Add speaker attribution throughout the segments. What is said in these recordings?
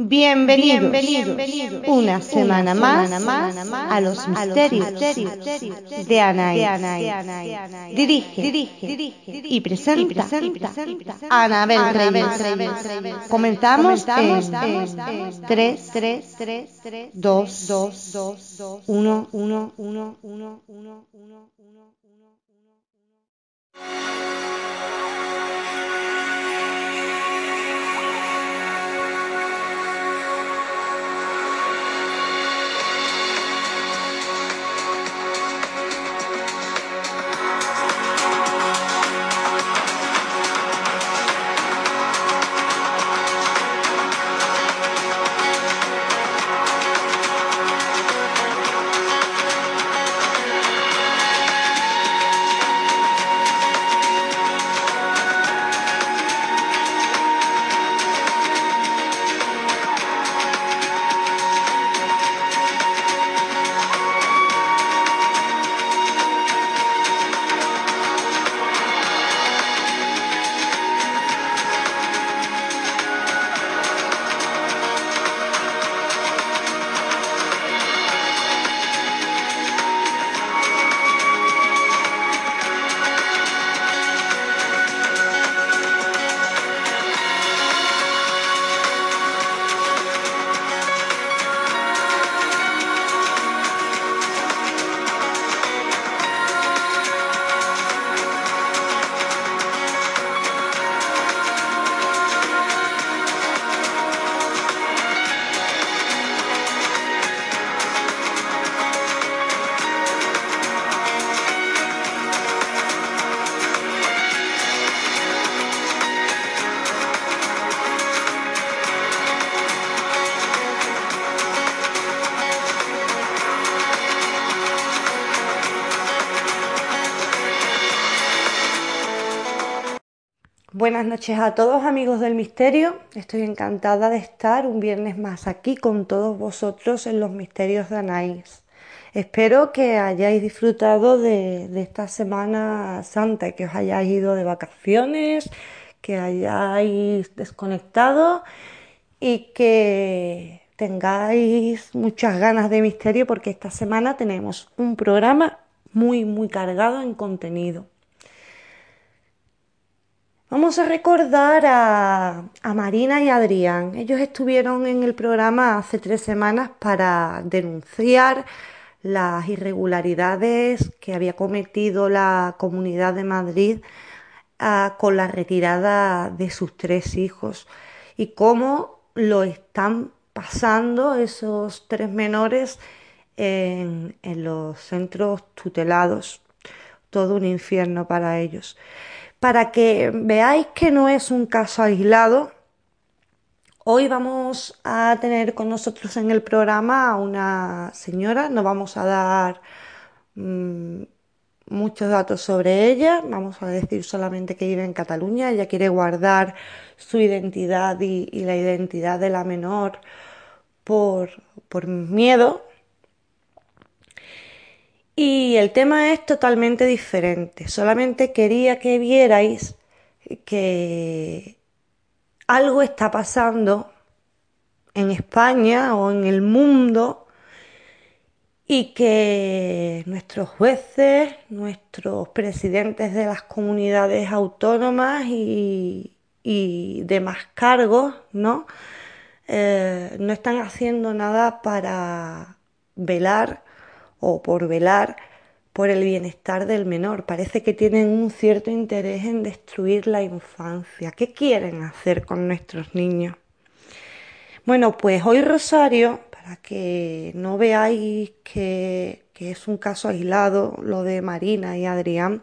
Speaker 1: Bienvenidos, bienvenidos una semana más a los misterios de Anaí. Dirige, y presenta Anabel. Comenzamos en 3, 3, 3, 2, 2, 2, 1, 1, 1, 1, 1, 1, 1. Buenas noches a todos amigos del misterio. Estoy encantada de estar un viernes más aquí con todos vosotros en los misterios de Anaís. Espero que hayáis disfrutado de, esta Semana Santa, que os hayáis ido de vacaciones, que hayáis desconectado y que tengáis muchas ganas de misterio porque esta semana tenemos un programa muy, muy cargado en contenido. Vamos a recordar a, Marina y Adrián. Ellos estuvieron en el programa hace tres semanas para denunciar las irregularidades que había cometido la Comunidad de Madrid ah, con la retirada de sus tres hijos y cómo lo están pasando esos tres menores en los centros tutelados. Todo un infierno para ellos para que veáis que no es un caso aislado. Hoy vamos a tener con nosotros en el programa a una señora, no vamos a dar mm, muchos datos sobre ella, vamos a decir solamente que vive en Cataluña, ella quiere guardar su identidad y, la identidad de la menor por, por miedo y el tema es totalmente diferente. Solamente quería que vierais que algo está pasando en España o en el mundo y que nuestros jueces, nuestros presidentes de las comunidades autónomas y, demás cargos, ¿no? Eh, no están haciendo nada para velar o por velar por el bienestar del menor. Parece que tienen un cierto interés en destruir la infancia. ¿Qué quieren hacer con nuestros niños? Bueno, pues hoy Rosario, para que no veáis que, es un caso aislado lo de Marina y Adrián,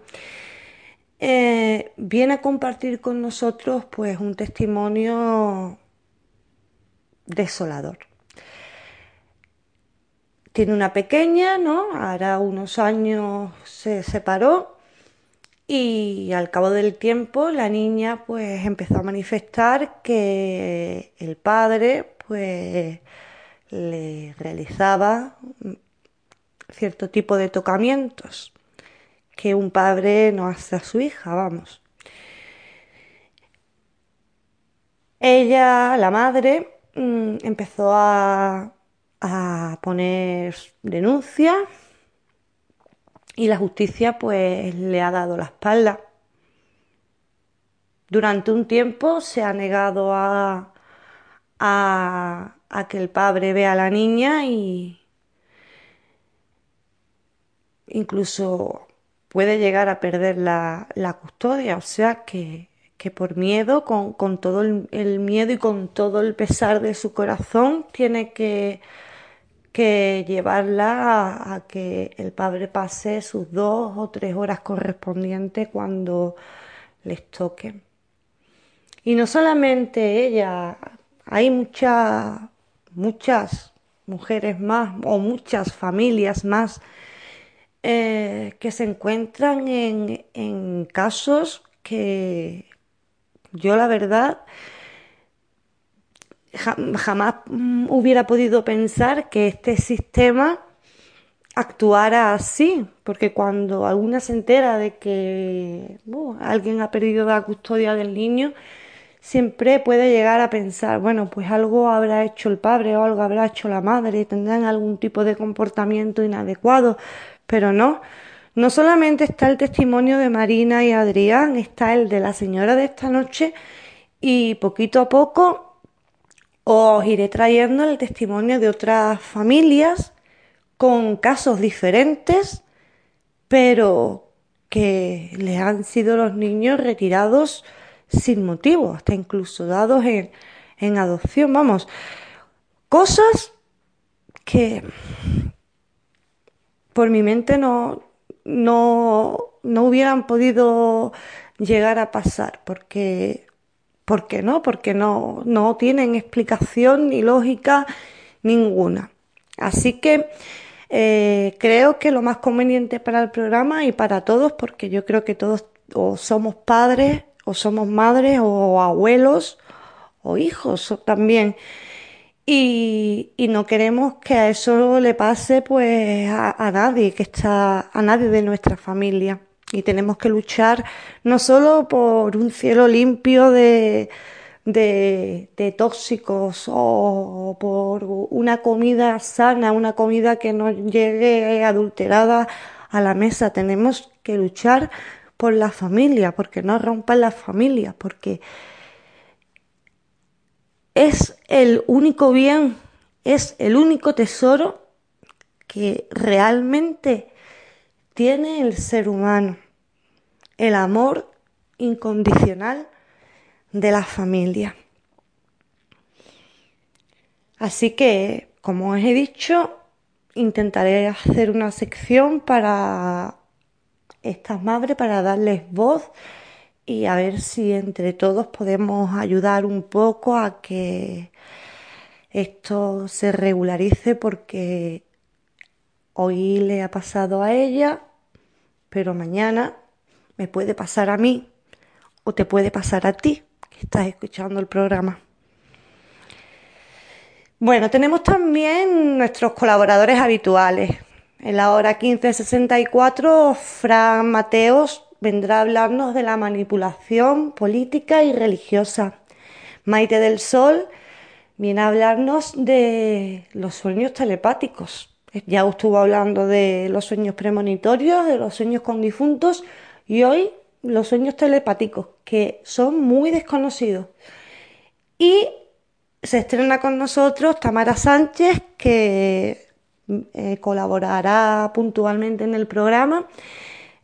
Speaker 1: eh, viene a compartir con nosotros pues un testimonio desolador tiene una pequeña, ¿no? Ahora unos años se separó y al cabo del tiempo la niña pues empezó a manifestar que el padre pues le realizaba cierto tipo de tocamientos que un padre no hace a su hija, vamos. Ella, la madre, mm, empezó a, poner denuncias y la justicia pues le ha dado la espalda. Durante un tiempo se ha negado a, a, a que el padre vea a la niña y incluso puede llegar a perder la, custodia, o sea que, por miedo, con, todo el, miedo y con todo el pesar de su corazón, tiene que, que llevarla a, que el padre pase sus dos o tres horas correspondientes cuando les toque. Y no solamente ella, hay muchas, muchas mujeres más o muchas familias más eh, que se encuentran en, casos que yo la verdad jamás hubiera podido pensar que este sistema actuara así, porque cuando alguna se entera de que uh, alguien ha perdido la custodia del niño, siempre puede llegar a pensar, bueno, pues algo habrá hecho el padre o algo habrá hecho la madre, tendrán algún tipo de comportamiento inadecuado, pero no, no solamente está el testimonio de Marina y Adrián, está el de la señora de esta noche y poquito a poco os iré trayendo el testimonio de otras familias con casos diferentes, pero que les han sido los niños retirados sin motivo, hasta incluso dados en, en adopción. Vamos, cosas que por mi mente no, no, no hubieran podido llegar a pasar, porque, ¿por qué no? Porque no, no tienen explicación ni lógica ninguna. Así que eh, creo que lo más conveniente para el programa y para todos, porque yo creo que todos o somos padres, o somos madres, o abuelos, o hijos también y, no queremos que a eso le pase pues a, nadie que está, a nadie de nuestra familia. Y tenemos que luchar no solo por un cielo limpio de, de, tóxicos o por una comida sana, una comida que no llegue adulterada a la mesa. Tenemos que luchar por la familia, porque no rompan la familia, porque es el único bien, es el único tesoro que realmente tiene el ser humano, el amor incondicional de la familia. Así que, como os he dicho, intentaré hacer una sección para estas madres, para darles voz y a ver si entre todos podemos ayudar un poco a que esto se regularice porque hoy le ha pasado a ella, pero mañana me puede pasar a mí o te puede pasar a ti que estás escuchando el programa. Bueno, tenemos también nuestros colaboradores habituales. En la hora 1564, Fran Mateos vendrá a hablarnos de la manipulación política y religiosa. Maite del Sol viene a hablarnos de los sueños telepáticos. Ya estuvo hablando de los sueños premonitorios, de los sueños con difuntos y hoy los sueños telepáticos, que son muy desconocidos. Y se estrena con nosotros Tamara Sánchez, que eh, colaborará puntualmente en el programa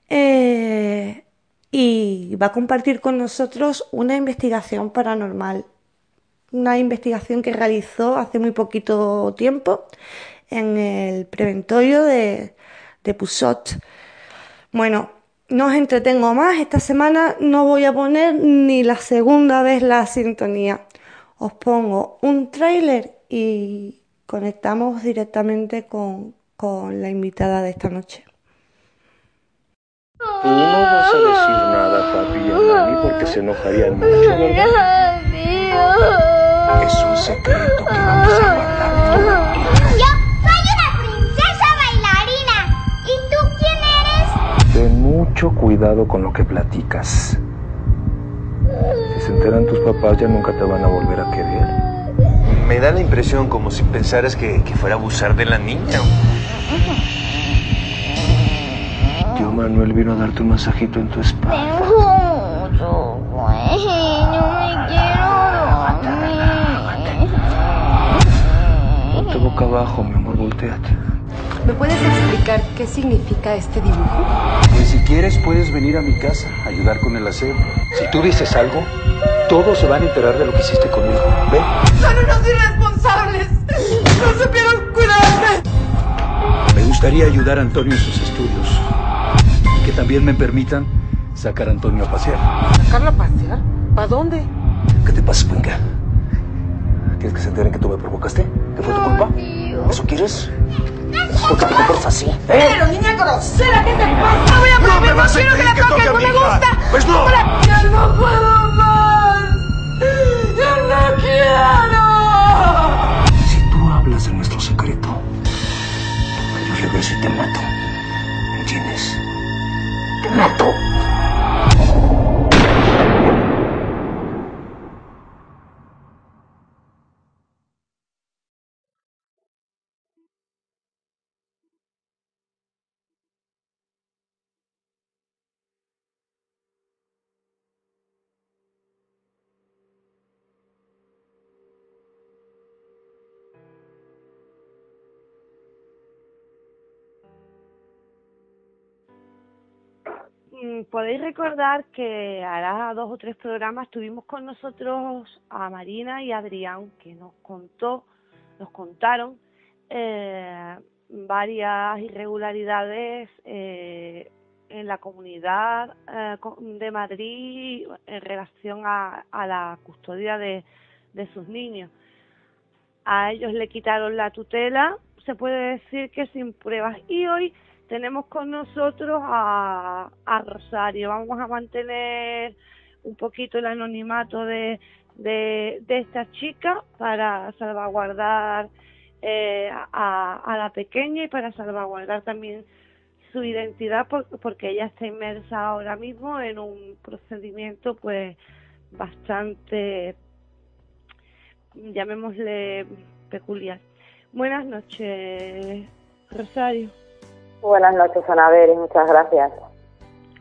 Speaker 1: eh, y va a compartir con nosotros una investigación paranormal, una investigación que realizó hace muy poquito tiempo en el preventorio de, de Pusot. Bueno, no os entretengo más, esta semana no voy a poner ni la segunda vez la sintonía. Os pongo un tráiler y conectamos directamente con, con la invitada de esta noche.
Speaker 2: Tú no vas a decir nada papi y porque se enojarían mucho, ¿verdad? Es un secreto que vamos a guardar. Mucho cuidado con lo que platicas. Si se enteran tus papás ya nunca te van a volver a querer. Me da la impresión como si pensaras que, que fuera a abusar de la niña. Tío Manuel vino a darte un masajito en tu espalda.
Speaker 3: Tengo mucho sueño, me quiero dormir.
Speaker 2: Ponte boca abajo, mi amor, volteate.
Speaker 4: ¿Me puedes explicar qué significa este dibujo?
Speaker 5: Pues si quieres puedes venir a mi casa a ayudar con el aseo. Si tú dices algo, todos se van a enterar de lo que hiciste conmigo. Ven.
Speaker 6: ¡Son unos irresponsables! ¡No supieron cuidarme!
Speaker 5: Me gustaría ayudar a Antonio en sus estudios. Y que también me permitan sacar a Antonio a pasear.
Speaker 6: ¿Sacarlo a pasear? ¿Para dónde?
Speaker 5: ¿Qué te pasa, Puenca? ¿Quieres que se enteren que tú me provocaste? ¿Que fue tu culpa? ¿Eso quieres? ¿Por qué comportas así? ¿Eh?
Speaker 6: Pero, niña grosera, ¿qué te pasa? voy a
Speaker 2: No
Speaker 6: prohibir,
Speaker 2: me vas a
Speaker 6: quiero que la
Speaker 2: que
Speaker 6: toques,
Speaker 2: toque a
Speaker 6: no me gusta.
Speaker 2: Pues no.
Speaker 6: ¡Ya no puedo más! ¡Ya no quiero!
Speaker 5: Si tú hablas de nuestro secreto, yo regreso y te mato. ¿Entiendes? Te mato.
Speaker 7: Podéis recordar que hará dos o tres programas tuvimos con nosotros a Marina y a Adrián, que nos contó, nos contaron eh, varias irregularidades eh, en la comunidad eh, de Madrid en relación a, a la custodia de sus niños. A ellos le quitaron la tutela, se puede decir que sin pruebas. Y hoy tenemos con nosotros a, a Rosario. Vamos a mantener un poquito el anonimato de, de, esta chica para salvaguardar eh, a, a la pequeña y para salvaguardar también su identidad por- porque ella está inmersa ahora mismo en un procedimiento pues bastante llamémosle peculiar. Buenas noches, Rosario.
Speaker 8: Buenas noches, Anabel, y muchas gracias.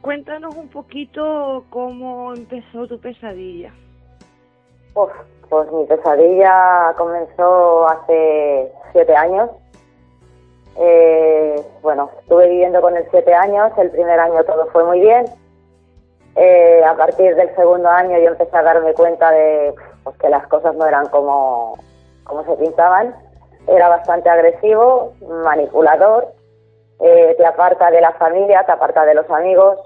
Speaker 7: Cuéntanos un poquito cómo empezó tu pesadilla.
Speaker 8: Uf, pues mi pesadilla comenzó hace siete años. Eh, bueno, estuve viviendo con él siete años, el primer año todo fue muy bien. Eh, a partir del segundo año yo empecé a darme cuenta de pues, que las cosas no eran como, como se pintaban. Era bastante agresivo, manipulador, eh, te aparta de la familia, te aparta de los amigos,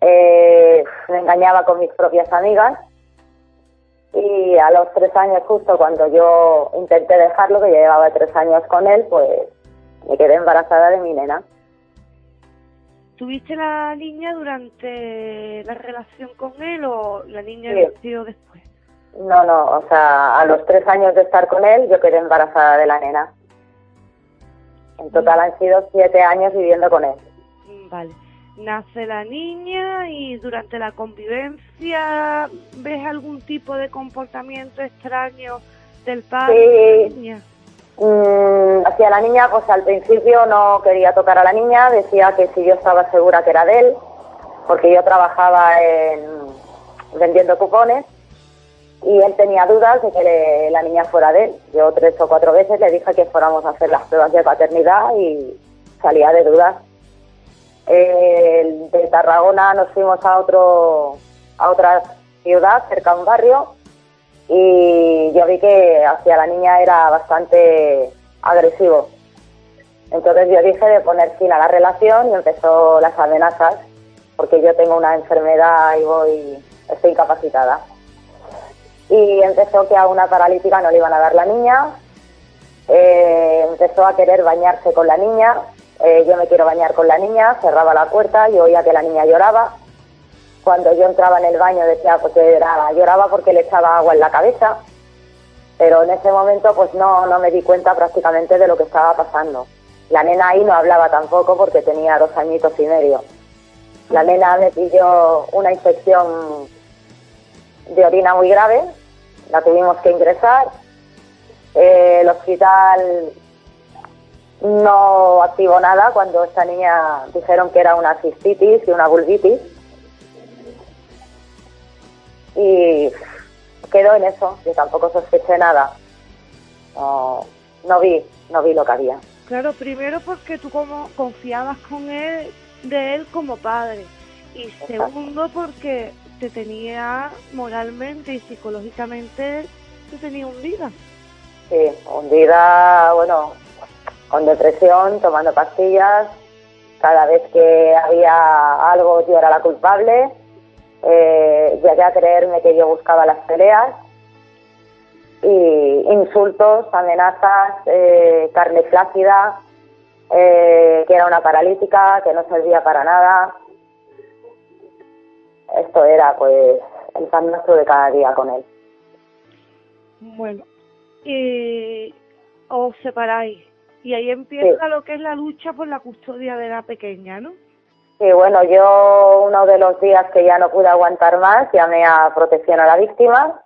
Speaker 8: eh, me engañaba con mis propias amigas y a los tres años justo cuando yo intenté dejarlo, que ya llevaba tres años con él, pues me quedé embarazada de mi nena.
Speaker 7: ¿Tuviste la niña durante la relación con él o la niña
Speaker 8: Sí.
Speaker 7: nació después?
Speaker 8: No, no, o sea, a los tres años de estar con él yo quedé embarazada de la nena. En total han sido siete años viviendo con él.
Speaker 7: Vale. Nace la niña y durante la convivencia ves algún tipo de comportamiento extraño del padre de la
Speaker 8: Sí.
Speaker 7: niña.
Speaker 8: Mm, hacia la niña, pues al principio no quería tocar a la niña, decía que si yo estaba segura que era de él, porque yo trabajaba en, vendiendo cupones y él tenía dudas de que la niña fuera de él. Yo tres o cuatro veces le dije que fuéramos a hacer las pruebas de paternidad y salía de dudas. De Tarragona nos fuimos a otro a otra ciudad cerca a un barrio y yo vi que hacia la niña era bastante agresivo. Entonces yo dije de poner fin a la relación y empezó las amenazas porque yo tengo una enfermedad y voy estoy incapacitada. Y empezó que a una paralítica no le iban a dar la niña, eh, empezó a querer bañarse con la niña, eh, yo me quiero bañar con la niña, cerraba la puerta y oía que la niña lloraba. Cuando yo entraba en el baño decía pues, que era- lloraba porque le echaba agua en la cabeza, pero en ese momento pues no, no me di cuenta prácticamente de lo que estaba pasando. La nena ahí no hablaba tampoco porque tenía dos añitos y medio. La nena me pilló una infección de orina muy grave, la tuvimos que ingresar Eh, el hospital no activó nada cuando esta niña dijeron que era una cistitis y una vulvitis. Y quedó en eso, yo tampoco sospeché nada. No, no vi, no vi lo que había.
Speaker 7: Claro, primero porque tú como confiabas con él, de él como padre. Y segundo porque te tenía moralmente y psicológicamente, te tenía hundida.
Speaker 8: Sí, hundida, bueno, con depresión, tomando pastillas. Cada vez que había algo yo era la culpable. Eh, llegué a creerme que yo buscaba las peleas. Y insultos, amenazas, eh, carne flácida, eh, que era una paralítica, que no servía para nada. Esto era pues el pan nuestro de cada día con él.
Speaker 7: Bueno, y os separáis. Y ahí empieza
Speaker 8: Sí.
Speaker 7: lo que es la lucha por la custodia de la pequeña, ¿no?
Speaker 8: Sí, bueno, yo uno de los días que ya no pude aguantar más, llamé a protección a la víctima,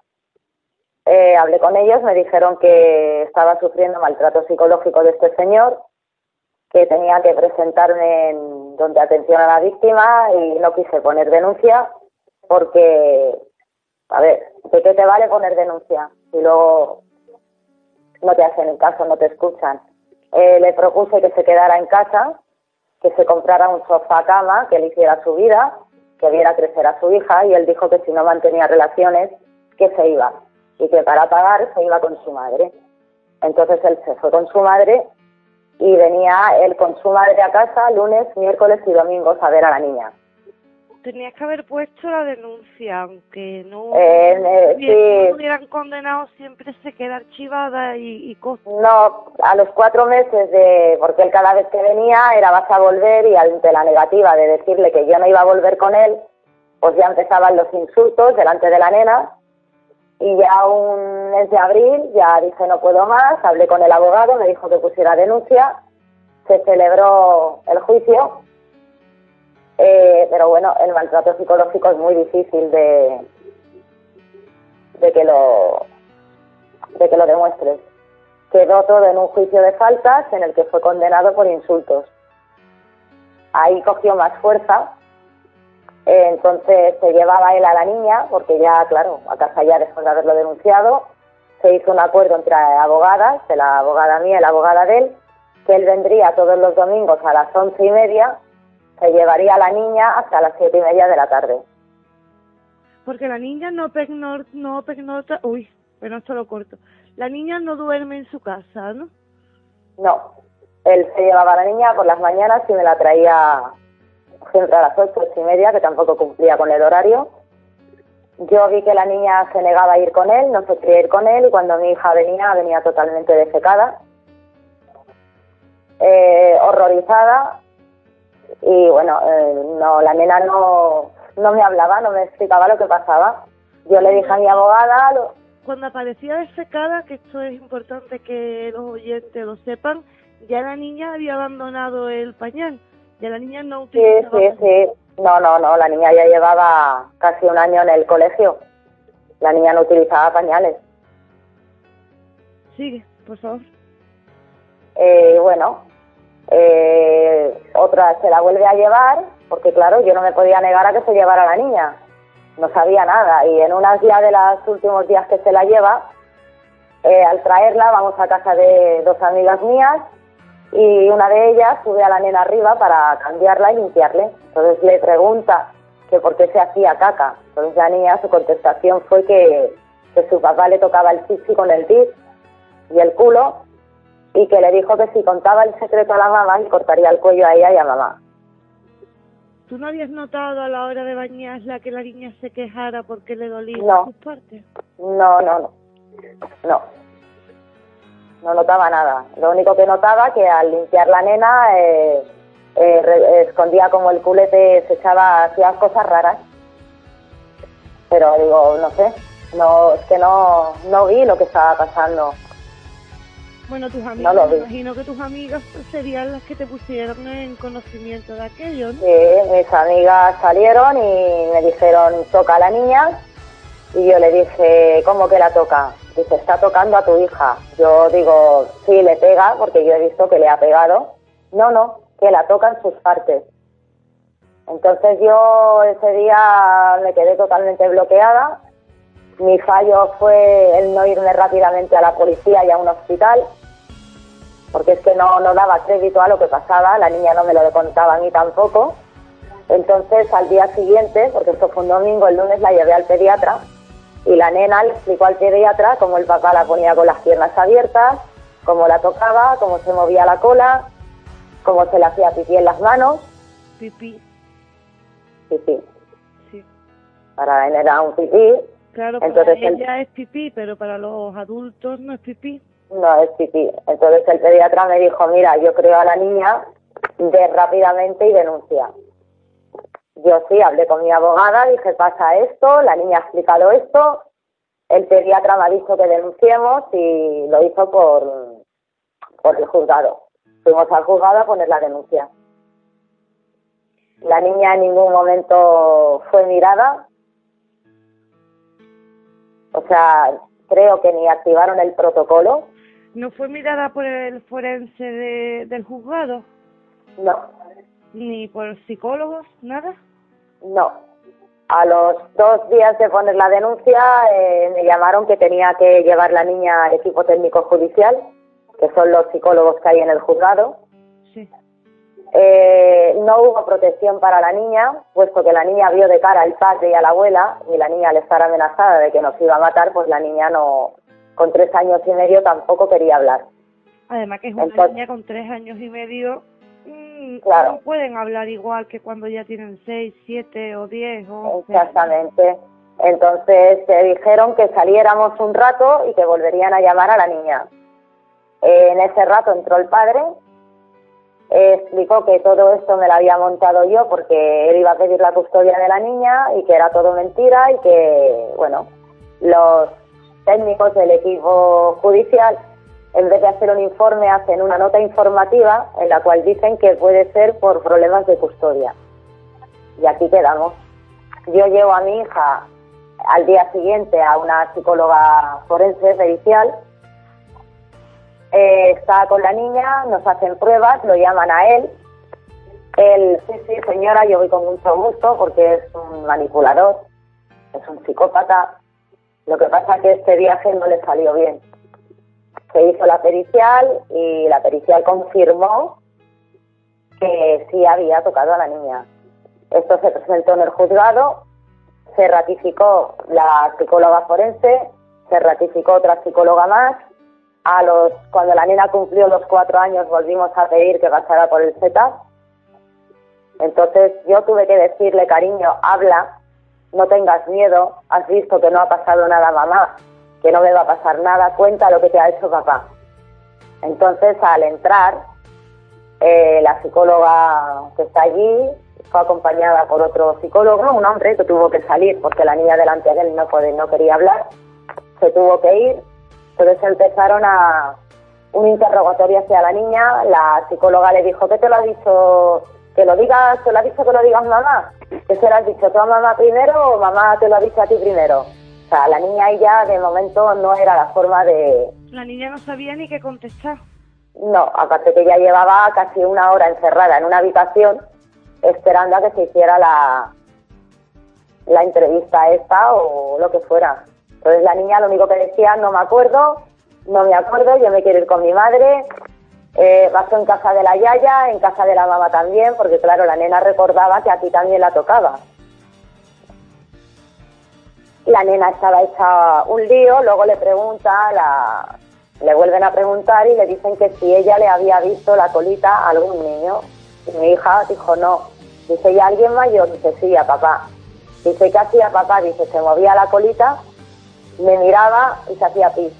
Speaker 8: eh, hablé con ellos, me dijeron que estaba sufriendo maltrato psicológico de este señor, que tenía que presentarme en donde atención a la víctima y no quise poner denuncia porque, a ver, ¿de qué te vale poner denuncia si luego no te hacen caso, no te escuchan? Eh, le propuse que se quedara en casa, que se comprara un sofá cama, que le hiciera su vida, que viera crecer a su hija y él dijo que si no mantenía relaciones, que se iba y que para pagar se iba con su madre. Entonces él se fue con su madre y venía él con su madre a casa lunes, miércoles y domingos a ver a la niña.
Speaker 7: Tenías que haber puesto la denuncia, aunque no,
Speaker 8: Eh, eh,
Speaker 7: bien,
Speaker 8: sí.
Speaker 7: no hubieran condenado, siempre se queda archivada y, y cosas.
Speaker 8: No, a los cuatro meses de, porque él cada vez que venía era vas a volver y ante la negativa de decirle que yo no iba a volver con él, pues ya empezaban los insultos delante de la nena y ya un mes de abril ya dije no puedo más, hablé con el abogado, me dijo que pusiera denuncia, se celebró el juicio, eh, pero bueno, el maltrato psicológico es muy difícil de, de que lo de que lo demuestres quedó todo en un juicio de faltas en el que fue condenado por insultos. Ahí cogió más fuerza, eh, entonces se llevaba él a la niña, porque ya, claro, a casa ya después de haberlo denunciado, se hizo un acuerdo entre abogadas, de la abogada mía y la abogada de él, que él vendría todos los domingos a las once y media, se llevaría a la niña hasta las siete y media de la tarde.
Speaker 7: Porque la niña no pernocta, no pernocta, uy, pero esto lo corto. La niña no duerme en su casa, ¿no?
Speaker 8: No, él se llevaba a la niña por las mañanas y me la traía siempre a las ocho, ocho y media, que tampoco cumplía con el horario. Yo vi que la niña se negaba a ir con él, no se quería ir con él, y cuando mi hija venía, venía totalmente defecada, eh, horrorizada, y bueno, eh, no, la nena no, no me hablaba, no me explicaba lo que pasaba. Yo le dije a mi abogada, lo-
Speaker 7: Cuando aparecía desecada, que esto es importante que los oyentes lo sepan, ya la niña había abandonado el pañal. Ya la niña no
Speaker 8: Sí,
Speaker 7: utilizaba
Speaker 8: sí, sí. No, no, no, la niña ya llevaba casi un año en el colegio. La niña no utilizaba pañales.
Speaker 7: Sigue, por favor.
Speaker 8: Eh, bueno, eh, otra se la vuelve a llevar, porque claro, yo no me podía negar a que se llevara la niña. No sabía nada. Y en unas días de los últimos días que se la lleva, eh, al traerla vamos a casa de dos amigas mías y una de ellas sube a la nena arriba para cambiarla y limpiarle. Entonces le pregunta que por qué se hacía caca. Entonces la niña, su contestación fue que, que su papá le tocaba el chichi con el tic y el culo y que le dijo que si contaba el secreto a la mamá le cortaría el cuello a ella y a mamá.
Speaker 7: ¿Tú no habías notado a la hora de bañarla que la niña se quejara porque le dolía
Speaker 8: No.
Speaker 7: sus partes?
Speaker 8: No, no, no. No. No notaba nada. Lo único que notaba que al limpiar la nena eh, eh, re- escondía como el culete, se echaba, hacía cosas raras. Pero digo, no sé, no, es que no, no vi lo que estaba pasando.
Speaker 7: Bueno, tus
Speaker 8: No
Speaker 7: amigas,
Speaker 8: lo
Speaker 7: me imagino que tus amigas serían las que te pusieron en conocimiento de aquello, ¿no?
Speaker 8: Sí, mis amigas salieron y me dijeron, toca a la niña. Y yo le dije, ¿cómo que la toca? Dice, está tocando a tu hija. Yo digo, sí, le pega, porque yo he visto que le ha pegado. No, no, que la toca en sus partes. Entonces yo ese día me quedé totalmente bloqueada. Mi fallo fue el no irme rápidamente a la policía y a un hospital, porque es que no, no daba crédito a lo que pasaba, la niña no me lo contaba a mí tampoco. Entonces al día siguiente, porque esto fue un domingo, el lunes la llevé al pediatra y la nena le explicó al pediatra cómo el papá la ponía con las piernas abiertas, cómo la tocaba, cómo se movía la cola, cómo se le hacía pipí en las manos.
Speaker 7: Pipí.
Speaker 8: Pipí.
Speaker 7: Sí.
Speaker 8: Para él era un pipí.
Speaker 7: Claro,
Speaker 8: Entonces
Speaker 7: para ella es pipí, pero para los adultos no es pipí.
Speaker 8: No, es pipí. Entonces el pediatra me dijo, mira, yo creo a la niña, ve rápidamente y denuncia. Yo sí, hablé con mi abogada, dije, pasa esto, la niña ha explicado esto, el pediatra me ha dicho que denunciemos y lo hizo por, por el juzgado. Fuimos al juzgado a poner la denuncia. La niña en ningún momento fue mirada. O sea, creo que ni activaron el protocolo.
Speaker 7: ¿No fue mirada por el forense de- del juzgado?
Speaker 8: No,
Speaker 7: ¿Ni por psicólogos? ¿Nada?
Speaker 8: no. A los dos días de poner la denuncia eh, me llamaron que tenía que llevar la niña al equipo técnico judicial, que son los psicólogos que hay en el juzgado.
Speaker 7: Sí.
Speaker 8: Eh, no hubo protección para la niña, puesto que la niña vio de cara al padre y a la abuela, y la niña al estar amenazada de que nos iba a matar, pues la niña no, con tres años y medio tampoco quería hablar.
Speaker 7: Además que es una
Speaker 8: Entonces-
Speaker 7: niña con tres años y medio.
Speaker 8: Claro.
Speaker 7: No pueden hablar igual que cuando ya tienen seis, siete o diez o once.
Speaker 8: Exactamente. Entonces te dijeron que saliéramos un rato y que volverían a llamar a la niña. Eh, en ese rato entró el padre, eh, explicó que todo esto me lo había montado yo porque él iba a pedir la custodia de la niña y que era todo mentira y que, bueno, los técnicos del equipo judicial, en vez de hacer un informe, hacen una nota informativa en la cual dicen que puede ser por problemas de custodia. Y aquí quedamos. Yo llevo a mi hija al día siguiente a una psicóloga forense pericial. Eh, está con la niña, nos hacen pruebas, lo llaman a él. Él, sí, sí, señora, yo voy con mucho gusto porque es un manipulador, es un psicópata. Lo que pasa es que este viaje no le salió bien. Se hizo la pericial y la pericial confirmó que sí había tocado a la niña. Esto se presentó en el juzgado, se ratificó la psicóloga forense, se ratificó otra psicóloga más. A los, cuando la nena cumplió los cuatro años volvimos a pedir que pasara por el CETAP. Entonces yo tuve que decirle, cariño, habla, no tengas miedo, has visto que no ha pasado nada mamá, que no me va a pasar nada, cuenta lo que te ha hecho papá. Entonces al entrar, eh, la psicóloga que está allí fue acompañada por otro psicólogo, un hombre que tuvo que salir porque la niña delante de él no, puede, no quería hablar, se tuvo que ir. Entonces empezaron a un interrogatorio hacia la niña, la psicóloga le dijo, ¿qué te lo ha dicho? Que lo digas, te lo ha dicho que lo digas mamá. ¿Qué se lo has dicho tú a mamá primero o mamá te lo ha dicho a ti primero? O sea, la niña ella de momento no era la forma de,
Speaker 7: La niña no sabía ni qué contestar.
Speaker 8: no, aparte que ya llevaba casi una hora encerrada en una habitación esperando a que se hiciera la, la entrevista esta o lo que fuera. Entonces la niña lo único que decía, no me acuerdo, no me acuerdo, yo me quiero ir con mi madre, eh, en casa de la yaya, en casa de la mamá también, porque claro, la nena recordaba que aquí también la tocaba. La nena estaba hecha un lío, luego le pregunta, le vuelven a preguntar y le dicen que si ella le había visto la colita a algún niño. Y mi hija dijo no. Dice, ¿y alguien mayor? Dice, sí, a papá. Dice, ¿qué hacía papá? Dice, se movía la colita, me miraba y se hacía pis.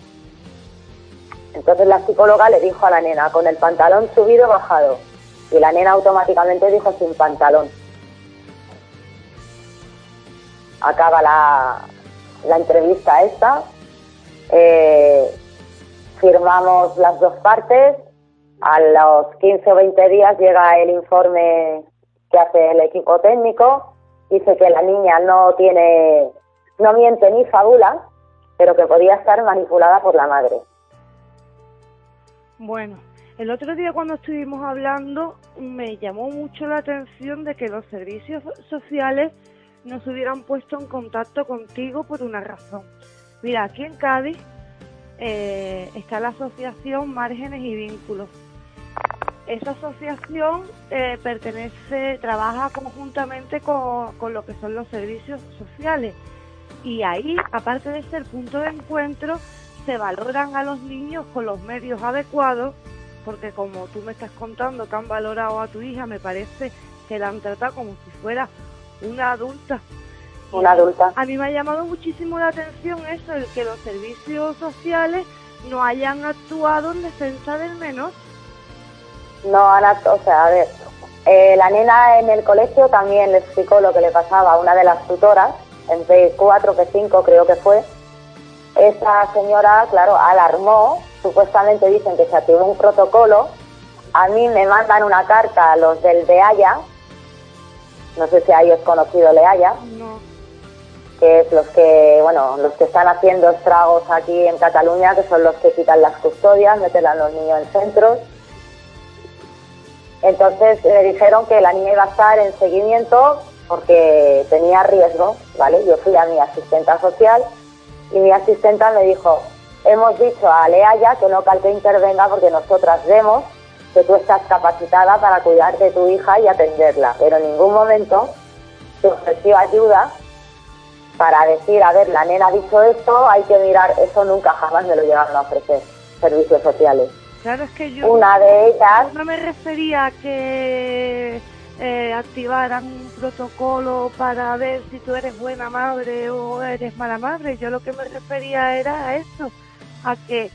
Speaker 8: Entonces la psicóloga le dijo a la nena, con el pantalón subido bajado. Y la nena automáticamente dijo, sin pantalón. Acaba la, la entrevista esta. Eh, firmamos las dos partes. A los 15 o 20 días llega el informe que hace el equipo técnico. Dice que la niña no tiene, no miente ni fabula, pero que podía estar manipulada por la madre.
Speaker 7: Bueno, el otro día cuando estuvimos hablando me llamó mucho la atención de que los servicios sociales no se hubieran puesto en contacto contigo por una razón. Mira, aquí en Cádiz eh, está la asociación Márgenes y Vínculos. Esa asociación eh, pertenece, trabaja conjuntamente con, con lo que son los servicios sociales y ahí, aparte de ser punto de encuentro, se valoran a los niños con los medios adecuados, porque como tú me estás contando que han valorado a tu hija, me parece que la han tratado como si fuera una adulta.
Speaker 8: Una adulta.
Speaker 7: A mí me ha llamado muchísimo la atención eso, el que los servicios sociales no hayan actuado en defensa del menor.
Speaker 8: No han o sea, a ver, eh, la nena en el colegio también le explicó lo que le pasaba a una de las tutoras, entre cuatro que cinco creo que fue. Esa señora, claro, alarmó, supuestamente dicen que se activó un protocolo. A mí me mandan una carta a los del DEAYA, no sé si hayas conocido Leaya,
Speaker 7: No.
Speaker 8: que es los que, bueno, los que están haciendo estragos aquí en Cataluña, que son los que quitan las custodias, meten a los niños en centros. Entonces me dijeron que la niña iba a estar en seguimiento porque tenía riesgo, ¿vale? Yo fui a mi asistenta social y mi asistenta me dijo, hemos dicho a Leaya que no cal que intervenga porque nosotras vemos que tú estás capacitada para cuidar de tu hija y atenderla, pero en ningún momento te ofreció ayuda para decir, a ver, la nena ha dicho esto, hay que mirar, eso nunca jamás me lo llegaron a ofrecer, servicios sociales.
Speaker 7: Claro, es que yo
Speaker 8: Una de ellas,
Speaker 7: no me refería a que eh, activaran un protocolo para ver si tú eres buena madre o eres mala madre. Yo lo que me refería era a eso, a que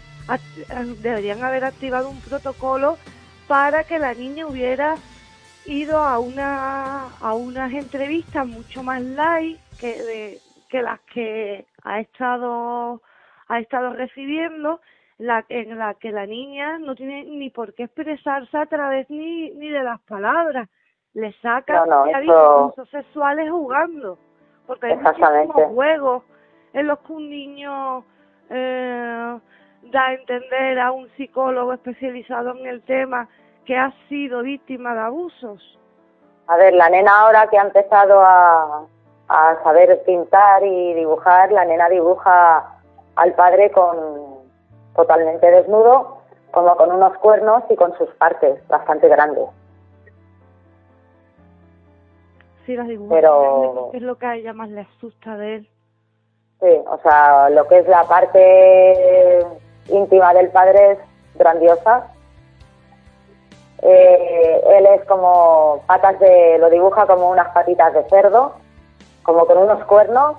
Speaker 7: deberían haber activado un protocolo para que la niña hubiera ido a una a unas entrevistas mucho más light que de- que las que ha estado ha estado recibiendo la, en la que la niña no tiene ni por qué expresarse a través ni, ni de las palabras. Le sacan
Speaker 8: No,
Speaker 7: sexuales jugando porque hay muchísimos juegos en los que un niño eh, da a entender a un psicólogo especializado en el tema que ha sido víctima de abusos.
Speaker 8: a ver, la nena ahora que ha empezado a, a saber pintar y dibujar, la nena dibuja al padre con totalmente desnudo, como con unos cuernos y con sus partes bastante grandes.
Speaker 7: Sí, las dibuja.
Speaker 8: Pero-
Speaker 7: Es lo que a ella más le asusta de él.
Speaker 8: Sí, o sea, lo que es la parte íntima del padre es grandiosa. Eh, él es como patas de, lo dibuja como unas patitas de cerdo, como con unos cuernos.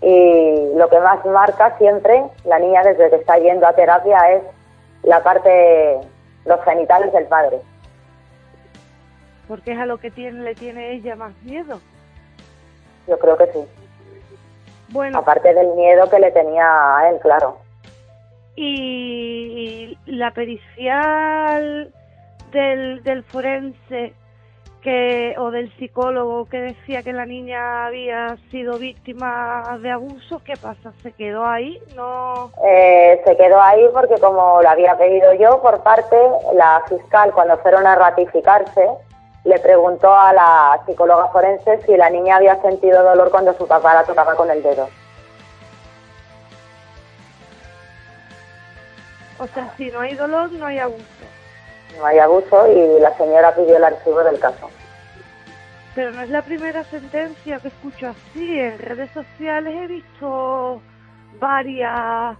Speaker 8: Y lo que más marca siempre, la niña desde que está yendo a terapia, es la parte, los genitales del padre.
Speaker 7: Porque es a lo que tiene, le tiene ella más miedo.
Speaker 8: Yo creo que sí.
Speaker 7: Bueno,
Speaker 8: Aparte del miedo que le tenía a él, claro.
Speaker 7: Y, la pericial del, del forense que o del psicólogo que decía que la niña había sido víctima de abuso, ¿qué pasa? ¿Se quedó ahí? No.
Speaker 8: Eh, se quedó ahí porque como lo había pedido yo por parte, la fiscal cuando fueron a ratificarse le preguntó a la psicóloga forense si la niña había sentido dolor cuando su papá la tocaba con el dedo.
Speaker 7: O sea, si no hay dolor, no hay abuso.
Speaker 8: No hay abuso y la señora pidió el archivo del caso.
Speaker 7: Pero no es la primera sentencia que escucho así. En redes sociales he visto varias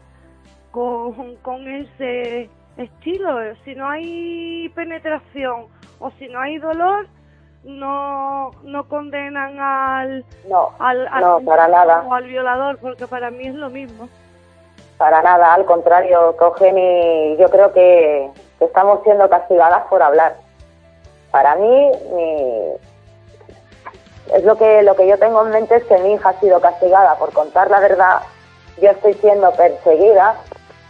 Speaker 7: con, con ese estilo. Si no hay penetración o si no hay dolor, no, no condenan al,
Speaker 8: No,
Speaker 7: al, al
Speaker 8: no, para nada.
Speaker 7: o al violador, porque para mí es lo mismo.
Speaker 8: Para nada, al contrario, cogen y yo creo que, estamos siendo castigadas por hablar. Para mí, mi- es lo que lo que yo tengo en mente es que mi hija ha sido castigada por contar la verdad. Yo estoy siendo perseguida,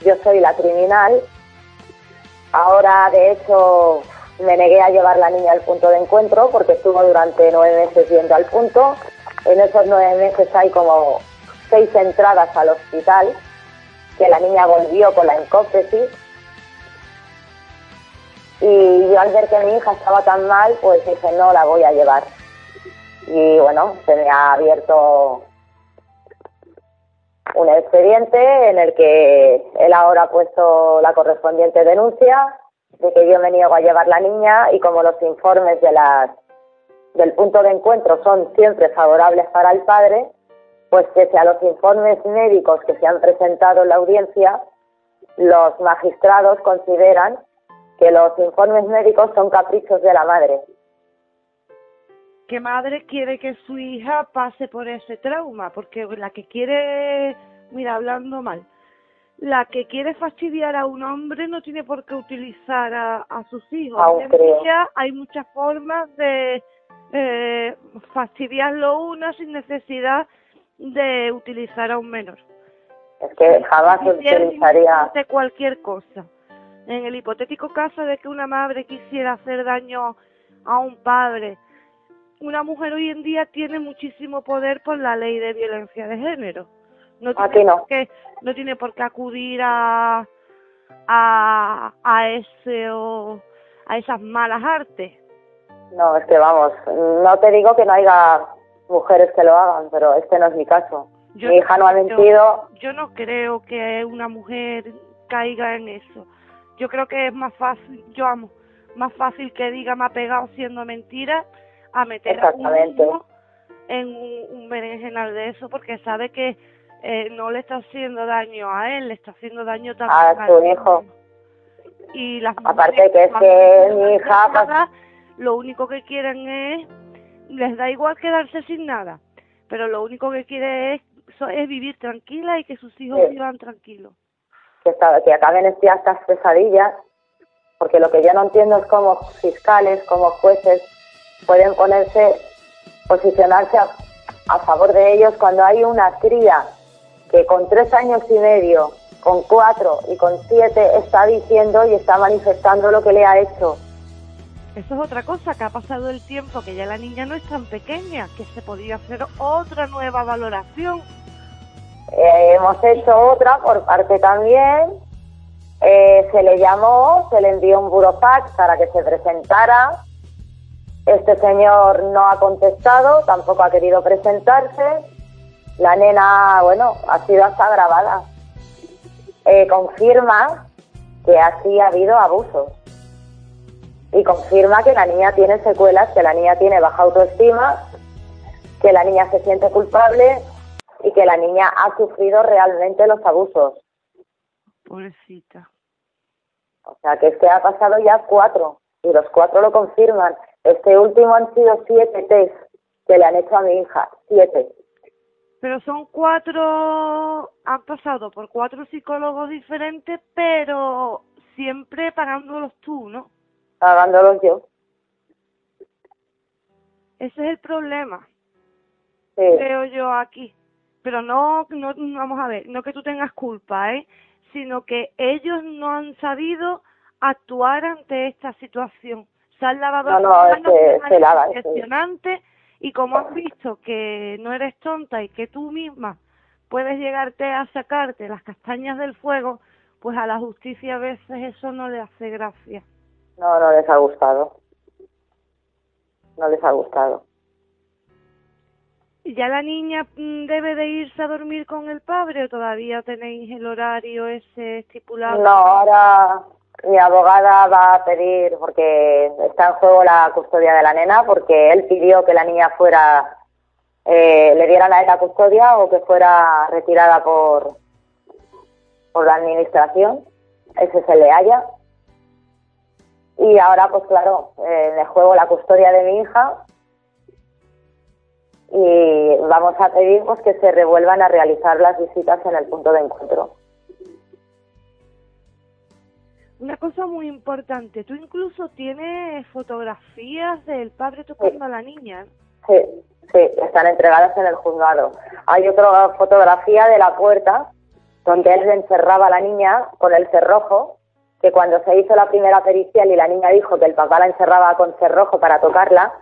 Speaker 8: yo soy la criminal. Ahora, de hecho, me negué a llevar la niña al punto de encuentro porque estuvo durante nueve meses yendo al punto. En esos nueve meses hay como seis entradas al hospital que la niña volvió con la encópresis. Y yo al ver que mi hija estaba tan mal, pues dije, no la voy a llevar. Y bueno, se me ha abierto un expediente en el que él ahora ha puesto la correspondiente denuncia de que yo me niego a llevar la niña y como los informes de las del punto de encuentro son siempre favorables para el padre, pues pese a los informes médicos que se han presentado en la audiencia, los magistrados consideran que los informes médicos son caprichos de la madre.
Speaker 7: ¿Qué madre quiere que su hija pase por ese trauma? Porque la que quiere, mira, hablando mal, la que quiere fastidiar a un hombre no tiene por qué utilizar a, sus hijos. Hoy en día hay muchas formas de eh, fastidiarlo uno sin necesidad de utilizar a un menor.
Speaker 8: Es que jamás
Speaker 7: quisiera
Speaker 8: utilizaría...
Speaker 7: de cualquier cosa. En el hipotético caso de que una madre quisiera hacer daño a un padre, una mujer hoy en día tiene muchísimo poder por la ley de violencia de género. No tiene
Speaker 8: Aquí no.
Speaker 7: por qué, no tiene por qué acudir a a, a ese o a esas malas artes.
Speaker 8: No, es que vamos, no te digo que no haya mujeres que lo hagan, pero este no es mi caso.
Speaker 7: Yo
Speaker 8: mi hija no ha mentido,
Speaker 7: Yo no creo que una mujer caiga en eso. Yo creo que es más fácil, yo amo, más fácil que diga me ha pegado siendo mentira a meter a un en un, un berenjenal de eso porque sabe que eh, no le está haciendo daño a él, le está haciendo daño también
Speaker 8: A su
Speaker 7: niño.
Speaker 8: hijo.
Speaker 7: Y las
Speaker 8: Aparte que es que mi hija, pues-
Speaker 7: nada, lo único que quieren es les da igual quedarse sin nada, pero lo único que quiere es, es vivir tranquila y que sus hijos
Speaker 8: Sí.
Speaker 7: vivan tranquilos.
Speaker 8: que, que acaben estas pesadillas, porque lo que yo no entiendo es cómo fiscales, cómo jueces pueden ponerse, posicionarse a, a favor de ellos cuando hay una cría que con tres años y medio, con cuatro y con siete está diciendo y está manifestando lo que le ha hecho.
Speaker 7: Eso es otra cosa, que ha pasado el tiempo, que ya la niña no es tan pequeña, que se podría hacer otra nueva valoración.
Speaker 8: Eh, hemos hecho otra por parte también. Eh, se le llamó, se le envió un burofax para que se presentara. Este señor no ha contestado, tampoco ha querido presentarse. La nena, bueno, ha sido hasta grabada. Eh, confirma que así ha habido abusos. Y confirma que la niña tiene secuelas, que la niña tiene baja autoestima, que la niña se siente culpable y que la niña ha sufrido realmente los abusos.
Speaker 7: Pobrecita.
Speaker 8: O sea, que es que ha pasado ya cuatro y los cuatro lo confirman. Este último han sido siete test que le han hecho a mi hija, siete.
Speaker 7: Pero son cuatro, han pasado por cuatro psicólogos diferentes, pero siempre pagándolos tú, ¿no?
Speaker 8: Pagándolos yo.
Speaker 7: Ese es el problema.
Speaker 8: Sí,
Speaker 7: creo yo aquí. Pero no, no, vamos a ver, no que tú tengas culpa, ¿eh? Sino que ellos no han sabido actuar ante esta situación. Se han lavado
Speaker 8: No, no,
Speaker 7: las manos
Speaker 8: se sí.
Speaker 7: impresionante y como has visto que no eres tonta y que tú misma puedes llegarte a sacarte las castañas del fuego, pues a la justicia a veces eso no le hace gracia.
Speaker 8: No, no les ha gustado. No les ha gustado.
Speaker 7: ¿Y ya la niña mm, debe de irse a dormir con el padre o todavía tenéis el horario ese estipulado?
Speaker 8: No, ahora mi abogada va a pedir, porque está en juego la custodia de la nena, porque él pidió que la niña fuera, eh, le dieran a él la custodia o que fuera retirada por, por la administración. Ese se le haya. Y ahora, pues claro, eh, le juego la custodia de mi hija y vamos a pedir pues que se revuelvan a realizar las visitas en el punto de encuentro.
Speaker 7: Una cosa muy importante, tú incluso tienes fotografías del padre tocando a la niña.
Speaker 8: Sí, sí, están entregadas en el juzgado. Hay otra fotografía de la puerta donde él encerraba a la niña con el cerrojo, que cuando se hizo la primera pericial y la niña dijo que el papá la encerraba con cerrojo para tocarla,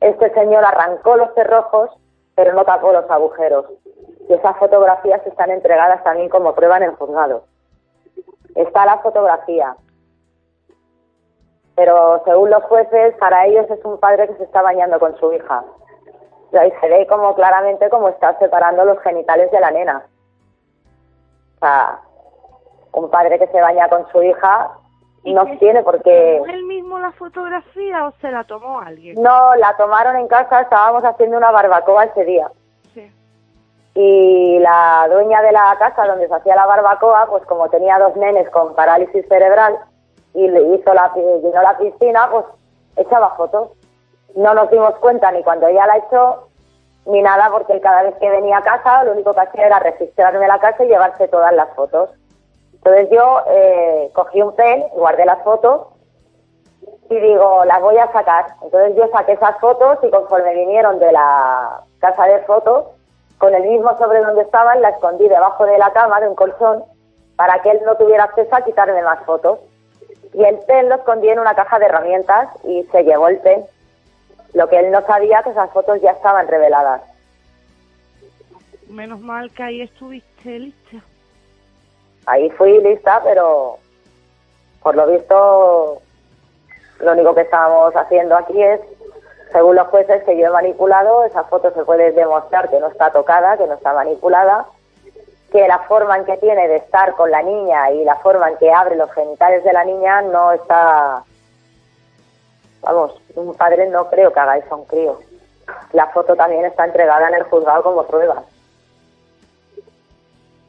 Speaker 8: este señor arrancó los cerrojos, pero no tapó los agujeros. Y esas fotografías están entregadas también como prueba en el juzgado. Está la fotografía. Pero según los jueces, para ellos es un padre que se está bañando con su hija. Y ahí se ve como claramente como está separando los genitales de la nena. O sea, un padre que se baña con su hija no tiene por qué...
Speaker 7: ¿Tomó él mismo la fotografía o se la tomó alguien?
Speaker 8: No, la tomaron en casa, estábamos haciendo una barbacoa ese día.
Speaker 7: Sí.
Speaker 8: Y la dueña de la casa donde se hacía la barbacoa, pues como tenía dos nenes con parálisis cerebral y le hizo la, llenó la piscina, pues echaba fotos. No nos dimos cuenta ni cuando ella la echó ni nada, porque cada vez que venía a casa lo único que hacía era registrarme la casa y llevarse todas las fotos. Entonces yo eh, cogí un pen, guardé las fotos y digo, las voy a sacar. Entonces yo saqué esas fotos y conforme vinieron de la casa de fotos, con el mismo sobre donde estaban, la escondí debajo de la cama, de un colchón, para que él no tuviera acceso a quitarme más fotos. Y el pen lo escondí en una caja de herramientas y se llevó el pen. Lo que él no sabía que esas fotos ya estaban reveladas.
Speaker 7: Menos mal que ahí estuviste lista.
Speaker 8: Ahí fui lista, pero por lo visto lo único que estábamos haciendo aquí es, según los jueces que yo he manipulado, esa foto se puede demostrar que no está tocada, que no está manipulada, que la forma en que tiene de estar con la niña y la forma en que abre los genitales de la niña no está... Vamos, un padre no creo que haga eso a un crío. La foto también está entregada en el juzgado como prueba.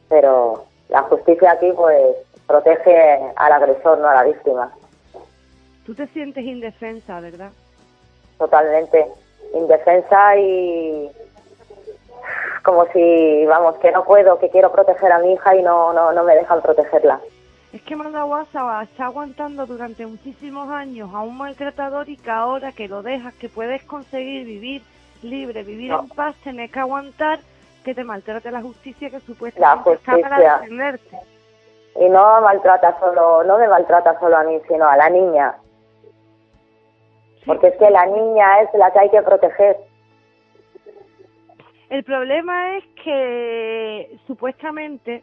Speaker 8: Pero la justicia aquí pues protege al agresor, no a la víctima.
Speaker 7: Tú te sientes indefensa, ¿verdad?
Speaker 8: Totalmente. Indefensa y como si, vamos, que no puedo, que quiero proteger a mi hija y no, no, no me dejan protegerla.
Speaker 7: Es que Mandaguasa está aguantando durante muchísimos años a un maltratador y que ahora que lo dejas, que puedes conseguir vivir libre, vivir
Speaker 8: No.
Speaker 7: en paz, tener que aguantar que te maltrate la justicia que supuestamente
Speaker 8: La
Speaker 7: está para defenderte.
Speaker 8: Y no maltrata solo, no me maltrata solo a mí, sino a la niña. Porque es que la niña es la que hay que proteger.
Speaker 7: El problema es que supuestamente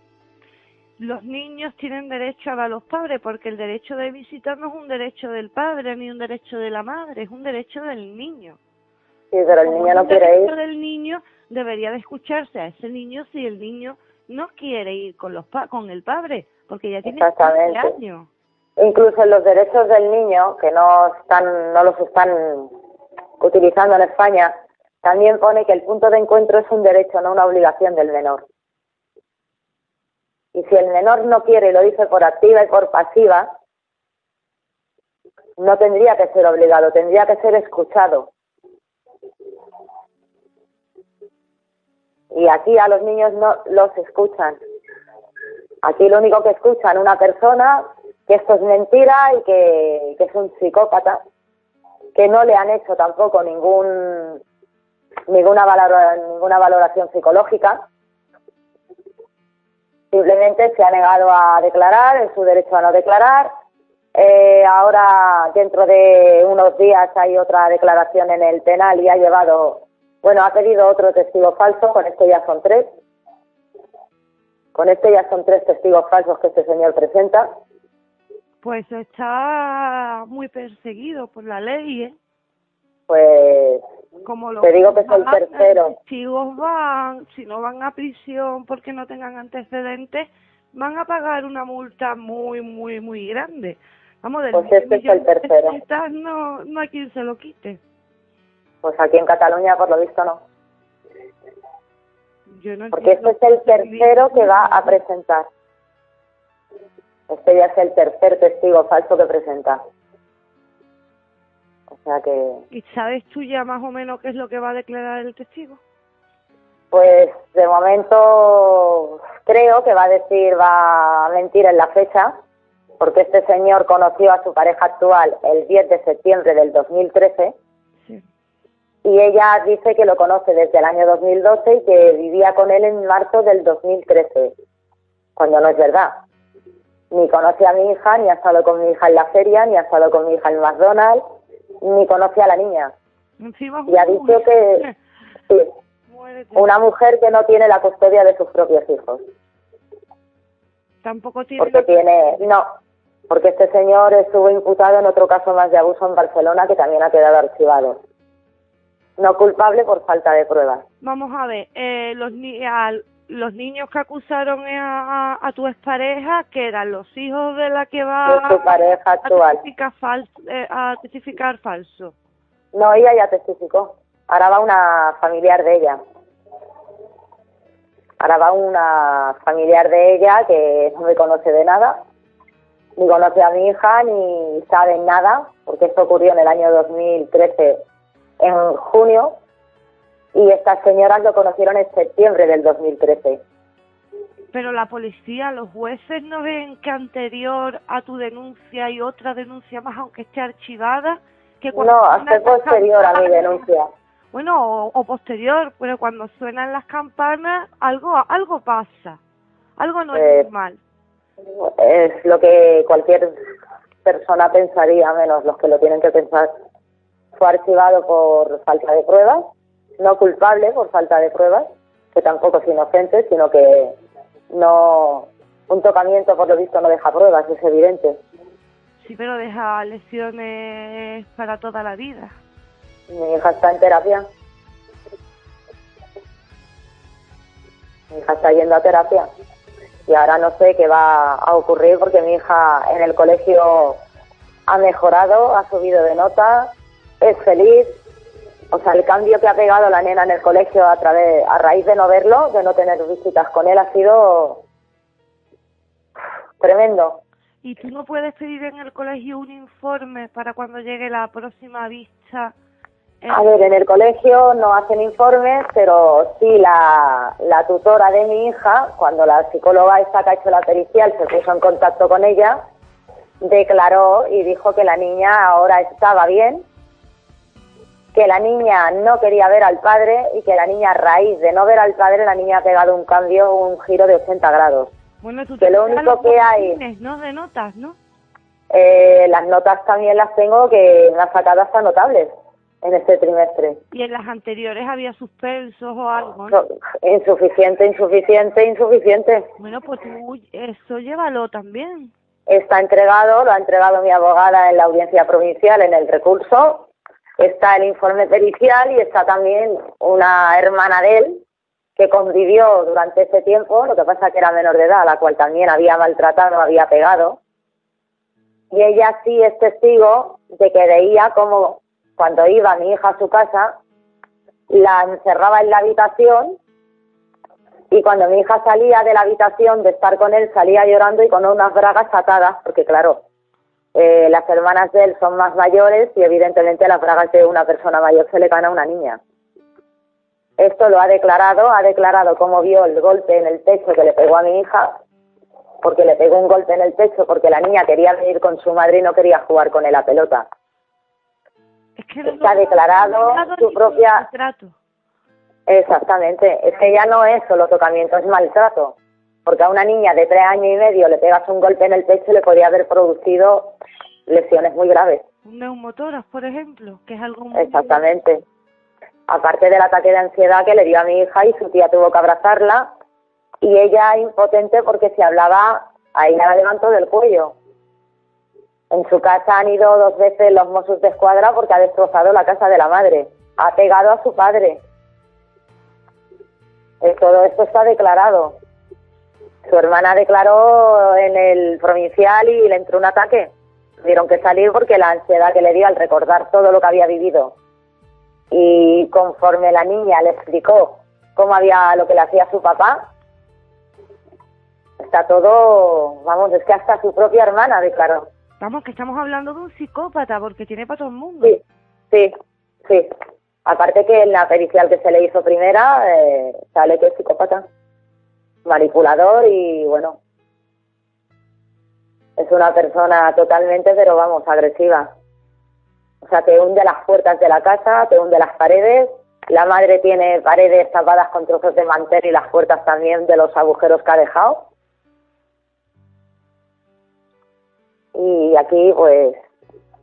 Speaker 7: los niños tienen derecho a ver a los padres, porque el derecho de visitar no es un derecho del padre ni un derecho de la madre, es un derecho del niño.
Speaker 8: Sí, pero el niño no quiere
Speaker 7: derecho
Speaker 8: ir.
Speaker 7: del niño debería de escucharse a ese niño si el niño no quiere ir con los pa con el padre, porque ya tiene 15
Speaker 8: Exactamente.
Speaker 7: años.
Speaker 8: Incluso los derechos del niño, que no están, no los están utilizando en España, también pone que el punto de encuentro es un derecho, no una obligación del menor. Y si el menor no quiere y lo dice por activa y por pasiva, no tendría que ser obligado, tendría que ser escuchado. Y aquí a los niños no los escuchan. Aquí lo único que escuchan una persona que esto es mentira y que, que es un psicópata, que no le han hecho tampoco ningún ninguna valora- ninguna valoración psicológica. Simplemente se ha negado a declarar, en su derecho a no declarar. Eh, ahora, dentro de unos días, hay otra declaración en el penal y ha llevado, bueno, ha pedido otro testigo falso, con esto ya son tres. Con esto ya son tres testigos falsos que este señor presenta.
Speaker 7: Pues está muy perseguido por la ley, ¿eh?
Speaker 8: Pues
Speaker 7: Como los
Speaker 8: Te digo que soy tercero.
Speaker 7: testigos van, si no van a prisión porque no tengan antecedentes, van a pagar una multa muy, muy, muy grande. Vamos, del
Speaker 8: Pues este es el tercero.
Speaker 7: no, no hay quien se lo quite.
Speaker 8: Pues aquí en Cataluña, por lo visto, no.
Speaker 7: Yo no
Speaker 8: Porque este es el tercero que va a presentar. Este ya es el tercer testigo falso que presenta. O sea que,
Speaker 7: ¿Y sabes tú ya más o menos qué es lo que va a declarar el testigo?
Speaker 8: pues de momento creo que va a decir, va a mentir en la fecha, porque este señor conoció a su pareja actual el 10 de septiembre del 2013
Speaker 7: Sí.
Speaker 8: Y ella dice que lo conoce desde el año 2012 y que vivía con él en marzo del 2013, cuando no es verdad. Ni conoce a mi hija, ni ha estado con mi hija en la feria, ni ha estado con mi hija en McDonald's, ni conoce a la niña. Y ha dicho que... Sí. Una mujer que no tiene la custodia de sus propios hijos.
Speaker 7: Tampoco tiene...
Speaker 8: Porque tiene, no, porque este señor estuvo imputado en otro caso más de abuso en Barcelona que también ha quedado archivado. No culpable por falta de pruebas.
Speaker 7: Vamos a ver, eh, los, ni a- los niños que acusaron a, a, a tu expareja, que eran los hijos de la que va
Speaker 8: De su pareja
Speaker 7: a
Speaker 8: actual.
Speaker 7: testificar, eh, a testificar falso.
Speaker 8: No, ella ya testificó. Ahora va una familiar de ella. Ahora va una familiar de ella que no me conoce de nada, ni conoce a mi hija, ni sabe nada, porque esto ocurrió en el año 2013, en junio, y estas señoras lo conocieron en septiembre del 2013.
Speaker 7: Pero la policía, los jueces no ven que anterior a tu denuncia hay otra denuncia más, aunque esté archivada, que cuando
Speaker 8: No, hasta posterior a mi denuncia.
Speaker 7: Bueno, o, o posterior, pero cuando suenan las campanas, algo algo pasa, algo no
Speaker 8: Eh,
Speaker 7: es normal.
Speaker 8: Es lo que cualquier persona pensaría, menos los que lo tienen que pensar. Fue archivado por falta de pruebas, no culpable por falta de pruebas, que tampoco es inocente, sino que no un tocamiento por lo visto no deja pruebas, es evidente.
Speaker 7: Sí, pero deja lesiones para toda la vida.
Speaker 8: Mi hija está en terapia. Mi hija está yendo a terapia. Y ahora no sé qué va a ocurrir porque mi hija en el colegio ha mejorado, ha subido de nota, es feliz. O sea, el cambio que ha pegado la nena en el colegio a través, a raíz de no verlo, de no tener visitas con él, ha sido tremendo.
Speaker 7: ¿Y tú no puedes pedir en el colegio un informe para cuando llegue la próxima vista?
Speaker 8: A ver, en el colegio no hacen informes, pero sí la, la tutora de mi hija, cuando la psicóloga esta que ha hecho la pericial se puso en contacto con ella, declaró y dijo que la niña ahora estaba bien, que la niña no quería ver al padre y que la niña a raíz de no ver al padre la niña ha pegado un cambio, un giro de 80 grados.
Speaker 7: bueno, tú
Speaker 8: que lo único que hay-
Speaker 7: ¿no? De notas, ¿no?
Speaker 8: Eh, las notas también las tengo que me ha sacado hasta notables en este trimestre.
Speaker 7: Y en las anteriores había suspensos o algo,
Speaker 8: insuficiente, insuficiente, insuficiente.
Speaker 7: Bueno, pues tú eso llévalo también.
Speaker 8: Está entregado, lo ha entregado mi abogada en la audiencia provincial en el recurso. Está el informe pericial y está también una hermana de él que convivió durante ese tiempo, lo que pasa que era menor de edad, la cual también había maltratado, había pegado. Y ella sí es testigo de que veía como cuando iba mi hija a su casa, la encerraba en la habitación y cuando mi hija salía de la habitación de estar con él, salía llorando y con unas bragas atadas, porque claro, eh, las hermanas de él son más mayores y evidentemente las bragas de una persona mayor se le caen a una niña. Esto lo ha declarado, ha declarado cómo vio el golpe en el pecho que le pegó a mi hija, porque le pegó un golpe en el pecho porque la niña quería venir con su madre y no quería jugar con él a pelota.
Speaker 7: Es que no-
Speaker 8: Está declarado
Speaker 7: no
Speaker 8: su propia-
Speaker 7: maltrato.
Speaker 8: Exactamente, es que ya no es solo tocamiento, es maltrato. Porque a una niña de tres años y medio le pegas un golpe en el pecho y le podría haber producido lesiones muy graves.
Speaker 7: Un neumotoras, por ejemplo, que es algo muy...
Speaker 8: Exactamente. Aparte del ataque de ansiedad que le dio a mi hija y su tía tuvo que abrazarla y ella impotente porque si hablaba, ahí la levantó del cuello. En su casa han ido dos veces los Mossos de Escuadra porque ha destrozado la casa de la madre. Ha pegado a su padre. Eh, todo esto está declarado. Su hermana declaró en el provincial y le entró un ataque. Tuvieron que salir porque la ansiedad que le dio al recordar todo lo que había vivido. Y conforme la niña le explicó cómo había lo que le hacía su papá, está todo, vamos, es que hasta su propia hermana declaró.
Speaker 7: Vamos, que estamos hablando de un psicópata, porque tiene para todo el mundo.
Speaker 8: Sí, sí, sí. Aparte que en la pericial que se le hizo primera, eh, sale que es psicópata, manipulador y bueno, es una persona totalmente, pero vamos, agresiva. O sea, te hunde las puertas de la casa, te hunde las paredes. La madre tiene paredes tapadas con trozos de mantel y las puertas también de los agujeros que ha dejado. Y aquí, pues,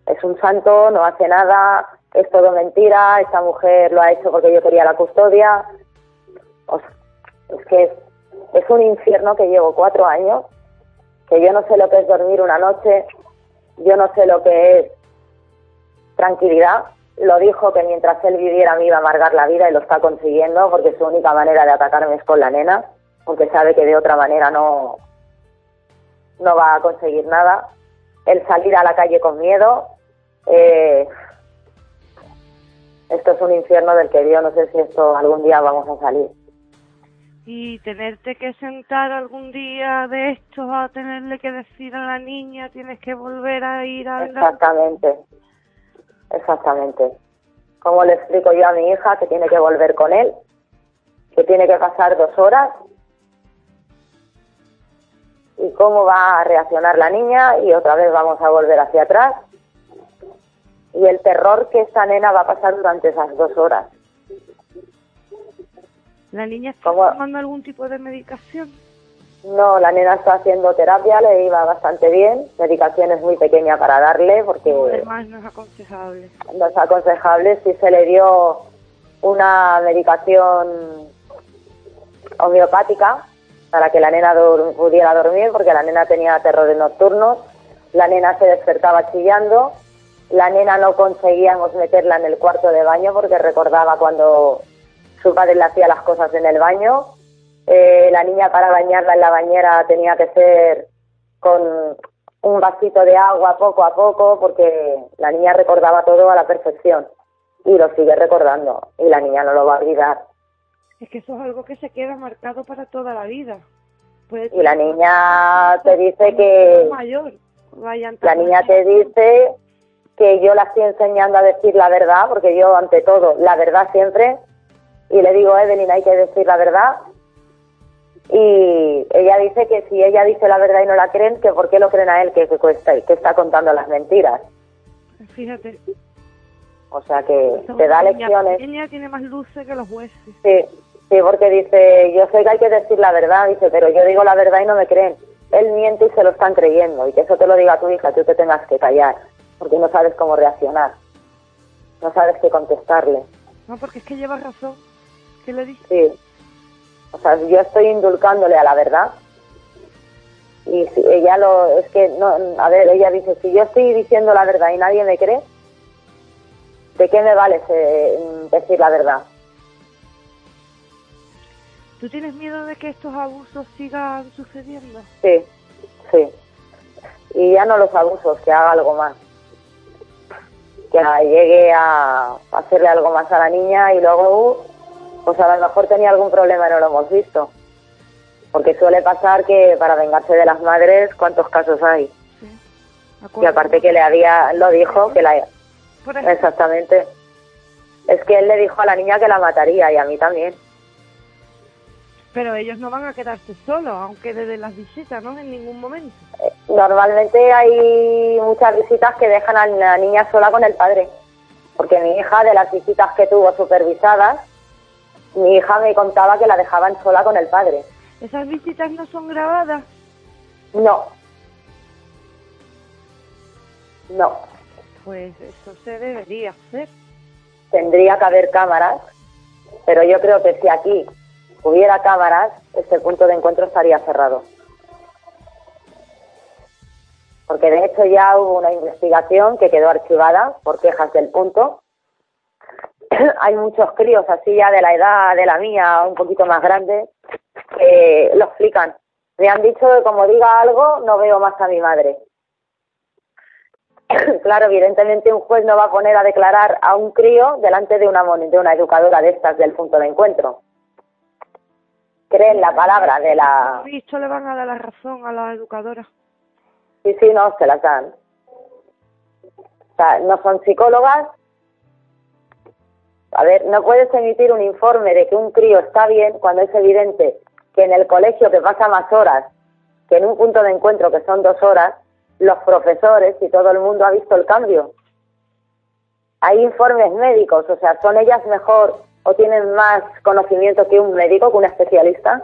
Speaker 8: es un santo, no hace nada, es todo mentira, esta mujer lo ha hecho porque yo quería la custodia. os- es que es, un infierno que llevo cuatro años, que yo no sé lo que es dormir una noche, yo no sé lo que es tranquilidad. Lo dijo que mientras él viviera me iba a amargar la vida y lo está consiguiendo porque su única manera de atacarme es con la nena, porque sabe que de otra manera no, no va a conseguir nada. El salir a la calle con miedo, eh, esto es un infierno del que yo no sé si esto algún día vamos a salir.
Speaker 7: Y tenerte que sentar algún día de estos a tenerle que decir a la niña, tienes que volver a ir a.
Speaker 8: Exactamente, exactamente. ¿Cómo le explico yo a mi hija que tiene que volver con él? Que tiene que pasar dos horas. ¿Y cómo va a reaccionar la niña? Y otra vez vamos a volver hacia atrás. Y el terror que esta nena va a pasar durante esas dos horas.
Speaker 7: ¿La niña está
Speaker 8: ¿Cómo?
Speaker 7: tomando algún tipo de medicación?
Speaker 8: No, la nena está haciendo terapia, le iba bastante bien. Medicación es muy pequeña para darle porque
Speaker 7: Además no es aconsejable.
Speaker 8: no es aconsejable. Si se le dio una medicación homeopática para que la nena dur- pudiera dormir, porque la nena tenía terrores nocturnos, la nena se despertaba chillando, la nena no conseguíamos meterla en el cuarto de baño porque recordaba cuando su padre le hacía las cosas en el baño. Eh, la niña para bañarla en la bañera tenía que ser con un vasito de agua poco a poco porque la niña recordaba todo a la perfección y lo sigue recordando y la niña no lo va a olvidar.
Speaker 7: Es que eso es algo que se queda marcado para toda la vida. Puede
Speaker 8: Y la niña te dice que
Speaker 7: mayor. Vayan
Speaker 8: la niña te dice que yo la estoy enseñando a decir la verdad, porque yo ante todo la verdad siempre, y le digo, Evelyn, hay que decir la verdad. Y ella dice que si ella dice la verdad y no la creen, que por qué lo creen a él, que, que, cuesta- que está contando las mentiras.
Speaker 7: Fíjate.
Speaker 8: O sea que
Speaker 7: esa
Speaker 8: te da
Speaker 7: niña
Speaker 8: lecciones.
Speaker 7: pequeña tiene más luces que los jueces.
Speaker 8: Sí, sí, porque dice, yo sé que hay que decir la verdad, dice, pero yo digo la verdad y no me creen. Él miente y se lo están creyendo, y que eso te lo diga tu hija, tú te tengas que callar, porque no sabes cómo reaccionar, no sabes qué contestarle.
Speaker 7: No, porque es que lleva razón. ¿Qué le dices?
Speaker 8: Sí, o sea, yo estoy indulcándole a la verdad, y si ella lo, es que, no, a ver, ella dice, si yo estoy diciendo la verdad y nadie me cree, ¿de qué me vale eh, decir la verdad?
Speaker 7: ¿Tú tienes miedo de que estos abusos sigan sucediendo?
Speaker 8: Sí, sí. Y ya no los abusos, que haga algo más. Que llegue a hacerle algo más a la niña y luego, uh, pues a lo mejor tenía algún problema y no lo hemos visto. Porque suele pasar que para vengarse de las madres, ¿cuántos casos hay? Y aparte que le había, lo dijo, que la... Exactamente. Es que él le dijo a la niña que la mataría y a mí también.
Speaker 7: pero ellos no van a quedarse solos, aunque desde las visitas, ¿no? En ningún momento.
Speaker 8: Normalmente hay muchas visitas que dejan a la niña sola con el padre. Porque mi hija, de las visitas que tuvo supervisadas, mi hija me contaba que la dejaban sola con el padre.
Speaker 7: ¿Esas visitas no son grabadas?
Speaker 8: No. No.
Speaker 7: Pues eso se debería hacer.
Speaker 8: Tendría que haber cámaras, pero yo creo que si aquí hubiera cámaras, este punto de encuentro estaría cerrado. Porque de hecho ya hubo una investigación que quedó archivada por quejas del punto. Hay muchos críos así ya de la edad de la mía, un poquito más grandes, que lo explican. Me han dicho que como diga algo, no veo más a mi madre. claro, evidentemente un juez no va a poner a declarar a un crío delante de una, de una educadora de estas del punto de encuentro. Creen la palabra de la...
Speaker 7: Visto le van a dar la razón a la educadora.
Speaker 8: Sí, sí, no, se las dan. O sea, no son psicólogas. A ver, no puedes emitir un informe de que un crío está bien cuando es evidente que en el colegio que pasa más horas que en un punto de encuentro que son dos horas, los profesores y todo el mundo ha visto el cambio. Hay informes médicos, o sea, ¿son ellas mejor o tienen más conocimiento que un médico, que un especialista?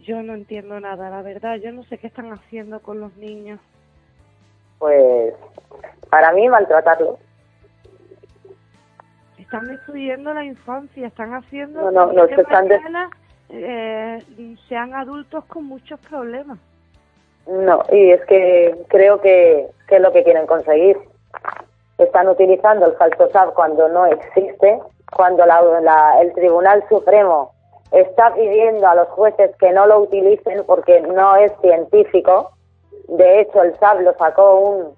Speaker 7: Yo no entiendo nada, la verdad. Yo no sé qué están haciendo con los niños.
Speaker 8: Pues para mí maltratarlo.
Speaker 7: están destruyendo la infancia, están haciendo
Speaker 8: No, no,
Speaker 7: que
Speaker 8: no, se están
Speaker 7: mañana, eh, sean adultos con muchos problemas.
Speaker 8: No, y es que creo que, que es lo que quieren conseguir. Están utilizando el falso SAP cuando no existe, cuando la- la- el Tribunal Supremo está pidiendo a los jueces que no lo utilicen porque no es científico. De hecho, el SAP lo sacó un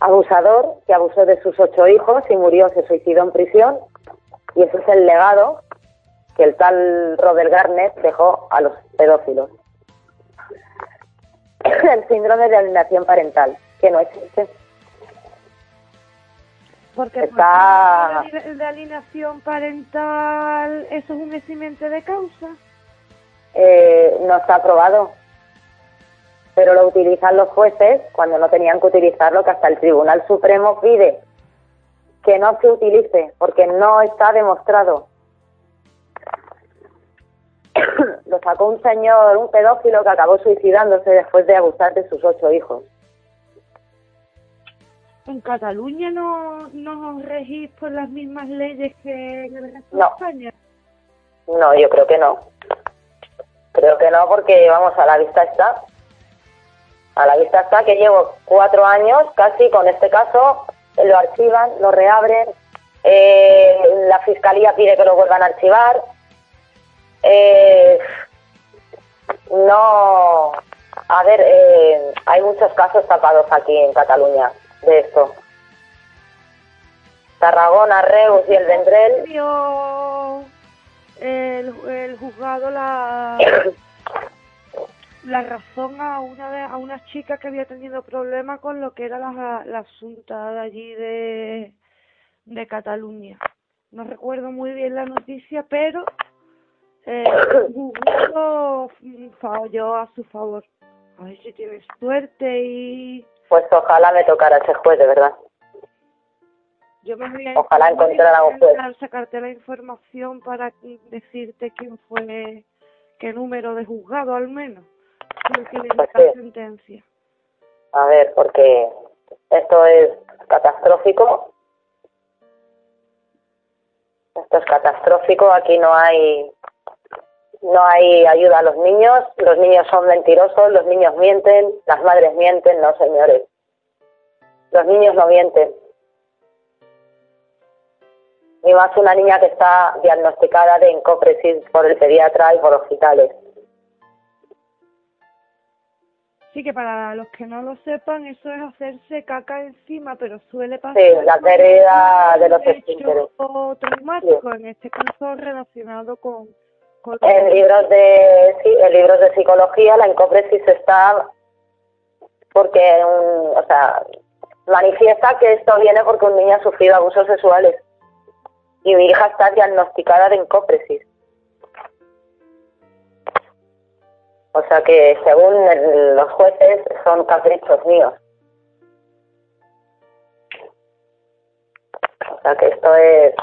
Speaker 8: abusador que abusó de sus ocho hijos y murió, se suicidó en prisión. Y ese es el legado que el tal Robert Garnett dejó a los pedófilos el síndrome de alienación parental, que no existe.
Speaker 7: Porque
Speaker 8: Está-
Speaker 7: por de alineación parental, eso es un eximente de causa.
Speaker 8: Eh, no está aprobado, pero lo utilizan los jueces cuando no tenían que utilizarlo, que hasta el Tribunal Supremo pide que no se utilice, porque no está demostrado. lo sacó un señor, un pedófilo que acabó suicidándose después de abusar de sus ocho hijos.
Speaker 7: En Cataluña no, no regís por las mismas leyes que en el resto
Speaker 8: No.
Speaker 7: de España.
Speaker 8: No, yo creo que no. Creo que no, porque vamos, a la vista está. A la vista está que llevo cuatro años casi con este caso, lo archivan, lo reabren, eh, la fiscalía pide que lo vuelvan a archivar. Eh, no, a ver, eh, hay muchos casos tapados aquí en Cataluña de esto. Tarragona, Reus y el Vendrell.
Speaker 7: El, el juzgado la, la razón a una de, a una chica que había tenido problemas con lo que era la, la asunta de allí de, de Cataluña. No recuerdo muy bien la noticia, pero eh, mm, falló a su favor. A ver si tienes suerte y
Speaker 8: Pues ojalá me tocara ese juez, de verdad.
Speaker 7: yo me voy a
Speaker 8: Ojalá encontrara un juez.
Speaker 7: sacarte la información para decirte quién fue, qué número de juzgado al menos, que
Speaker 8: Pues sí.
Speaker 7: sentencia.
Speaker 8: A ver, porque esto es catastrófico. Esto es catastrófico. Aquí no hay no hay ayuda a los niños. Los niños son mentirosos. Los niños mienten. Las madres mienten. No, señores. Los niños no mienten. Ni más una niña que está diagnosticada de encopresis por el pediatra y por hospitales.
Speaker 7: Sí que para los que no lo sepan, eso es hacerse caca encima, pero suele pasar.
Speaker 8: Sí, la pérdida de los esfínteres.
Speaker 7: traumático, en este caso relacionado con, con
Speaker 8: En libros de sí, en libros de psicología la encopresis está porque un, o sea, manifiesta que esto viene porque un niño ha sufrido abusos sexuales y mi hija está diagnosticada de encopresis. O sea que según el- los jueces son caprichos míos. O sea que esto es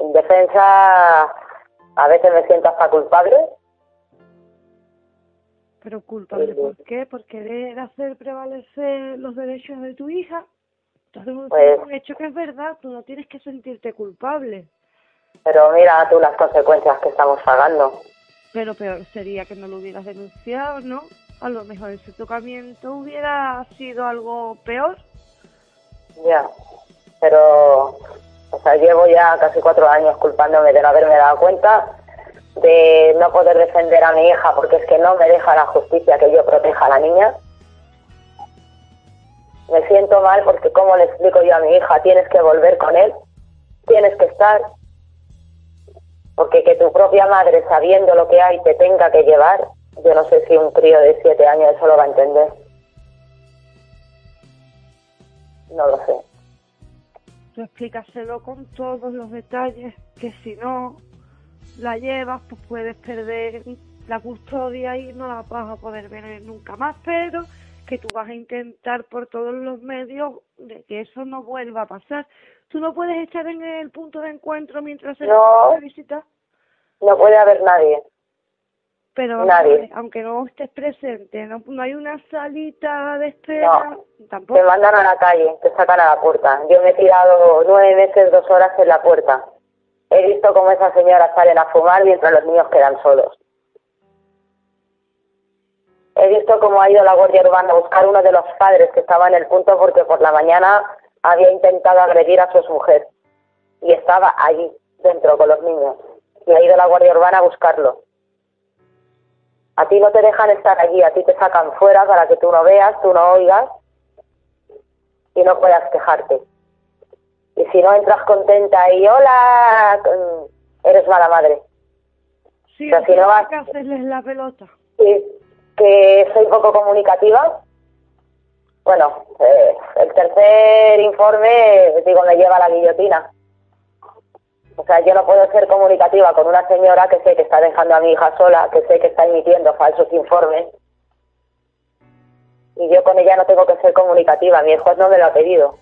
Speaker 8: en defensa a veces me siento hasta culpable.
Speaker 7: Pero culpable. ¿por qué? Por querer hacer prevalecer los derechos de tu hija. Entonces,
Speaker 8: Pues-
Speaker 7: un hecho que es verdad, tú no tienes que sentirte culpable.
Speaker 8: Pero mira tú las consecuencias que estamos pagando.
Speaker 7: Pero peor sería que no lo hubieras denunciado, ¿no? A lo mejor ese tocamiento hubiera sido algo peor.
Speaker 8: Ya. Pero, o sea, llevo ya casi cuatro años culpándome de no haberme dado cuenta, de no poder defender a mi hija porque es que no me deja la justicia que yo proteja a la niña. Me siento mal porque cómo le explico yo a mi hija, tienes que volver con él, tienes que estar, porque que tu propia madre sabiendo lo que hay te tenga que llevar, yo no sé si un crío de siete años eso lo va a entender. No lo sé.
Speaker 7: Tú explícaselo con todos los detalles, que si no la llevas, pues puedes perder la custodia y no la vas a poder ver nunca más, pero que tú vas a intentar por todos los medios de que eso no vuelva a pasar. Tú no puedes estar en el punto de encuentro mientras se
Speaker 8: No.
Speaker 7: visita.
Speaker 8: No puede haber nadie.
Speaker 7: Pero
Speaker 8: Nadie.
Speaker 7: aunque no estés presente, no, no hay una salita de espera,
Speaker 8: No.
Speaker 7: tampoco.
Speaker 8: Te mandan a la calle, te sacan a la puerta. Yo me he tirado nueve meses, dos horas en la puerta. He visto cómo esas señoras salen a fumar mientras los niños quedan solos. He visto cómo ha ido la Guardia Urbana a buscar uno de los padres que estaba en el punto porque por la mañana había intentado agredir a su mujer y estaba allí dentro con los niños. Y ha ido la Guardia Urbana a buscarlo. A ti no te dejan estar allí, a ti te sacan fuera para que tú no veas, tú no oigas y no puedas quejarte. Y si no entras contenta y hola, eres mala madre.
Speaker 7: Sí,
Speaker 8: pero si no vas-
Speaker 7: que hacerles la pelota.
Speaker 8: Sí, que soy poco comunicativa. Bueno, eh, el tercer informe, digo, me lleva a la guillotina. O sea, yo no puedo ser comunicativa con una señora que sé que está dejando a mi hija sola, que sé que está emitiendo falsos informes. Y yo con ella no tengo que ser comunicativa, mi juez no me lo ha pedido.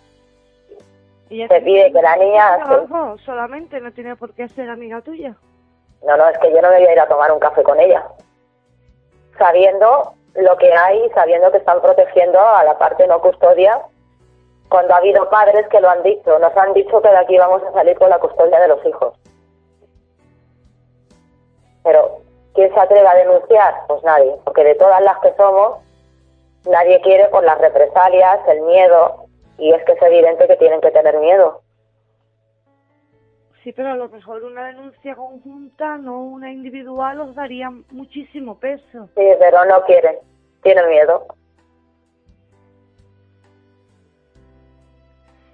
Speaker 7: Ella
Speaker 8: Te pide que la niña...
Speaker 7: trabajo solamente, no tiene por qué ser amiga tuya.
Speaker 8: No, no, es que yo no me voy a ir a tomar un café con ella. Sabiendo lo que hay, sabiendo que están protegiendo a la parte no custodia, cuando ha habido padres que lo han dicho, nos han dicho que de aquí vamos a salir con la custodia de los hijos. Pero, ¿quién se atreve a denunciar? Pues nadie, porque de todas las que somos, nadie quiere por las represalias, el miedo, y es que es evidente que tienen que tener miedo.
Speaker 7: Sí, pero a lo mejor una denuncia conjunta, no una individual, os daría muchísimo peso.
Speaker 8: Sí, pero no quieren, tienen miedo.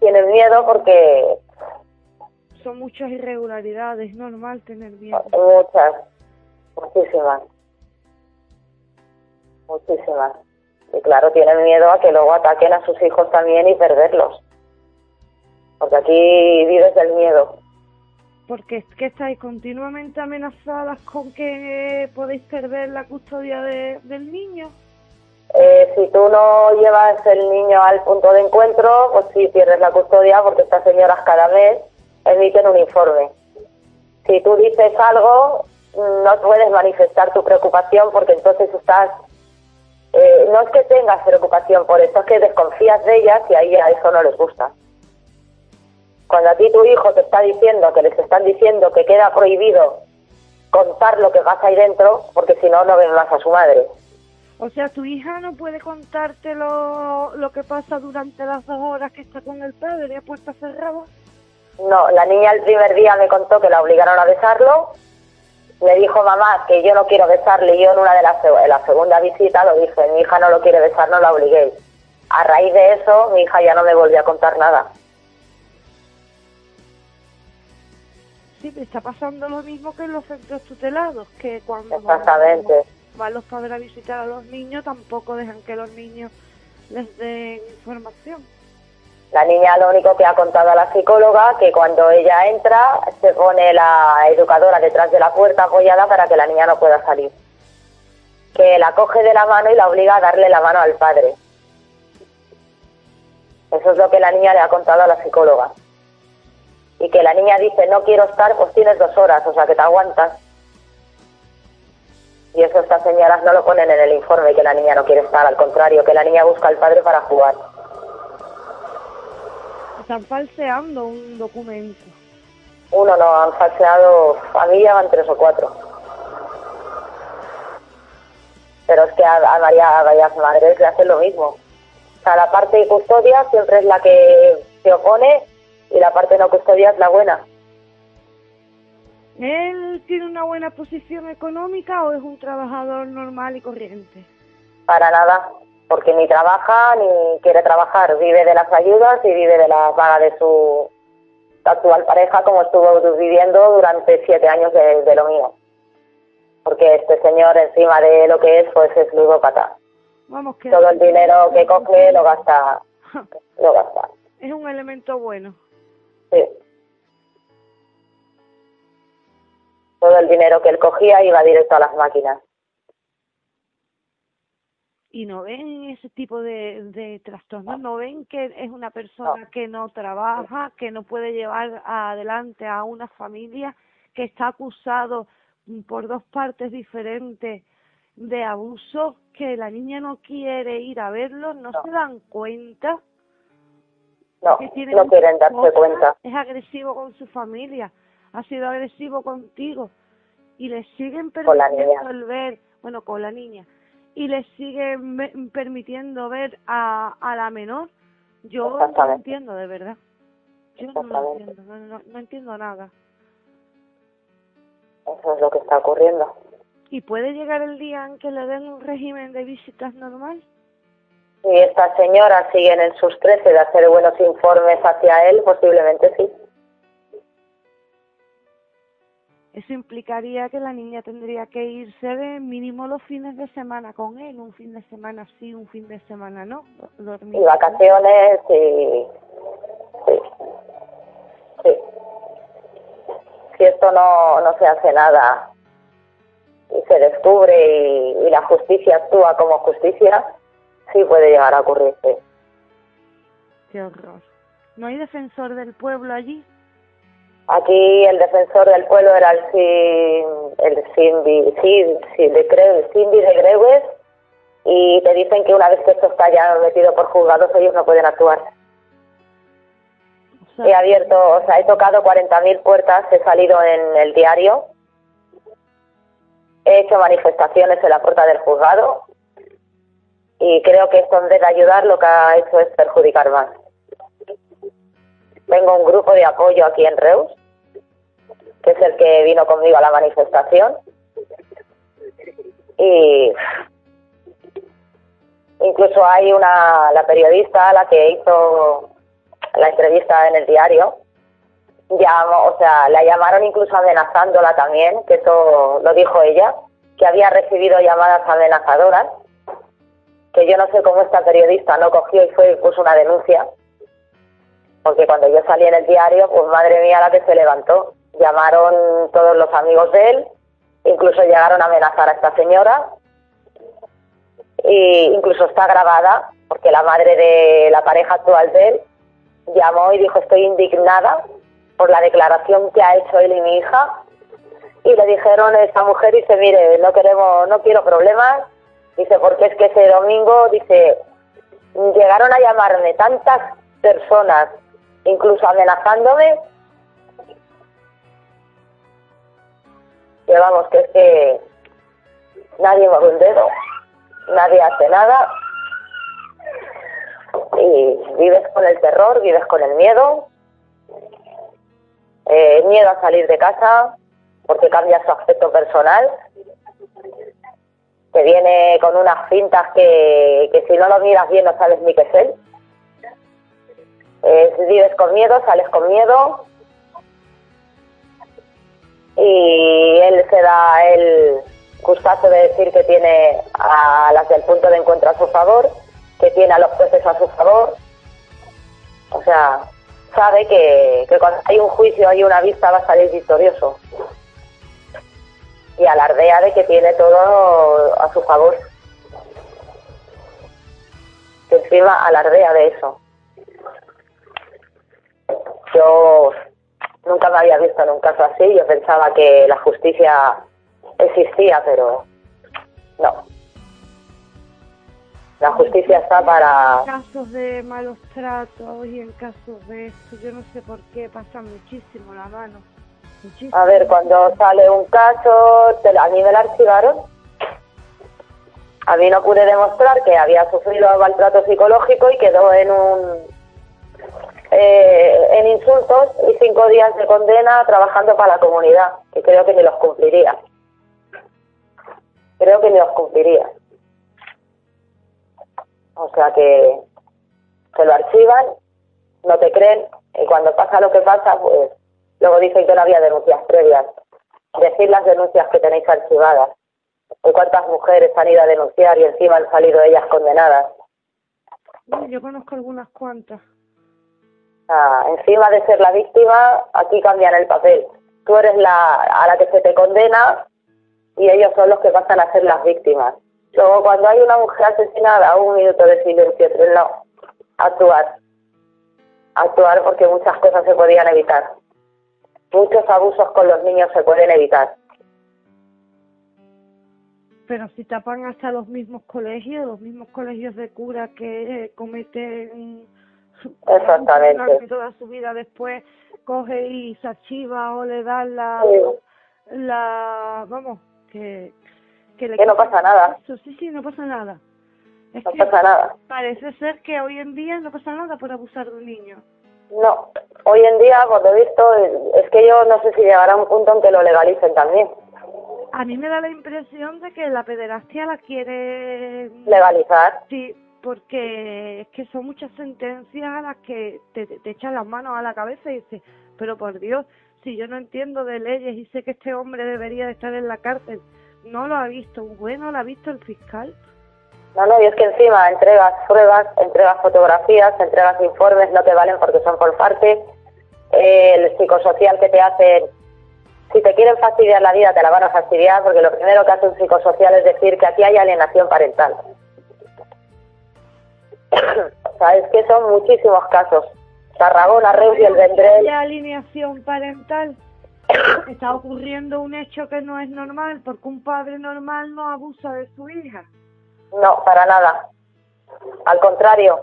Speaker 8: Tienen miedo porque
Speaker 7: Son muchas irregularidades, es normal tener miedo.
Speaker 8: muchas, muchísimas, muchísimas. Y claro, tienen miedo a que luego ataquen a sus hijos también y perderlos. Porque aquí vives del miedo.
Speaker 7: Porque es que estáis continuamente amenazadas con que podéis perder la custodia de- del niño.
Speaker 8: Eh, si tú no llevas el niño al punto de encuentro, pues sí pierdes la custodia porque estas señoras cada mes emiten un informe. Si tú dices algo, no puedes manifestar tu preocupación porque entonces estás... eh, no es que tengas preocupación por eso, es que desconfías de ellas y a ella eso no les gusta. Cuando a ti tu hijo te está diciendo, que les están diciendo que queda prohibido contar lo que pasa ahí dentro, porque si no, no ven más a su madre.
Speaker 7: O sea, tu hija no puede contarte lo, lo que pasa durante las dos horas que está con el padre a puerta cerrada.
Speaker 8: No, la niña el primer día me contó que la obligaron a besarlo. Me dijo mamá que yo no quiero besarle. Yo en una de las en la segunda visita lo dije, mi hija no lo quiere besar, no la obliguéis. A raíz de eso, mi hija ya no me volvió a contar nada.
Speaker 7: Sí, está pasando lo mismo que en los centros tutelados, que cuando
Speaker 8: Exactamente.
Speaker 7: van los padres a visitar a los niños tampoco dejan que los niños les den información.
Speaker 8: La niña lo único que ha contado a la psicóloga que cuando ella entra se pone la educadora detrás de la puerta apoyada para que la niña no pueda salir. Que la coge de la mano y la obliga a darle la mano al padre. Eso es lo que la niña le ha contado a la psicóloga. Y que la niña dice no quiero estar, pues tienes dos horas, o sea que te aguantas. Y eso estas señoras no lo ponen en el informe que la niña no quiere estar, al contrario, que la niña busca al padre para jugar.
Speaker 7: Están falseando un documento.
Speaker 8: Uno no, han falseado, a mí ya van tres o cuatro. Pero es que a, a María, a varias madres le hacen lo mismo. O sea, la parte de custodia siempre es la que se opone y la parte no custodia es la buena.
Speaker 7: ¿Él tiene una buena posición económica o es un trabajador normal y corriente?
Speaker 8: Para nada, porque ni trabaja ni quiere trabajar. Vive de las ayudas y vive de la paga de su actual pareja como estuvo viviendo durante siete años de, de lo mío. Porque este señor encima de lo que es, pues es ludópata.
Speaker 7: Vamos, que
Speaker 8: Todo el dinero que coge lo gasta, lo gasta.
Speaker 7: es un elemento bueno.
Speaker 8: Sí. Todo el dinero que él cogía iba directo a las máquinas.
Speaker 7: Y no ven ese tipo de, de trastornos, no ven que es una persona que no trabaja, que no puede llevar adelante a una familia, que está acusado por dos partes diferentes de abuso que la niña no quiere ir a verlos, no, se dan cuenta.
Speaker 8: No,
Speaker 7: que tiene
Speaker 8: no quieren darse cuenta.
Speaker 7: Es agresivo con su familia, ha sido agresivo contigo y le siguen permitiendo ver, bueno, con la niña, y le siguen permitiendo ver a, a la menor. Yo no entiendo, de verdad. Yo no lo entiendo, no, no, no entiendo nada.
Speaker 8: Eso es lo que está ocurriendo.
Speaker 7: ¿Y puede llegar el día en que le den un régimen de visitas normal?
Speaker 8: Si estas señoras siguen en sus trece de hacer buenos informes hacia él, posiblemente sí.
Speaker 7: Eso implicaría que la niña tendría que irse de mínimo los fines de semana con él, un fin de semana sí, un fin de semana no. do- dormir.
Speaker 8: Y vacaciones y... Sí. Sí. Si esto no, no se hace nada y se descubre y, y la justicia actúa como justicia, sí puede llegar a ocurrir, sí.
Speaker 7: Qué horror. ¿No hay defensor del pueblo allí?
Speaker 8: Aquí el defensor del pueblo era el Sin, el sí, de de Greues y te dicen que una vez que esto está ya metido por juzgados ellos no pueden actuar.
Speaker 7: O sea,
Speaker 8: He abierto, o sea, he tocado 40.000 puertas, he salido en el diario, he hecho manifestaciones en la puerta del juzgado y creo que esto en vez de ayudar lo que ha hecho es perjudicar más. Tengo un grupo de apoyo aquí en Reus, que es el que vino conmigo a la manifestación. Y incluso hay una, la periodista, la que hizo la entrevista en el diario, llamó, o sea, la llamaron incluso amenazándola también, que eso lo dijo ella, que había recibido llamadas amenazadoras, que yo no sé cómo esta periodista no cogió y fue y puso una denuncia, porque cuando yo salí en el diario, pues madre mía la que se levantó. Llamaron todos los amigos de él, incluso llegaron a amenazar a esta señora, y incluso está grabada, porque la madre de la pareja actual de él llamó y dijo estoy indignada por la declaración que ha hecho él y mi hija, y le dijeron a esta mujer, dice, mire, no queremos, no quiero problemas, dice, porque es que ese domingo, dice, llegaron a llamarme tantas personas, incluso amenazándome, que vamos, que es que nadie mueve un dedo, nadie hace nada, y vives con el terror, vives con el miedo, eh, miedo a salir de casa, porque cambia su aspecto personal, te viene con unas cintas que, que si no lo miras bien no sabes ni qué es él. Eh, vives con miedo, sales con miedo y él se da el gustazo de decir que tiene a las del punto de encuentro a su favor, que tiene a los jueces a su favor. O sea, sabe que, que cuando hay un juicio, hay una vista, va a salir victorioso. Y alardea de que tiene todo a su favor. Que encima alardea de eso. Yo nunca me había visto en un caso así. Yo pensaba que la justicia existía, pero no. La justicia está para...
Speaker 7: En casos de malos tratos y en casos de esto, yo no sé por qué pasa muchísimo la mano.
Speaker 8: A ver, cuando sale un caso, a mí me la archivaron. A mí no pude demostrar que había sufrido maltrato psicológico y quedó en un eh, en insultos y cinco días de condena trabajando para la comunidad, que creo que ni los cumpliría. Creo que ni los cumpliría. O sea que se lo archivan, no te creen y cuando pasa lo que pasa, pues luego dicen que no había denuncias previas. Decir las denuncias que tenéis archivadas. ¿Y cuántas mujeres han ido a denunciar y encima han salido ellas condenadas?
Speaker 7: Yo conozco algunas cuantas.
Speaker 8: Ah, encima de ser la víctima, aquí cambian el papel. Tú eres la a la que se te condena y ellos son los que pasan a ser las víctimas. Luego, cuando hay una mujer asesinada, un minuto de silencio, no. Actuar. Actuar porque muchas cosas se podían evitar. Muchos abusos con los niños se pueden evitar.
Speaker 7: Pero si tapan hasta los mismos colegios, los mismos colegios de cura que cometen
Speaker 8: Exactamente.
Speaker 7: que toda su vida después coge y se archiva o le dan la,
Speaker 8: Sí.
Speaker 7: la vamos, que, que, le
Speaker 8: Que no pasa nada.
Speaker 7: Eso, sí, sí, no pasa nada. Es
Speaker 8: No
Speaker 7: que
Speaker 8: pasa nada.
Speaker 7: parece ser que hoy en día no pasa nada por abusar de un niño.
Speaker 8: No, hoy en día, por lo visto, es que yo no sé si llegará un punto en que lo legalicen también.
Speaker 7: A mí me da la impresión de que la pederastia la quiere...
Speaker 8: Legalizar.
Speaker 7: Sí, porque es que son muchas sentencias a las que te, te echan las manos a la cabeza y dices, pero por Dios, si yo no entiendo de leyes y sé que este hombre debería de estar en la cárcel, no lo ha visto un bueno, lo ha visto el fiscal.
Speaker 8: No, no, y es que encima entregas pruebas, entregas fotografías, entregas informes, no te valen porque son por parte. Eh, el psicosocial que te hacen, si te quieren fastidiar la vida, te la van a fastidiar porque lo primero que hace un psicosocial es decir que aquí hay alienación parental. o sea, es que son muchísimos casos. Tarragona, Reus y el Vendrell.
Speaker 7: Alineación parental está ocurriendo un hecho que no es normal porque un padre normal no abusa de su hija.
Speaker 8: No, para nada. Al contrario.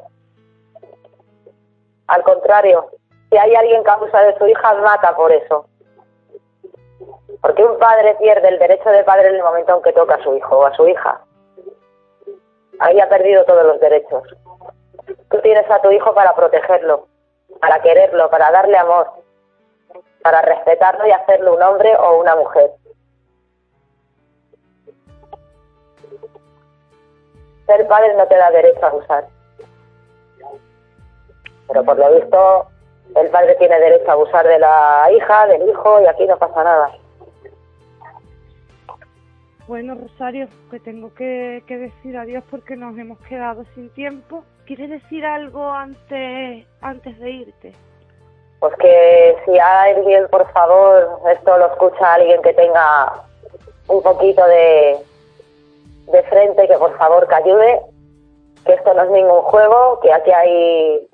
Speaker 8: Al contrario. Si hay alguien que abusa de su hija, mata por eso. Porque un padre pierde el derecho de padre en el momento en que toca a su hijo o a su hija. Ahí ha perdido todos los derechos. Tú tienes a tu hijo para protegerlo, para quererlo, para darle amor, para respetarlo y hacerlo un hombre o una mujer. Ser padre no te da derecho a abusar. Pero por lo visto, el padre tiene derecho a abusar de la hija, del hijo, y aquí no pasa nada.
Speaker 7: Bueno, Rosario, que tengo que, que decir adiós porque nos hemos quedado sin tiempo. ¿Quieres decir algo antes, antes de irte?
Speaker 8: Pues que si alguien, por favor, esto lo escucha alguien que tenga un poquito de, de frente, que por favor que ayude, que esto no es ningún juego, que aquí hay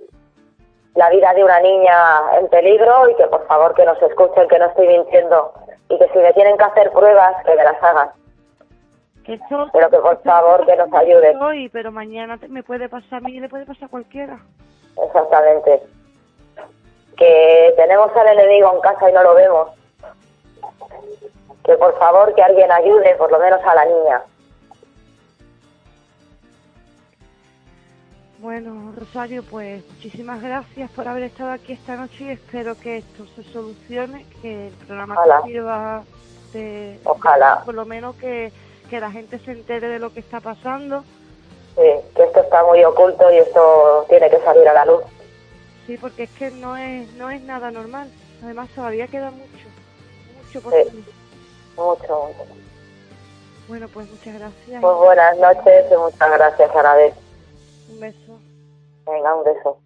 Speaker 8: la vida de una niña en peligro y que por favor que nos escuchen, que no estoy mintiendo y que si me tienen que hacer pruebas, que me las hagan.
Speaker 7: Que
Speaker 8: Pero que por favor que nos ayuden.
Speaker 7: Hoy, pero mañana me puede pasar a mí y le puede pasar a cualquiera.
Speaker 8: Exactamente. Que tenemos al enemigo en casa y no lo vemos. Que por favor que alguien ayude, por lo menos a la niña.
Speaker 7: Bueno, Rosario, pues muchísimas gracias por haber estado aquí esta noche y espero que esto se solucione, que el programa
Speaker 8: Ojalá.
Speaker 7: te sirva de,
Speaker 8: Ojalá.
Speaker 7: de- por lo menos que, que la gente se entere de lo que está pasando.
Speaker 8: Sí, que esto está muy oculto y esto tiene que salir a la luz.
Speaker 7: Sí, porque es que no es no es nada normal. Además todavía queda mucho, mucho por
Speaker 8: Sí. Mucho, mucho.
Speaker 7: Bueno, pues muchas gracias.
Speaker 8: Pues buenas noches y muchas gracias, Arabel.
Speaker 7: Un beso.
Speaker 8: Venga, un beso.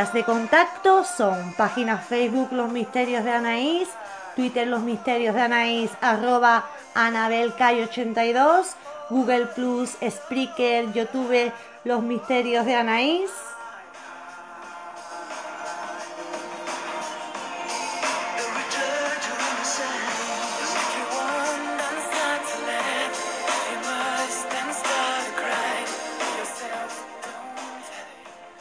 Speaker 7: De contacto son página Facebook Los Misterios de Anaís, Twitter Los Misterios de Anaís, arroba AnabelCay82, Google Plus, Spreaker, YouTube Los Misterios de Anaís.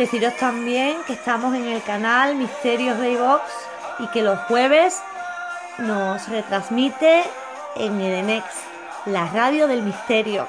Speaker 1: Deciros también que estamos en el canal Misterios de iVox y que los jueves nos retransmite en Edenex, la radio del misterio.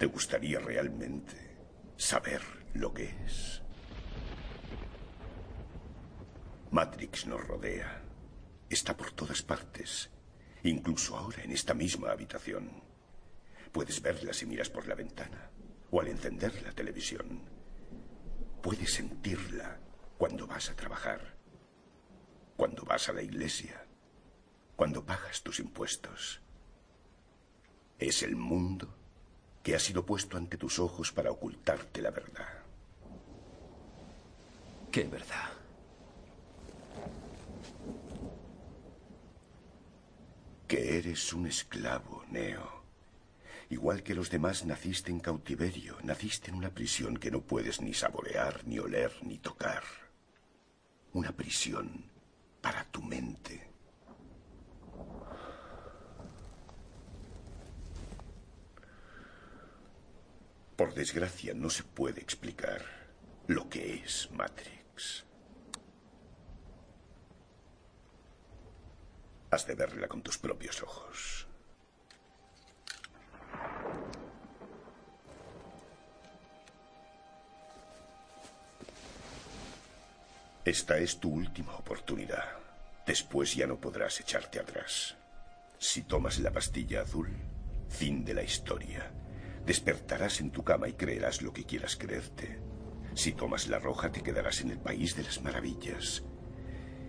Speaker 5: ¿Te gustaría realmente saber lo que es? Matrix nos rodea. Está por todas partes, incluso ahora en esta misma habitación. Puedes verla si miras por la ventana o al encender la televisión. Puedes sentirla cuando vas a trabajar, cuando vas a la iglesia, cuando pagas tus impuestos. Es el mundo que ha sido puesto ante tus ojos para ocultarte la verdad.
Speaker 6: ¿Qué verdad?
Speaker 5: Que eres un esclavo, Neo. Igual que los demás naciste en cautiverio, naciste en una prisión que no puedes ni saborear, ni oler, ni tocar. Una prisión para tu mente. Por desgracia, no se puede explicar lo que es Matrix. Has de verla con tus propios ojos. Esta es tu última oportunidad. Después ya no podrás echarte atrás. Si tomas la pastilla azul, fin de la historia. Despertarás en tu cama y creerás lo que quieras creerte. Si tomas la roja te quedarás en el país de las maravillas.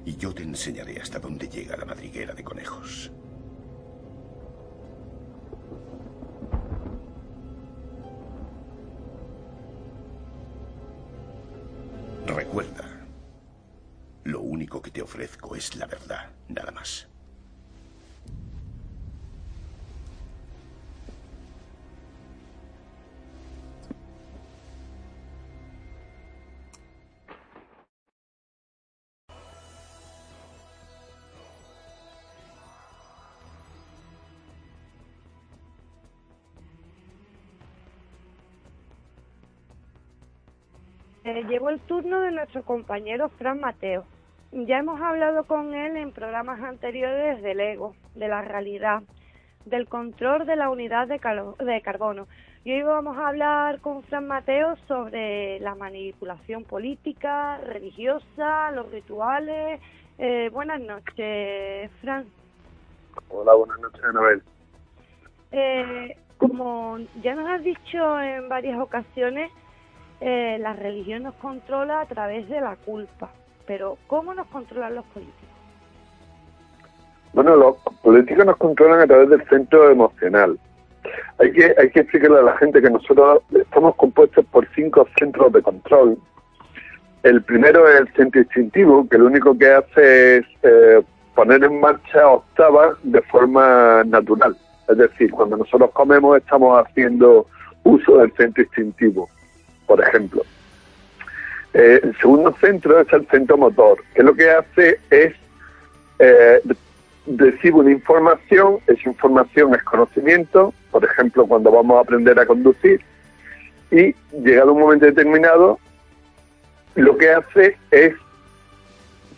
Speaker 5: Y yo te enseñaré hasta dónde llega la madriguera de conejos. Recuerda, lo único que te ofrezco es la verdad, nada más.
Speaker 7: Llevo el turno de nuestro compañero Fran Mateo. Ya hemos hablado con él en programas anteriores del ego, de la realidad, del control de la unidad de carbono. Y hoy vamos a hablar con Fran Mateo sobre la manipulación política, religiosa, los rituales. Eh, buenas noches, Fran.
Speaker 9: Hola, buenas noches, Anabel.
Speaker 7: Eh, como ya nos has dicho en varias ocasiones, eh, la religión nos controla a través de la culpa. Pero ¿cómo nos controlan los políticos?
Speaker 9: Bueno, los políticos nos controlan a través del centro emocional. Hay que, hay que explicarle a la gente que nosotros estamos compuestos por cinco centros de control. El primero es el centro instintivo, que lo único que hace es eh, poner en marcha octavas de forma natural. Es decir, cuando nosotros comemos estamos haciendo uso del centro instintivo, por ejemplo. Eh, el segundo centro es el centro motor, que lo que hace es eh, recibe una información, esa información es conocimiento, por ejemplo, cuando vamos a aprender a conducir, y llegado un momento determinado, lo que hace es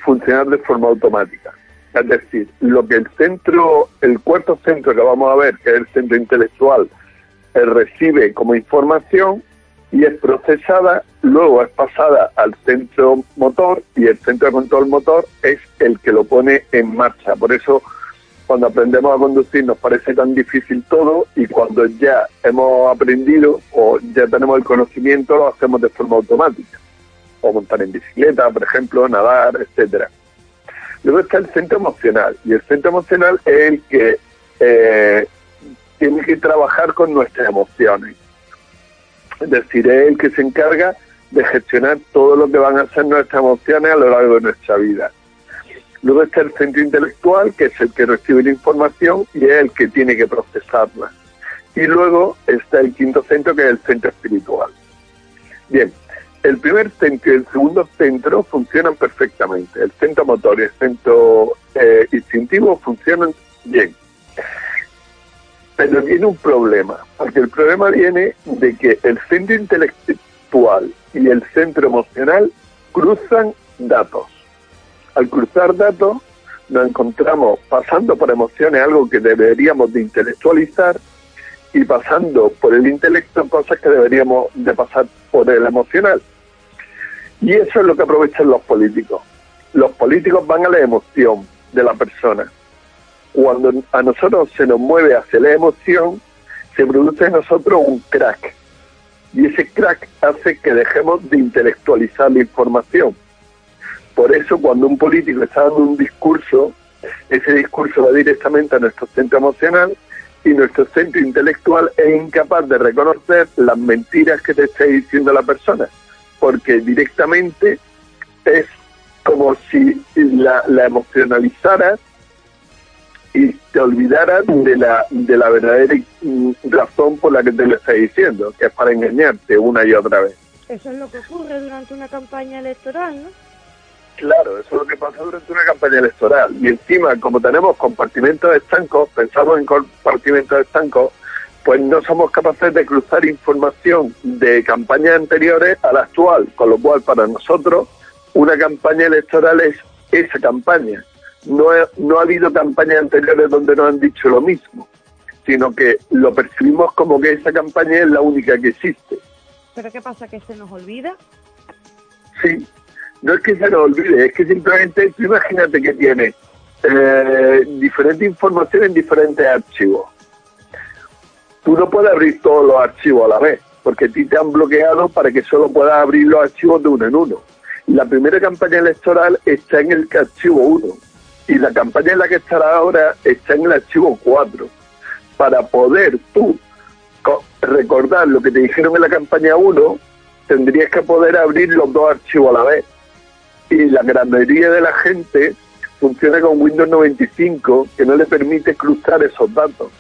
Speaker 9: funcionar de forma automática. Es decir, lo que el centro, el cuarto centro que vamos a ver, que es el centro intelectual, eh, recibe como información y es procesada, luego es pasada al centro motor y el centro de control motor es el que lo pone en marcha. Por eso cuando aprendemos a conducir nos parece tan difícil todo y cuando ya hemos aprendido o ya tenemos el conocimiento lo hacemos de forma automática. O montar en bicicleta, por ejemplo, nadar, etcétera. Luego está el centro emocional y el centro emocional es el que eh, tiene que trabajar con nuestras emociones. Es decir, es el que se encarga de gestionar todo lo que van a ser nuestras emociones a lo largo de nuestra vida. Luego está el centro intelectual, que es el que recibe la información y es el que tiene que procesarla. Y luego está el quinto centro, que es el centro espiritual. Bien, el primer centro y el segundo centro funcionan perfectamente. El centro motor y el centro eh, instintivo funcionan bien. Pero tiene un problema, porque el problema viene de que el centro intelectual y el centro emocional cruzan datos. Al cruzar datos nos encontramos pasando por emociones algo que deberíamos de intelectualizar y pasando por el intelecto cosas que deberíamos de pasar por el emocional. Y eso es lo que aprovechan los políticos. Los políticos van a la emoción de la persona. Cuando a nosotros se nos mueve hacia la emoción, se produce en nosotros un crack. Y ese crack hace que dejemos de intelectualizar la información. Por eso cuando un político está dando un discurso, ese discurso va directamente a nuestro centro emocional y nuestro centro intelectual es incapaz de reconocer las mentiras que te está diciendo la persona, porque directamente es como si la, la emocionalizaras y te olvidaras de la, de la verdadera razón por la que te lo está diciendo, que es para engañarte una y otra vez.
Speaker 7: Eso es lo que ocurre durante una campaña electoral, ¿no?
Speaker 9: Claro, eso es lo que pasa durante una campaña electoral. Y encima, como tenemos compartimentos estancos, pensamos en compartimentos estancos, pues no somos capaces de cruzar información de campañas anteriores a la actual, con lo cual para nosotros una campaña electoral es esa campaña. No, he- no ha habido campañas anteriores donde nos han dicho lo mismo, sino que lo percibimos como que esa campaña es la única que existe.
Speaker 7: Pero ¿qué pasa? ¿Que se nos olvida?
Speaker 9: Sí, no es que se nos olvide, es que simplemente tú imagínate que tiene eh, diferente información en diferentes archivos. Tú no puedes abrir todos los archivos a la vez, porque a ti te han bloqueado para que solo puedas abrir los archivos de uno en uno. La primera campaña electoral está en el archivo 1 y la campaña en la que estará ahora está en el archivo 4. Para poder tú recordar lo que te dijeron en la campaña 1, tendrías que poder abrir los dos archivos a la vez. Y la gran mayoría de la gente funciona con Windows 95, que no le permite cruzar esos datos.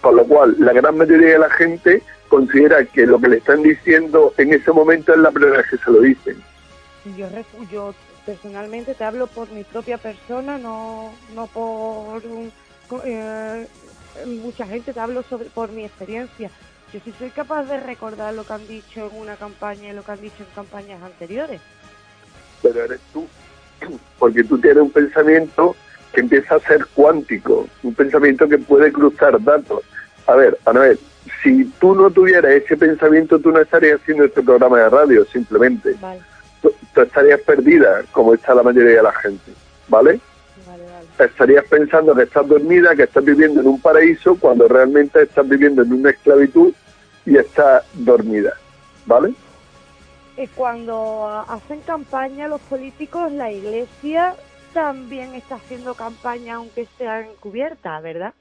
Speaker 9: Con lo cual, la gran mayoría de la gente considera que lo que le están diciendo en ese momento es la primera vez que se lo dicen.
Speaker 7: Yo, yo personalmente te hablo por mi propia persona, no, no por eh, mucha gente, te hablo sobre, por mi experiencia. Yo sí soy capaz de recordar lo que han dicho en una campaña y lo que han dicho en campañas anteriores.
Speaker 9: Pero eres tú, porque tú tienes un pensamiento que empieza a ser cuántico, un pensamiento que puede cruzar datos. A ver, a ver, si tú no tuvieras ese pensamiento, tú no estarías haciendo este programa de radio, simplemente. Tú, estarías perdida, como está la mayoría de la gente, ¿vale? Estarías pensando que estás dormida, que estás viviendo en un paraíso, cuando realmente estás viviendo en una esclavitud y estás dormida, ¿vale?
Speaker 7: Y cuando hacen campaña los políticos, la iglesia también está haciendo campaña, aunque sea encubierta, ¿verdad?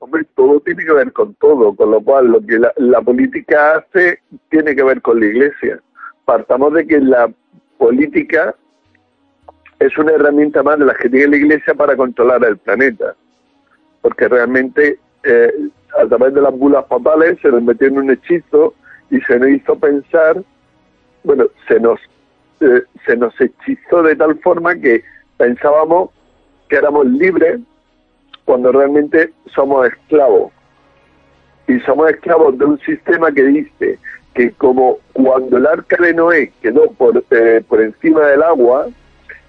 Speaker 9: Hombre, todo tiene que ver con todo, con lo cual lo que la, política hace tiene que ver con la iglesia. Partamos de que la política es una herramienta más de las que tiene la iglesia para controlar el planeta, porque realmente eh, a través de las bulas papales se nos metió en un hechizo y se nos hizo pensar, bueno, se nos, eh, se nos hechizó de tal forma que pensábamos que éramos libres cuando realmente somos esclavos. Y somos esclavos de un sistema que dice que como cuando el arca de Noé quedó por, eh, por encima del agua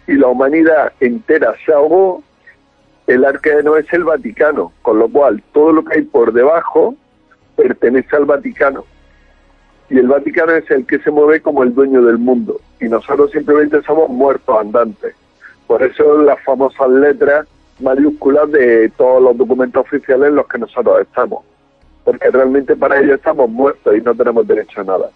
Speaker 9: y la humanidad entera se ahogó, el arca de Noé es el Vaticano, con lo cual todo lo que hay por debajo pertenece al Vaticano. Y el Vaticano es el que se mueve como el dueño del mundo. Y nosotros simplemente somos muertos andantes. Por eso las famosas letras mayúsculas de todos los documentos oficiales en los que nosotros estamos, porque realmente para ellos estamos muertos y no tenemos derecho a nada.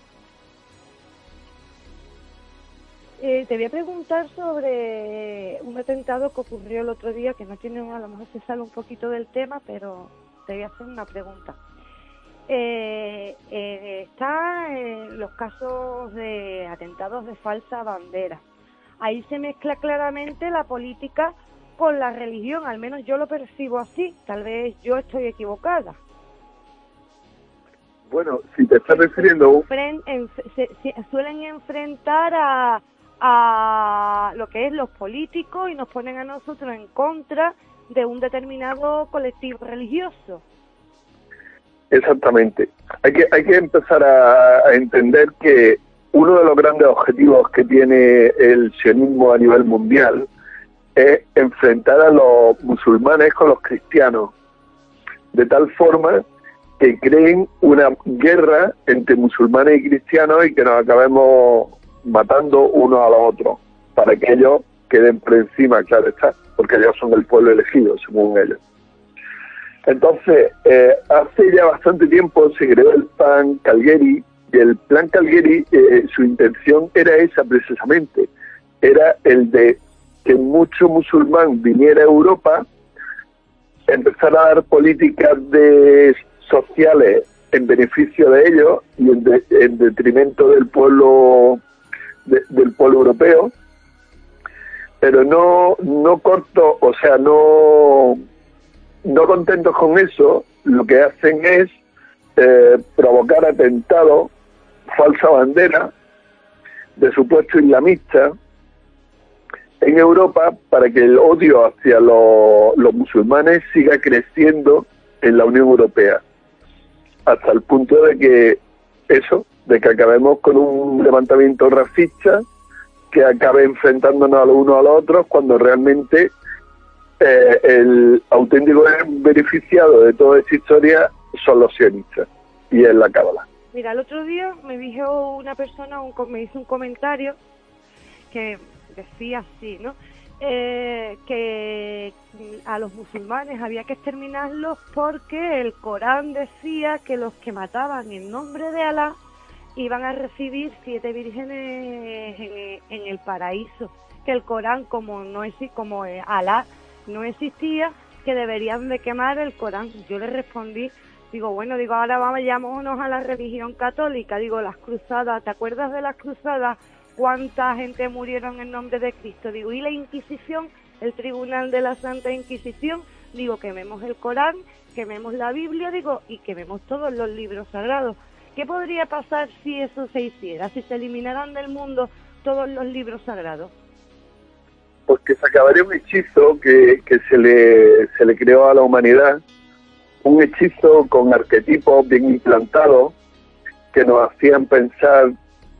Speaker 7: Eh, te voy a preguntar sobre un atentado que ocurrió el otro día, que no tiene, a lo mejor se sale un poquito del tema, pero te voy a hacer una pregunta. Eh, eh, está en los casos de atentados de falsa bandera. Ahí se mezcla claramente la política con la religión, al menos yo lo percibo así, tal vez yo estoy equivocada.
Speaker 9: Bueno, si te estás refiriendo...
Speaker 7: se, suelen enfrentar a, a lo que es los políticos y nos ponen a nosotros en contra de un determinado colectivo religioso.
Speaker 9: Exactamente. Hay que, hay que empezar a, a entender que uno de los grandes objetivos que tiene el sionismo a nivel mundial es enfrentar a los musulmanes con los cristianos, de tal forma que creen una guerra entre musulmanes y cristianos y que nos acabemos matando unos a los otros, para que ellos queden por encima, claro está, porque ellos son el pueblo elegido, según ellos. Entonces, eh, hace ya bastante tiempo se creó el plan Calgary y el plan Calgary, eh, su intención era esa precisamente, era el de que mucho musulmán viniera a Europa, empezar a dar políticas de sociales en beneficio de ellos y en, detrimento del pueblo del pueblo europeo, pero no no corto, o sea, no no contentos con eso, lo que hacen es eh, provocar atentados, falsa bandera de supuesto islamista en Europa para que el odio hacia los musulmanes siga creciendo en la Unión Europea, hasta el punto de que eso, de que acabemos con un levantamiento racista que acabe enfrentándonos a los unos a los otros cuando realmente eh, el auténtico beneficiado de toda esta historia son los sionistas y es la cábala.
Speaker 7: Mira, el otro día me dijo una persona, un, me hizo un comentario que decía así, ¿no? Eh, que a los musulmanes había que exterminarlos porque el Corán decía que los que mataban en nombre de Alá iban a recibir siete vírgenes en, el paraíso. Que el Corán, como no como eh, Alá no existía, que deberían de quemar el Corán. Yo le respondí, digo, bueno, digo, ahora vayámonos a la religión católica, digo, las cruzadas, ¿te acuerdas de las cruzadas? ¿Cuánta gente murieron en nombre de Cristo? Digo, ¿y la Inquisición? El Tribunal de la Santa Inquisición, digo, quememos el Corán, quememos la Biblia, digo, y quememos todos los libros sagrados. ¿Qué podría pasar si eso se hiciera, si se eliminaran del mundo todos los libros sagrados?
Speaker 9: Pues que se acabaría un hechizo que, que se, le, se le creó a la humanidad, un hechizo con arquetipos bien implantados que nos hacían pensar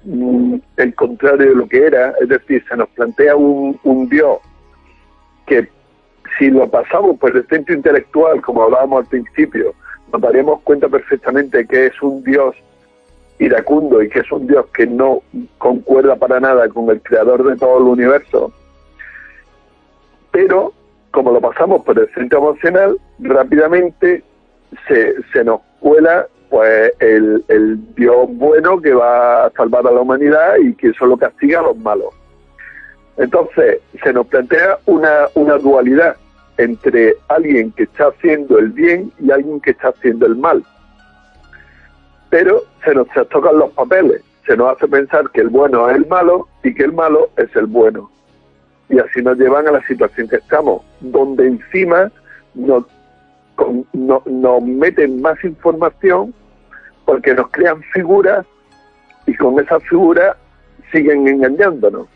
Speaker 9: mm, el contrario de lo que era, es decir, se nos plantea un, un Dios que si lo pasamos por el centro intelectual, como hablábamos al principio, nos daríamos cuenta perfectamente que es un Dios iracundo y que es un Dios que no concuerda para nada con el creador de todo el universo, pero como lo pasamos por el centro emocional, rápidamente se, se nos cuela pues el, Dios bueno que va a salvar a la humanidad y que solo castiga a los malos. Entonces, se nos plantea una, una dualidad entre alguien que está haciendo el bien y alguien que está haciendo el mal. Pero se nos tocan los papeles, se nos hace pensar que el bueno es el malo y que el malo es el bueno. Y así nos llevan a la situación que estamos, donde encima nos, nos meten más información porque nos crean figuras y con esas figuras siguen engañándonos.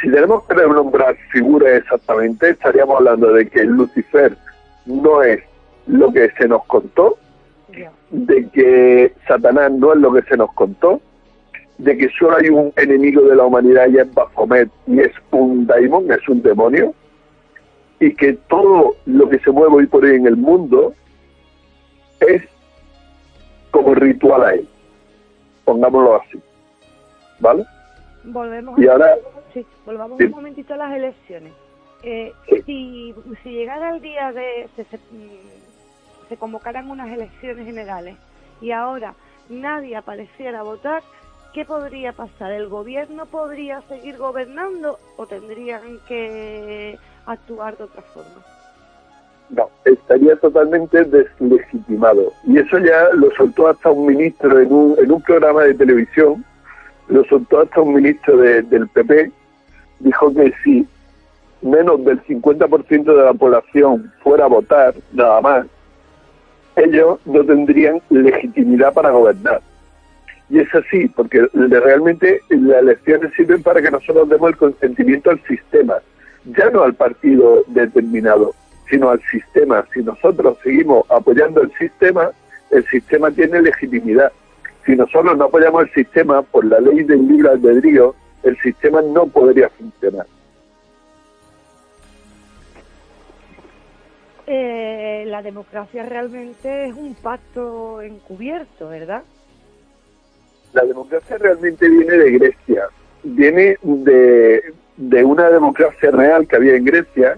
Speaker 9: Si tenemos que nombrar figuras exactamente, estaríamos hablando de que Lucifer no es lo que se nos contó, de que Satanás no es lo que se nos contó, de que solo hay un enemigo de la humanidad y es Baphomet y es un daimon, es un demonio, y que todo lo que se mueve hoy por hoy en el mundo es como ritual a él, pongámoslo así, ¿vale?
Speaker 7: Volvemos
Speaker 9: y ahora
Speaker 7: Sí, volvamos un momentito a las elecciones. Eh, si, si llegara el día de se, mm, se, convocaran unas elecciones generales y ahora nadie apareciera a votar, ¿qué podría pasar? ¿El gobierno podría seguir gobernando o tendrían que actuar de otra forma?
Speaker 9: No, estaría totalmente deslegitimado. Y eso ya lo soltó hasta un ministro en un, en un programa de televisión, lo soltó hasta un ministro del PP, dijo que si menos del 50% de la población fuera a votar, nada más, ellos no tendrían legitimidad para gobernar. Y es así, porque realmente las elecciones sirven para que nosotros demos el consentimiento al sistema, ya no al partido determinado, sino al sistema. Si nosotros seguimos apoyando el sistema, el sistema tiene legitimidad. Si nosotros no apoyamos el sistema por la ley del libre albedrío, el sistema no podría funcionar.
Speaker 7: Eh, la democracia realmente es un pacto encubierto, ¿verdad?
Speaker 9: La democracia realmente viene de Grecia, viene de, de una democracia real que había en Grecia,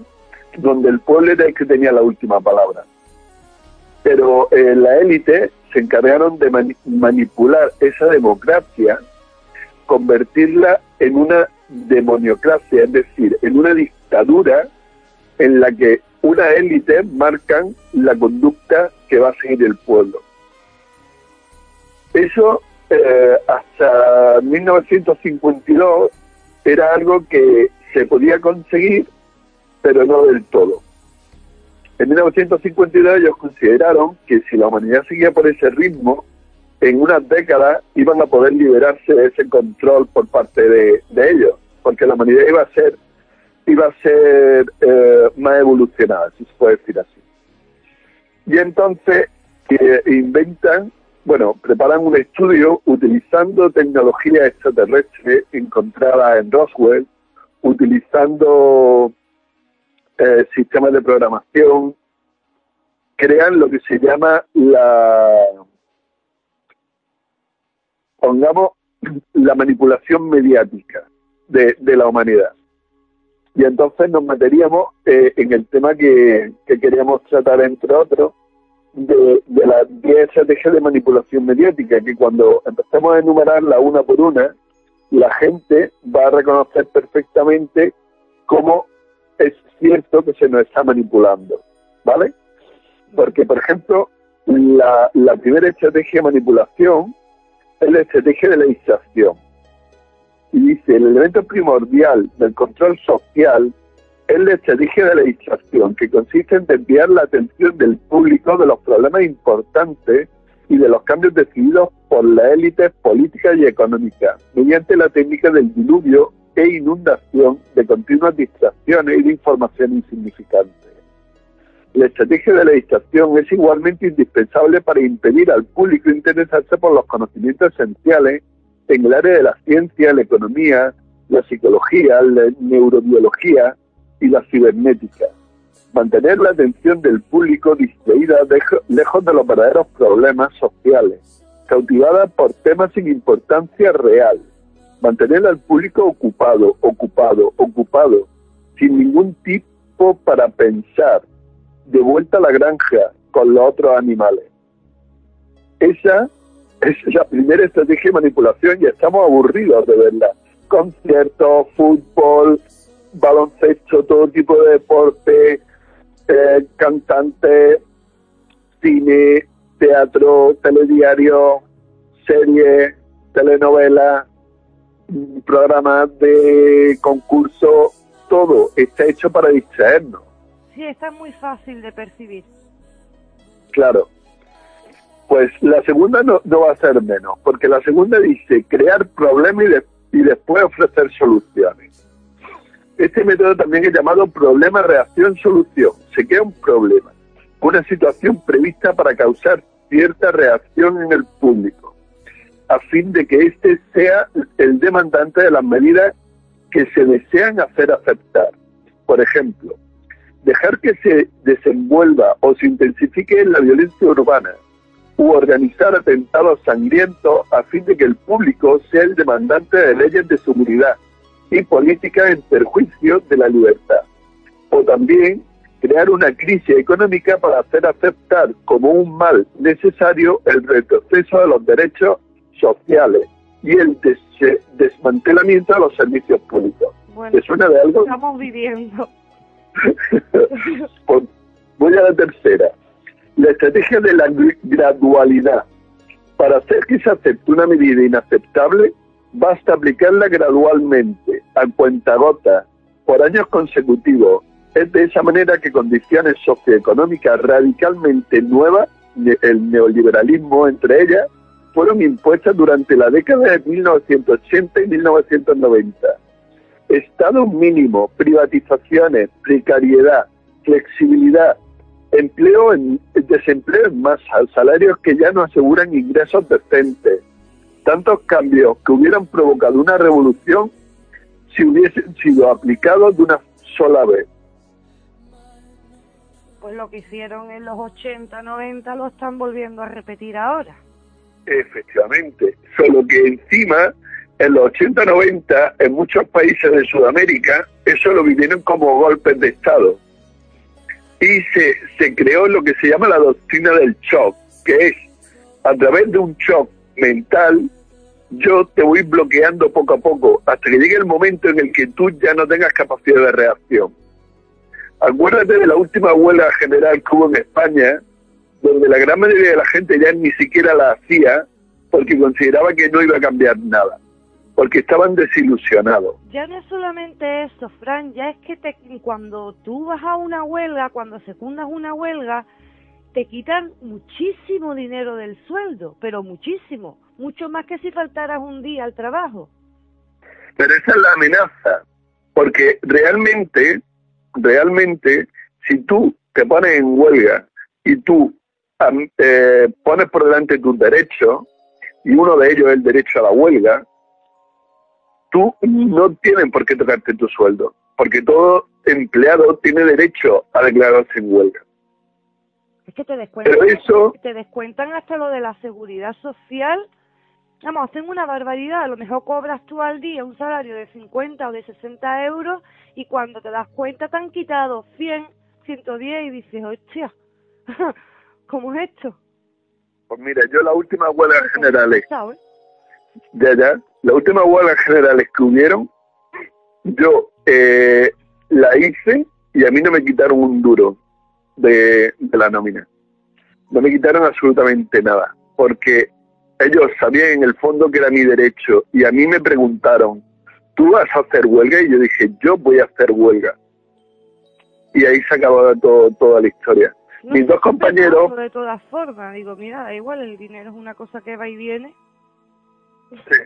Speaker 9: donde el pueblo era el que tenía la última palabra. Pero eh, la élite se encargaron de manipular esa democracia convertirla en una demoniocracia, es decir, en una dictadura en la que una élite marcan la conducta que va a seguir el pueblo. Eso eh, hasta 1952 era algo que se podía conseguir, pero no del todo. En 1952 ellos consideraron que si la humanidad seguía por ese ritmo, en unas décadas iban a poder liberarse de ese control por parte de, ellos, porque la humanidad iba a ser iba a ser eh, más evolucionada, si se puede decir así. Y entonces eh, inventan, bueno, preparan un estudio utilizando tecnología extraterrestre encontrada en Roswell, utilizando eh, sistemas de programación, crean lo que se llama la pongamos la manipulación mediática de, la humanidad. Y entonces nos meteríamos eh, en el tema que, que queríamos tratar, entre otros, de, de las 10 estrategias de manipulación mediática, que cuando empecemos a enumerarla una por una, la gente va a reconocer perfectamente cómo es cierto que se nos está manipulando, ¿vale? Porque, por ejemplo, la, la primera estrategia de manipulación es la estrategia de la distracción. Y dice, el elemento primordial del control social es la estrategia de la distracción, que consiste en desviar la atención del público de los problemas importantes y de los cambios decididos por las élites políticas y económicas, mediante la técnica del diluvio e inundación de continuas distracciones y de información insignificante. La estrategia de la distracción es igualmente indispensable para impedir al público interesarse por los conocimientos esenciales en el área de la ciencia, la economía, la psicología, la neurobiología y la cibernética. Mantener la atención del público distraída lejos de los verdaderos problemas sociales, cautivada por temas sin importancia real. Mantener al público ocupado, ocupado, ocupado, sin ningún tipo para pensar, de vuelta a la granja con los otros animales. Esa es la primera estrategia de manipulación y estamos aburridos de verla. Conciertos, fútbol, baloncesto, todo tipo de deporte, eh, cantante, cine, teatro, telediario, serie, telenovela, programas de concurso, todo está hecho para distraernos.
Speaker 7: Sí, está muy fácil de percibir.
Speaker 9: Claro. Pues la segunda no, no va a ser menos, porque la segunda dice crear problemas y, y después ofrecer soluciones. Este método también es llamado problema-reacción-solución. Se crea un problema, una situación prevista para causar cierta reacción en el público, a fin de que éste sea el demandante de las medidas que se desean hacer aceptar. Por ejemplo, dejar que se desenvuelva o se intensifique la violencia urbana u organizar atentados sangrientos a fin de que el público sea el demandante de leyes de seguridad y políticas en perjuicio de la libertad. O también crear una crisis económica para hacer aceptar como un mal necesario el retroceso de los derechos sociales y el desmantelamiento de los servicios públicos.
Speaker 7: Bueno,
Speaker 9: suena de algo?
Speaker 7: Estamos viviendo.
Speaker 9: Pues voy a la tercera. La estrategia de la gradualidad. Para hacer que se acepte una medida inaceptable, basta aplicarla gradualmente, a cuentagota, por años consecutivos. Es de esa manera que condiciones socioeconómicas radicalmente nuevas, el neoliberalismo entre ellas, fueron impuestas durante la década de 1980 y 1990 Estado mínimo, privatizaciones, precariedad, flexibilidad, empleo en, desempleo en masa, salarios que ya no aseguran ingresos decentes. Tantos cambios que hubieran provocado una revolución si hubiesen sido aplicados de una sola vez.
Speaker 7: Pues lo que hicieron en los 80, 90 lo están volviendo a repetir ahora.
Speaker 9: Efectivamente, solo que encima en los 80-90, en muchos países de Sudamérica, eso lo vivieron como golpes de Estado. Y se, se creó lo que se llama la doctrina del shock, que es a través de un shock mental, yo te voy bloqueando poco a poco hasta que llegue el momento en el que tú ya no tengas capacidad de reacción. Acuérdate de la última huelga general que hubo en España, donde la gran mayoría de la gente ya ni siquiera la hacía porque consideraba que no iba a cambiar nada porque estaban desilusionados.
Speaker 7: Ya no es solamente eso, Fran, ya es que te, cuando tú vas a una huelga, cuando secundas una huelga, te quitan muchísimo dinero del sueldo, pero muchísimo, mucho más que si faltaras un día al trabajo.
Speaker 9: Pero esa es la amenaza, porque realmente, realmente, si tú te pones en huelga y tú eh, pones por delante tus derechos, y uno de ellos es el derecho a la huelga, tú no tienen por qué tocarte tu sueldo, porque todo empleado tiene derecho a declararse en huelga.
Speaker 7: Es que te descuentan,
Speaker 9: Pero eso,
Speaker 7: te descuentan hasta lo de la seguridad social vamos, hacen una barbaridad. A lo mejor cobras tú al día un salario de 50 o de 60 euros y cuando te das cuenta te han quitado 100, 110 y dices, hostia, ¿cómo es esto?
Speaker 9: Pues mira, yo las últimas huelgas generales, ya, ya, las últimas huelgas generales que hubieron, yo eh, la hice y a mí no me quitaron un duro de, de la nómina. No me quitaron absolutamente nada, porque ellos sabían en el fondo que era mi derecho y a mí me preguntaron, ¿tú vas a hacer huelga? Y yo dije, yo voy a hacer huelga. Y ahí se acabó todo, toda la historia. Mis dos compañeros...
Speaker 7: De todas formas, digo, mira, da igual, el dinero es una cosa que va y viene.
Speaker 9: Sí.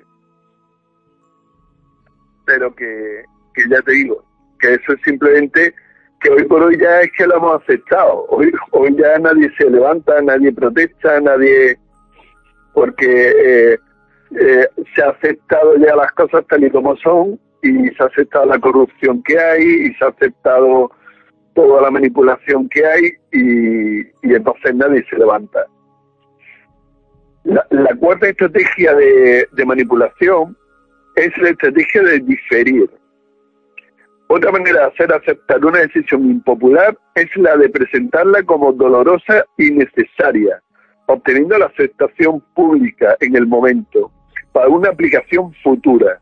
Speaker 9: Pero que, que ya te digo, que eso es simplemente que hoy por hoy ya es que lo hemos aceptado. Hoy, hoy ya nadie se levanta, nadie protesta, nadie... Porque eh, eh, se ha aceptado ya las cosas tal y como son y se ha aceptado la corrupción que hay y se ha aceptado toda la manipulación que hay y, entonces nadie se levanta. La, la cuarta estrategia de, de manipulación es la estrategia de diferir. Otra manera de hacer aceptar una decisión impopular es la de presentarla como dolorosa y necesaria, obteniendo la aceptación pública en el momento para una aplicación futura.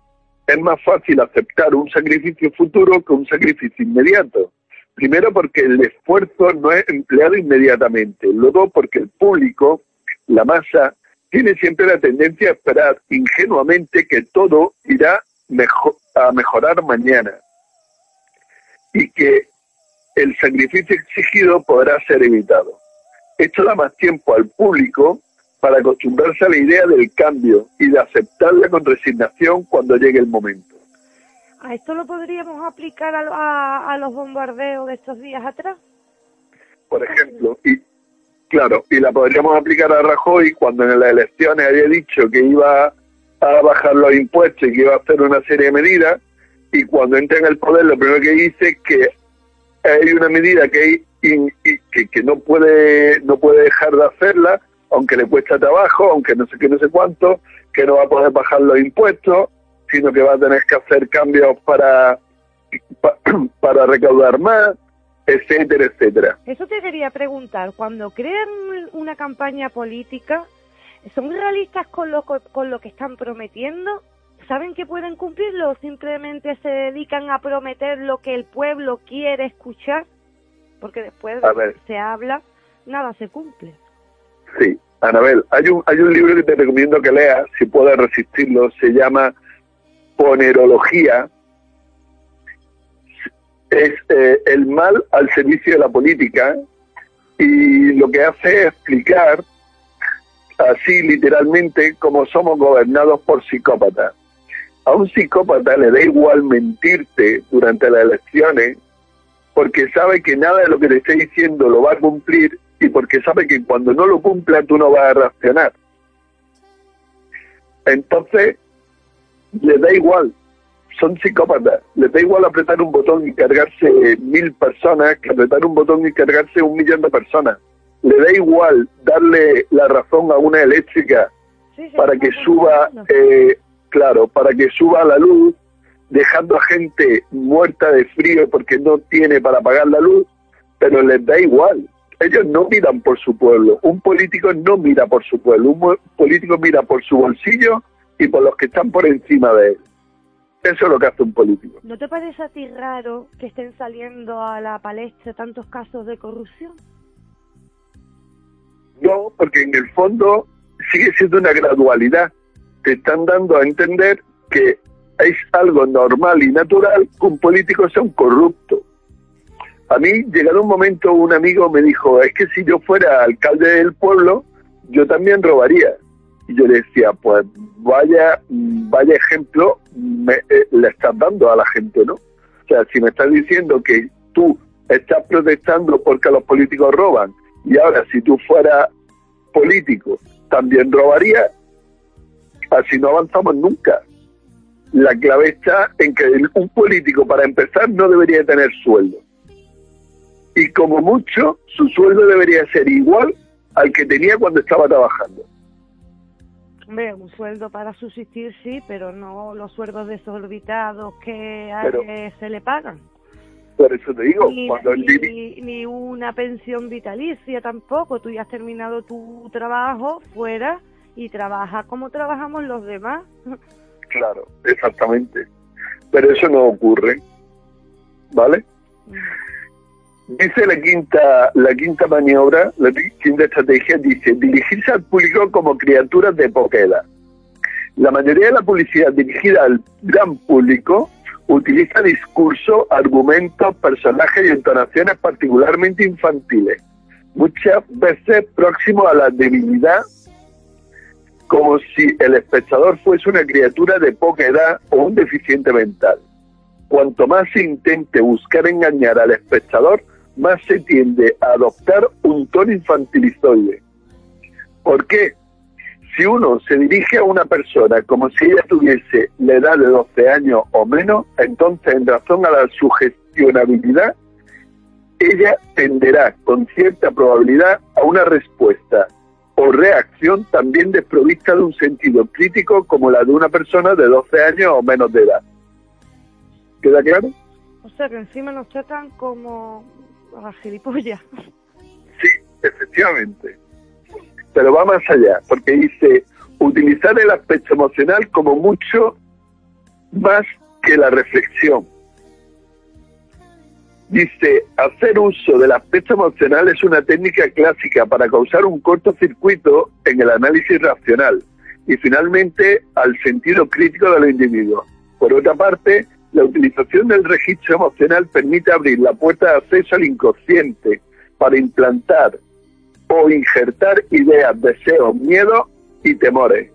Speaker 9: Es más fácil aceptar un sacrificio futuro que un sacrificio inmediato. Primero porque el esfuerzo no es empleado inmediatamente. Luego porque el público, la masa, tiene siempre la tendencia a esperar ingenuamente que todo irá a mejorar mañana y que el sacrificio exigido podrá ser evitado. Esto da más tiempo al público para acostumbrarse a la idea del cambio y de aceptarla con resignación cuando llegue el momento.
Speaker 7: ¿A esto lo podríamos aplicar a, a, los bombardeos de estos días atrás?
Speaker 9: Por ejemplo, y claro, y la podríamos aplicar a Rajoy cuando en las elecciones había dicho que iba a bajar los impuestos y que iba a hacer una serie de medidas, y cuando entra en el poder lo primero que dice es que hay una medida que, hay, que, que no puede no puede dejar de hacerla, aunque le cuesta trabajo, aunque no sé qué, no sé cuánto, que no va a poder bajar los impuestos, sino que va a tener que hacer cambios para, para recaudar más, etcétera, etcétera.
Speaker 7: Eso te quería preguntar, cuando crean una campaña política, ¿son realistas con lo, con lo que están prometiendo? ¿Saben que pueden cumplirlo o simplemente se dedican a prometer lo que el pueblo quiere escuchar? Porque después se habla, nada se cumple.
Speaker 9: Sí, Anabel, hay un, hay un libro que te recomiendo que leas, si puedes resistirlo, se llama ponerología es eh, el mal al servicio de la política y lo que hace es explicar así literalmente cómo somos gobernados por psicópatas. A un psicópata le da igual mentirte durante las elecciones porque sabe que nada de lo que te esté diciendo lo va a cumplir y porque sabe que cuando no lo cumpla tú no vas a reaccionar. Entonces, le da igual, son psicópatas, les da igual apretar un botón y cargarse mil personas que apretar un botón y cargarse un millón de personas. Le da igual darle la razón a una eléctrica para que suba, eh, claro, para que suba la luz, dejando a gente muerta de frío porque no tiene para pagar la luz, pero les da igual. Ellos no miran por su pueblo. Un político no mira por su pueblo. Un político mira por su bolsillo y por los que están por encima de él. Eso es lo que hace un político.
Speaker 7: ¿No te parece a ti raro que estén saliendo a la palestra tantos casos de corrupción?
Speaker 9: No, porque en el fondo sigue siendo una gradualidad. Te están dando a entender que es algo normal y natural que un político sea un corrupto. A mí, llegado un momento, un amigo me dijo, es que si yo fuera alcalde del pueblo, yo también robaría. Y yo le decía, pues vaya, vaya ejemplo me, eh, le estás dando a la gente, ¿no? O sea, si me estás diciendo que tú estás protestando porque los políticos roban y ahora si tú fueras político también robaría, así no avanzamos nunca. La clave está en que un político para empezar no debería tener sueldo. Y como mucho, su sueldo debería ser igual al que tenía cuando estaba trabajando.
Speaker 7: Hombre, un sueldo para subsistir sí, pero no los sueldos desorbitados que a
Speaker 9: Pero-
Speaker 7: que se le pagan.
Speaker 9: Por eso te digo,
Speaker 7: Ni,
Speaker 9: cuando el
Speaker 7: ni- ni una pensión vitalicia tampoco. Tú ya has terminado tu trabajo fuera y trabajas como trabajamos los demás.
Speaker 9: Claro, exactamente. Pero eso no ocurre. ¿Vale? Dice la quinta, la quinta maniobra, la quinta estrategia, dice dirigirse al público como criaturas de poca edad. La mayoría de la publicidad dirigida al gran público utiliza discurso, argumentos, personajes y entonaciones particularmente infantiles, muchas veces próximos a la debilidad, como si el espectador fuese una criatura de poca edad o un deficiente mental. Cuanto más se intente buscar engañar al espectador, más se tiende a adoptar un tono infantilizoide. ¿Por qué? Si uno se dirige a una persona como si ella tuviese la edad de 12 años o menos, entonces en razón a la sugestionabilidad, ella tenderá con cierta probabilidad a una respuesta o reacción también desprovista de un sentido crítico como la de una persona de 12 años o menos de edad. ¿Queda claro?
Speaker 7: O sea que encima nos tratan como a gilipollas.
Speaker 9: Sí, efectivamente. Pero va más allá, porque dice utilizar el aspecto emocional como mucho más que la reflexión. Dice, hacer uso del aspecto emocional es una técnica clásica para causar un cortocircuito en el análisis racional y finalmente al sentido crítico de los individuos. Por otra parte, la utilización del registro emocional permite abrir la puerta de acceso al inconsciente para implantar o injertar ideas, deseos, miedos y temores,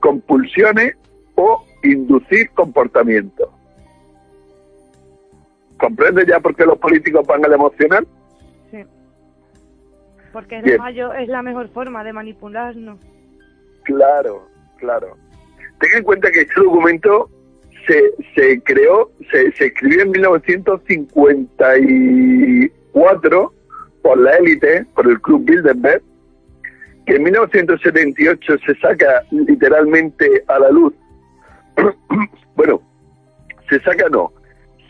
Speaker 9: compulsiones o inducir comportamientos. ¿Comprende ya por qué los políticos van al emocional?
Speaker 7: Sí. Porque es, la mejor forma de manipularnos.
Speaker 9: Claro, claro. Ten en cuenta que este documento se, creó, se, se escribió en 1954 por la élite, por el Club Bilderberg, que en 1978 se saca literalmente a la luz. bueno, se saca no,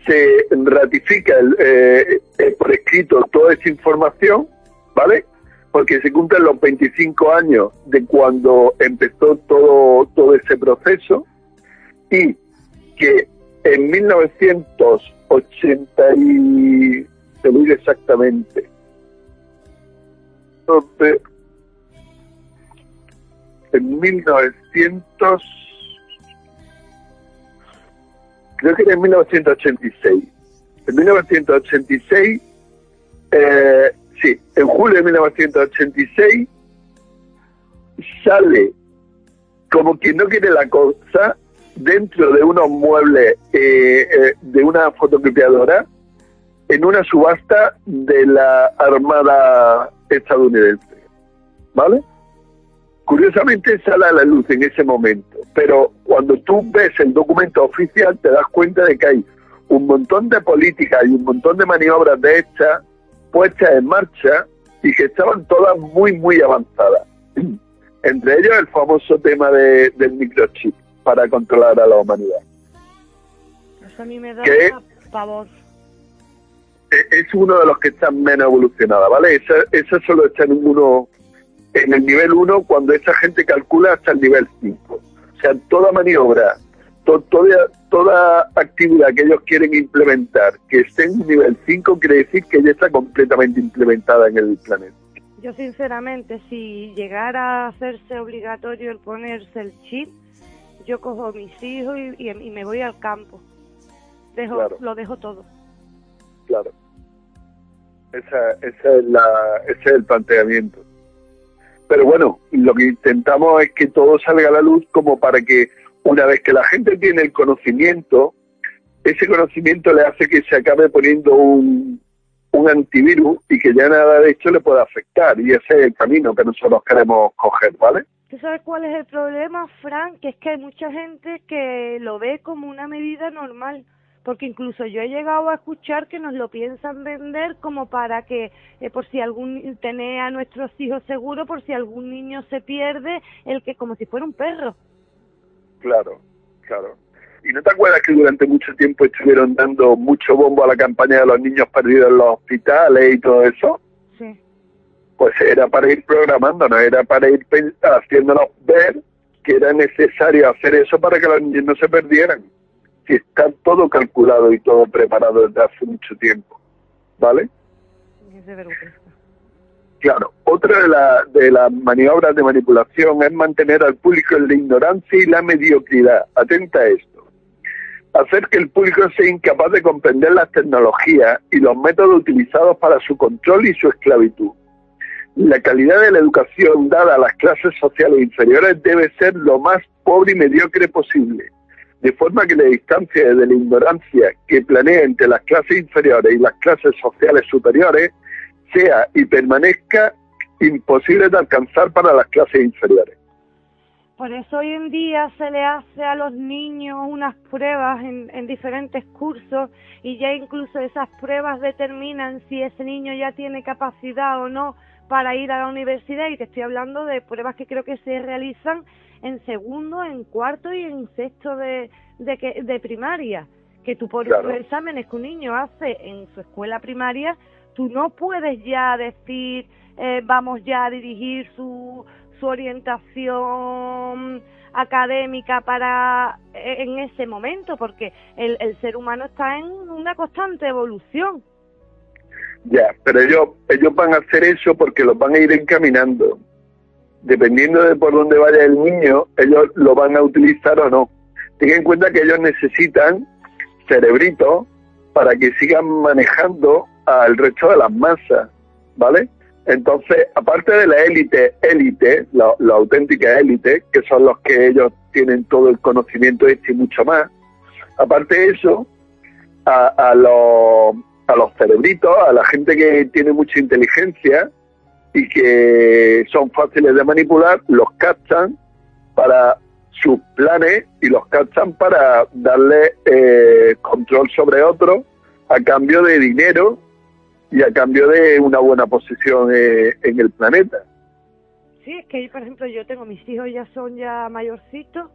Speaker 9: se ratifica el, eh, eh, por escrito toda esa información, ¿vale? Porque se cumplen los 25 años de cuando empezó todo, todo ese proceso y que en 1980 y te digo exactamente donde en 1900 creo que era en 1986 en 1986 eh, sí, en julio de 1986 sale como quien no quiere la cosa dentro de unos muebles eh, eh, de una fotocopiadora en una subasta de la Armada estadounidense. ¿Vale? Curiosamente sale a la luz en ese momento, pero cuando tú ves el documento oficial te das cuenta de que hay un montón de políticas y un montón de maniobras de hechas puestas en marcha y que estaban todas muy, muy avanzadas. Entre ellos el famoso tema de, del microchip para controlar a la humanidad.
Speaker 7: Eso a mí me da pavor.
Speaker 9: E- Es uno de los que están menos evolucionados, ¿vale? Esa, esa solo está en uno, en el nivel 1 cuando esa gente calcula hasta el nivel 5. O sea, toda maniobra, to- toda, toda actividad que ellos quieren implementar que esté en nivel 5 quiere decir que ya está completamente implementada en el planeta.
Speaker 7: Yo sinceramente, si llegara a hacerse obligatorio el ponerse el chip, yo cojo a mis hijos y, y- y me voy al campo. Dejo,
Speaker 9: Claro.
Speaker 7: Lo dejo todo.
Speaker 9: Claro. Esa, esa es la, ese es el planteamiento. Pero bueno, lo que intentamos es que todo salga a la luz como para que una vez que la gente tiene el conocimiento, ese conocimiento le hace que se acabe poniendo un, un antivirus y que ya nada de hecho le pueda afectar. Y ese es el camino que nosotros queremos coger, ¿vale?
Speaker 7: ¿Tú sabes cuál es el problema, Frank? Que es que hay mucha gente que lo ve como una medida normal, porque incluso yo he llegado a escuchar que nos lo piensan vender como para que eh, por si algún tener a nuestros hijos seguros por si algún niño se pierde el que como si fuera un perro
Speaker 9: Claro, claro. ¿Y no te acuerdas que durante mucho tiempo estuvieron dando mucho bombo a la campaña de los niños perdidos en los hospitales y todo eso? Pues era para ir programando, no era para ir haciéndonos ver que era necesario hacer eso para que los niños no se perdieran. Si está todo calculado y todo preparado desde hace mucho tiempo, ¿vale?
Speaker 7: es de vergüenza
Speaker 9: Claro, otra de, la- de las maniobras de manipulación es mantener al público en la ignorancia y la mediocridad. Atenta a esto. Hacer que el público sea incapaz de comprender las tecnologías y los métodos utilizados para su control y su esclavitud. La calidad de la educación dada a las clases sociales inferiores debe ser lo más pobre y mediocre posible, de forma que la distancia de la ignorancia que planea entre las clases inferiores y las clases sociales superiores sea y permanezca imposible de alcanzar para las clases inferiores.
Speaker 7: Por eso hoy en día se le hace a los niños unas pruebas en, en diferentes cursos y ya incluso esas pruebas determinan si ese niño ya tiene capacidad o no para ir a la universidad y te estoy hablando de pruebas que creo que se realizan en segundo, en cuarto y en sexto de, de, que- de primaria. Que tú por
Speaker 9: Claro.
Speaker 7: los exámenes que un niño hace en su escuela primaria, tú no puedes ya decir eh, vamos ya a dirigir su, su orientación académica para eh, en ese momento porque el, el ser humano está en una constante evolución
Speaker 9: Ya, pero ellos, ellos van a hacer eso porque los van a ir encaminando. Dependiendo de por dónde vaya el niño, ellos lo van a utilizar o no. Ten en cuenta que ellos necesitan cerebritos para que sigan manejando al resto de las masas, ¿vale? Entonces, aparte de la élite, élite, la, la auténtica élite, que son los que ellos tienen todo el conocimiento este y mucho más, aparte de eso, a, a los, a los cerebritos, a la gente que tiene mucha inteligencia y que son fáciles de manipular, los captan para sus planes y los captan para darle eh, control sobre otros a cambio de dinero y a cambio de una buena posición eh, en el planeta.
Speaker 7: Sí, es que, por ejemplo, yo tengo mis hijos ya son ya mayorcitos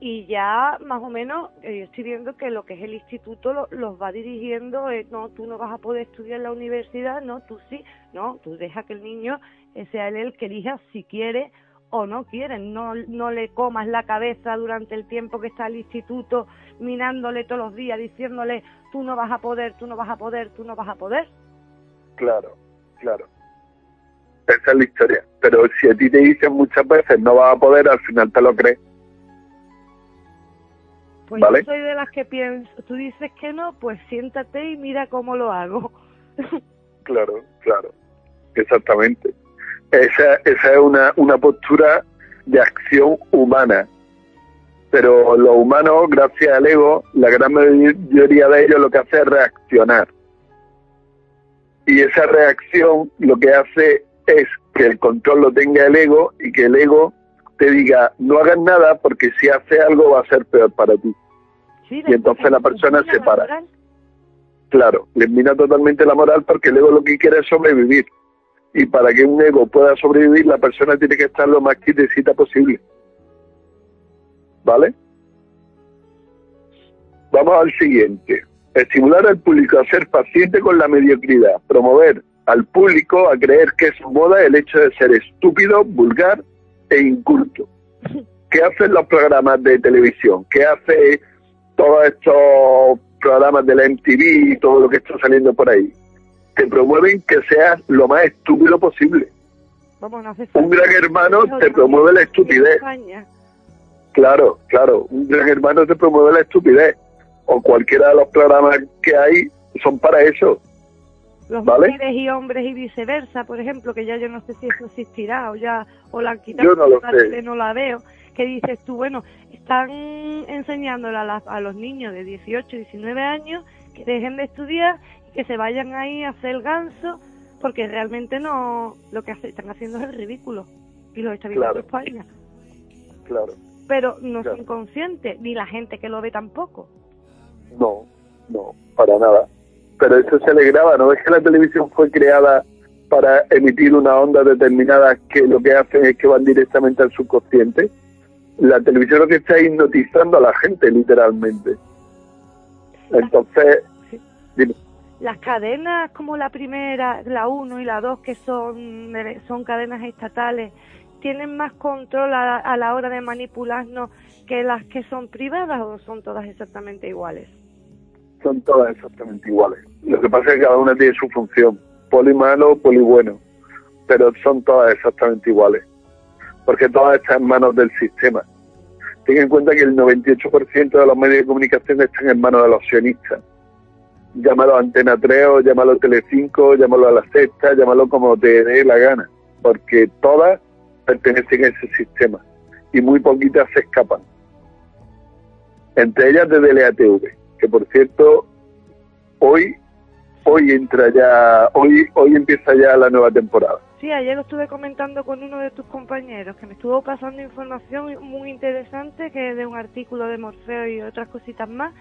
Speaker 7: y ya más o menos eh, estoy viendo que lo que es el instituto lo- los va dirigiendo, eh, no, tú no vas a poder estudiar en la universidad, no, tú sí, no, tú deja que el niño eh, sea él el que elija si quiere o no quiere, no, no le comas la cabeza durante el tiempo que está el instituto minándole todos los días, diciéndole tú no vas a poder, tú no vas a poder, tú no vas a poder.
Speaker 9: Claro, claro. Esa es la historia. Pero si a ti te dicen muchas veces no vas a poder, al final te lo crees.
Speaker 7: Pues
Speaker 9: ¿Vale?
Speaker 7: yo soy de las que pienso, tú dices que no, pues siéntate y mira cómo lo hago.
Speaker 9: Claro, claro. Exactamente. Esa, esa es una, una postura de acción humana. Pero los humanos, gracias al ego, la gran mayoría de ellos lo que hace es reaccionar. Y esa reacción lo que hace es que el control lo tenga el ego y que el ego te diga no hagas nada porque si hace algo va a ser peor para ti.
Speaker 7: Sí,
Speaker 9: Y entonces la persona se para. Claro, le mina totalmente la moral porque el ego lo que quiere es sobrevivir. Y para que un ego pueda sobrevivir, la persona tiene que estar lo más quietecita posible. ¿Vale? Vamos al siguiente. Estimular al público a ser paciente con la mediocridad. Promover al público a creer que es moda el hecho de ser estúpido, vulgar e inculto. ¿Qué hacen los programas de televisión? ¿Qué hace todos estos programas de la MTV y todo lo que está saliendo por ahí? Te promueven que seas lo más estúpido posible.
Speaker 7: Vamos, no hace
Speaker 9: Un gran hermano te promueve la estupidez. Claro, claro. Un gran hermano te promueve la estupidez. O cualquiera de los programas que hay son para eso.
Speaker 7: Los
Speaker 9: ¿Vale?
Speaker 7: mujeres y hombres y viceversa, por ejemplo, que ya yo no sé si eso existirá o ya o la han quitado.
Speaker 9: Yo no lo
Speaker 7: la
Speaker 9: sé.
Speaker 7: tele no la veo. Que dices tú, bueno, están enseñándole a, las- a los niños de 18, 19 años que dejen de estudiar y que se vayan ahí a hacer el ganso, porque realmente no, lo que hace- están haciendo es el ridículo. Y lo está viendo
Speaker 9: Claro.
Speaker 7: España.
Speaker 9: Claro.
Speaker 7: Pero no
Speaker 9: Claro.
Speaker 7: son conscientes, ni la gente que lo ve tampoco.
Speaker 9: No, no, para nada. Pero eso se le graba, ¿no es que la televisión fue creada para emitir una onda determinada que lo que hacen es que van directamente al subconsciente? La televisión lo que está hipnotizando a la gente, literalmente. Entonces, dime.
Speaker 7: Las cadenas como la primera, la 1 y la 2, que son, son cadenas estatales, ¿tienen más control a, a la hora de manipularnos que las que son privadas o son todas exactamente iguales?
Speaker 9: Son todas exactamente iguales. Lo que pasa es que cada una tiene su función, poli malo, poli bueno, pero son todas exactamente iguales, porque todas están en manos del sistema. Ten en cuenta que el 98% de los medios de comunicación están en manos de los sionistas. Llámalo Antena 3 o llámalo Telecinco, llámalo a la Sexta, llámalo como te dé la gana, porque todas pertenecen a ese sistema y muy poquitas se escapan. Entre ellas de DLATV, que por cierto, hoy hoy entra ya, hoy hoy empieza ya la nueva temporada.
Speaker 7: Sí, ayer lo estuve comentando con uno de tus compañeros que me estuvo pasando información muy interesante que es de un artículo de Morfeo y otras cositas más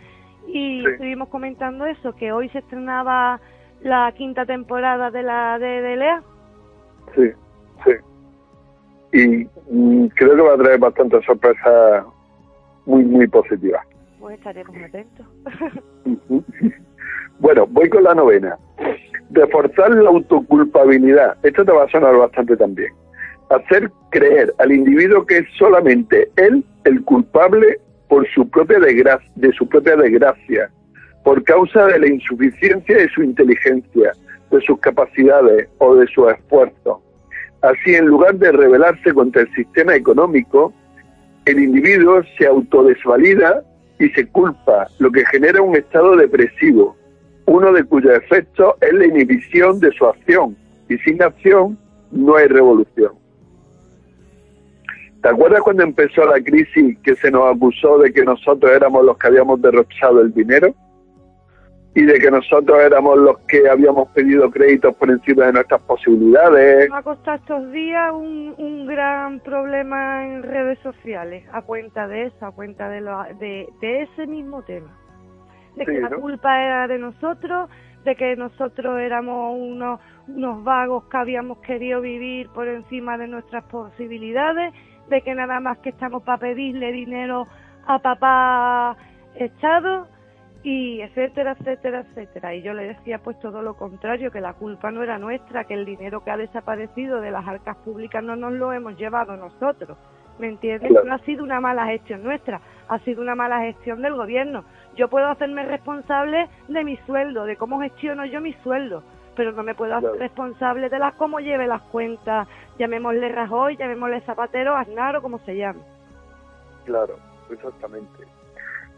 Speaker 7: y estuvimos comentando eso, que hoy se estrenaba la quinta temporada de la de DLA.
Speaker 9: Sí, sí. Y mm, creo que va a traer bastantes sorpresas muy, muy positivas.
Speaker 7: Pues estaremos atentos.
Speaker 9: bueno, voy con la novena. Reforzar la autoculpabilidad. Esto te va a sonar bastante también. Hacer creer al individuo que es solamente él el culpable por su propia desgracia, de su propia desgracia, por causa de la insuficiencia de su inteligencia, de sus capacidades o de su esfuerzo. Así, en lugar de rebelarse contra el sistema económico, el individuo se autodesvalida y se culpa, lo que genera un estado depresivo, uno de cuyos efectos es la inhibición de su acción, y sin acción no hay revolución. ¿Te acuerdas cuando empezó la crisis que se nos acusó de que nosotros éramos los que habíamos derrochado el dinero? Y de que nosotros éramos los que habíamos pedido créditos por encima de nuestras posibilidades.
Speaker 7: Me ha costado estos días un, gran problema en redes sociales a cuenta de eso, a cuenta de, lo, de ese mismo tema. De que la
Speaker 9: ¿no?
Speaker 7: culpa era de nosotros, de que nosotros éramos unos, unos vagos que habíamos querido vivir por encima de nuestras posibilidades, de que nada más que estamos para pedirle dinero a papá Estado y etcétera, etcétera, etcétera. Y yo le decía pues todo lo contrario, que la culpa no era nuestra, que el dinero que ha desaparecido de las arcas públicas no nos lo hemos llevado nosotros. ¿Me entiendes?
Speaker 9: Claro.
Speaker 7: No ha sido una mala gestión nuestra, ha sido una mala gestión del gobierno. Yo puedo hacerme responsable de mi sueldo, de cómo gestiono yo mi sueldo, pero no me puedo hacer
Speaker 9: Claro.
Speaker 7: responsable de las cómo lleve las cuentas, llamémosle Rajoy, llamémosle Zapatero, Aznar o como se llame.
Speaker 9: Claro, exactamente.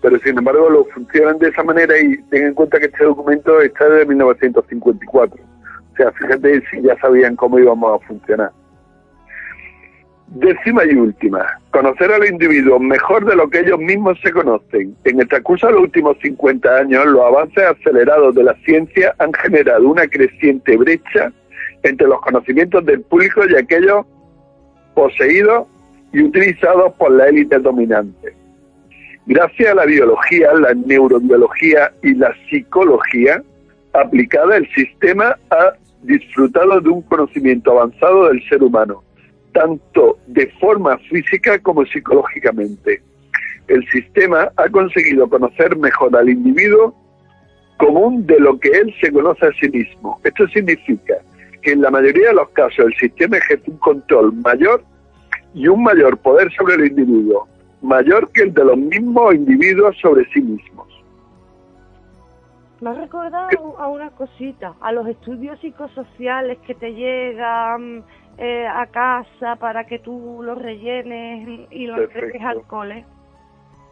Speaker 9: Pero sin embargo lo funcionan de esa manera y ten en cuenta que este documento está de 1954. O sea, fíjate si ya sabían cómo íbamos a funcionar. Décima y última, conocer al individuo mejor de lo que ellos mismos se conocen. En el transcurso de los últimos 50 años, los avances acelerados de la ciencia han generado una creciente brecha entre los conocimientos del público y aquellos poseídos y utilizados por la élite dominante. Gracias a la biología, la neurobiología y la psicología aplicada, el sistema ha disfrutado de un conocimiento avanzado del ser humano, tanto de forma física como psicológicamente. El sistema ha conseguido conocer mejor al individuo común de lo que él se conoce a sí mismo. Esto significa que en la mayoría de los casos el sistema ejerce un control mayor y un mayor poder sobre el individuo, mayor que el de los mismos individuos sobre sí mismos.
Speaker 7: Me ha recordado a una cosita, a los estudios psicosociales que te llegan eh, a casa para que tú los rellenes y los entregues al cole.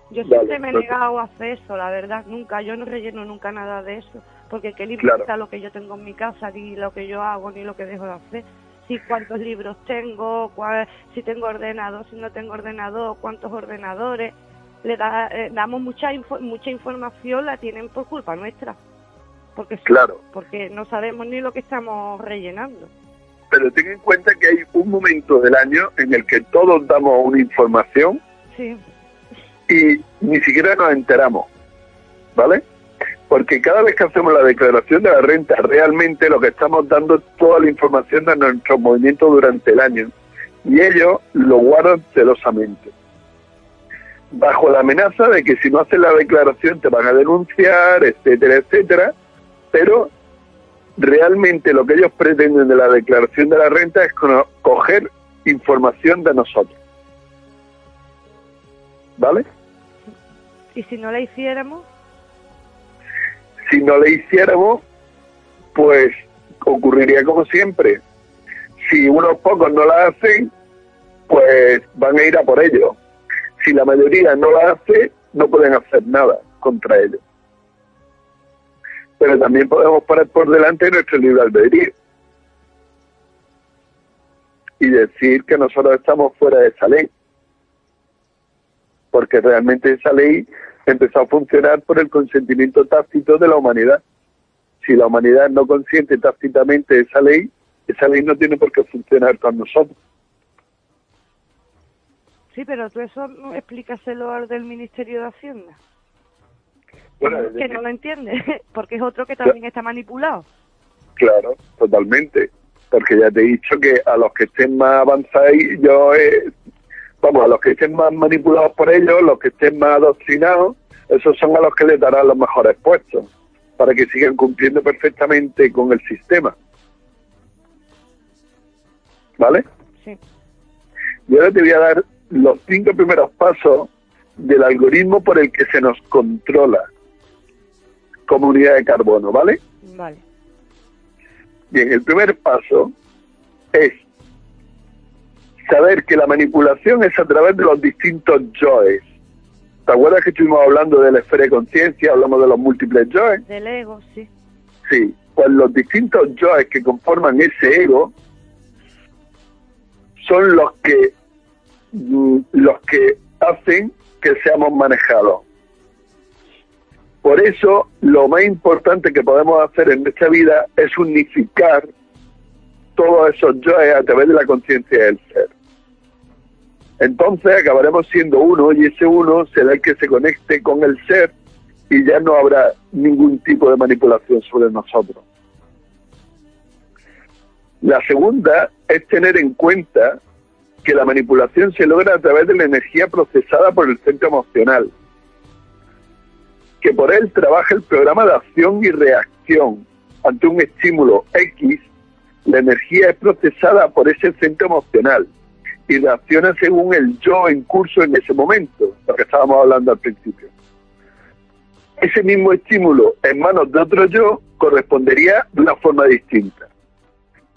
Speaker 7: Yo siempre me he negado a hacer eso, la verdad, nunca, yo no relleno nunca nada de eso, porque qué libro
Speaker 9: Claro.
Speaker 7: está lo que yo tengo en mi casa, ni lo que yo hago, ni lo que dejo de hacer. Si cuántos libros tengo, cuál- si tengo ordenador, si no tengo ordenador, cuántos ordenadores. Le da- eh, damos mucha info- mucha información, la tienen por culpa nuestra. Porque,
Speaker 9: Claro.
Speaker 7: porque no sabemos ni lo que estamos rellenando.
Speaker 9: Pero ten en cuenta que hay un momento del año en el que todos damos una información
Speaker 7: Sí,
Speaker 9: y ni siquiera nos enteramos, ¿vale? Porque cada vez que hacemos la declaración de la renta, realmente lo que estamos dando es toda la información de nuestros movimientos durante el año. Y ellos lo guardan celosamente. Bajo la amenaza de que si no haces la declaración te van a denunciar, etcétera, etcétera. Pero realmente lo que ellos pretenden de la declaración de la renta es coger información de nosotros. ¿Vale?
Speaker 7: ¿Y si no la hiciéramos?
Speaker 9: Si no la hiciéramos, pues ocurriría como siempre. Si unos pocos no la hacen, pues van a ir a por ello. Si la mayoría no la hace, no pueden hacer nada contra ellos pero también podemos poner por delante nuestro libre albedrío y decir que nosotros estamos fuera de esa ley, porque realmente esa ley empezó a funcionar por el consentimiento tácito de la humanidad. Si la humanidad no consiente tácitamente esa ley, esa ley no tiene por qué funcionar con nosotros.
Speaker 7: Sí, pero tú eso explícaselo al del Ministerio de Hacienda que no lo entiende, porque es otro que también está manipulado.
Speaker 9: Claro, totalmente. Porque ya te he dicho que a los que estén más avanzados, yo, eh, vamos, a los que estén más manipulados por ellos, los que estén más adoctrinados, esos son a los que les darán los mejores puestos, para que sigan cumpliendo perfectamente con el sistema. ¿Vale?
Speaker 7: Sí.
Speaker 9: Y ahora te voy a dar los cinco primeros pasos del algoritmo por el que se nos controla como unidad de carbono, ¿vale?
Speaker 7: Vale.
Speaker 9: Bien, el primer paso es saber que la manipulación es a través de los distintos yoes. ¿Te acuerdas que estuvimos hablando de la esfera de conciencia, hablamos de los múltiples yoes?
Speaker 7: Del ego, sí.
Speaker 9: Sí, pues los distintos yoes que conforman ese ego son los que mm, los que hacen que seamos manejados. Por eso, lo más importante que podemos hacer en nuestra vida es unificar todos esos yoes a través de la conciencia del ser. Entonces acabaremos siendo uno y ese uno será el que se conecte con el ser y ya no habrá ningún tipo de manipulación sobre nosotros. La segunda es tener en cuenta que la manipulación se logra a través de la energía procesada por el centro emocional que por él trabaja el programa de acción y reacción. Ante un estímulo X, la energía es procesada por ese centro emocional y reacciona según el yo en curso en ese momento, lo que estábamos hablando al principio. Ese mismo estímulo en manos de otro yo correspondería de una forma distinta.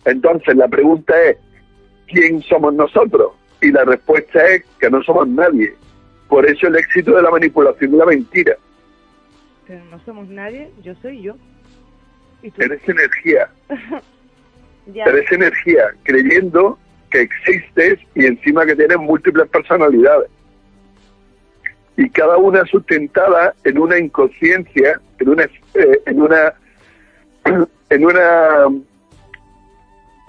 Speaker 9: Entonces la pregunta es, ¿quién somos nosotros? Y la respuesta es que no somos nadie. Por eso el éxito de la manipulación y la mentira
Speaker 7: no somos nadie, yo soy yo.
Speaker 9: Eres energía. Eres energía, creyendo que existes y encima que tienes múltiples personalidades. Y cada una sustentada en una inconsciencia, en una, eh, en una, en una,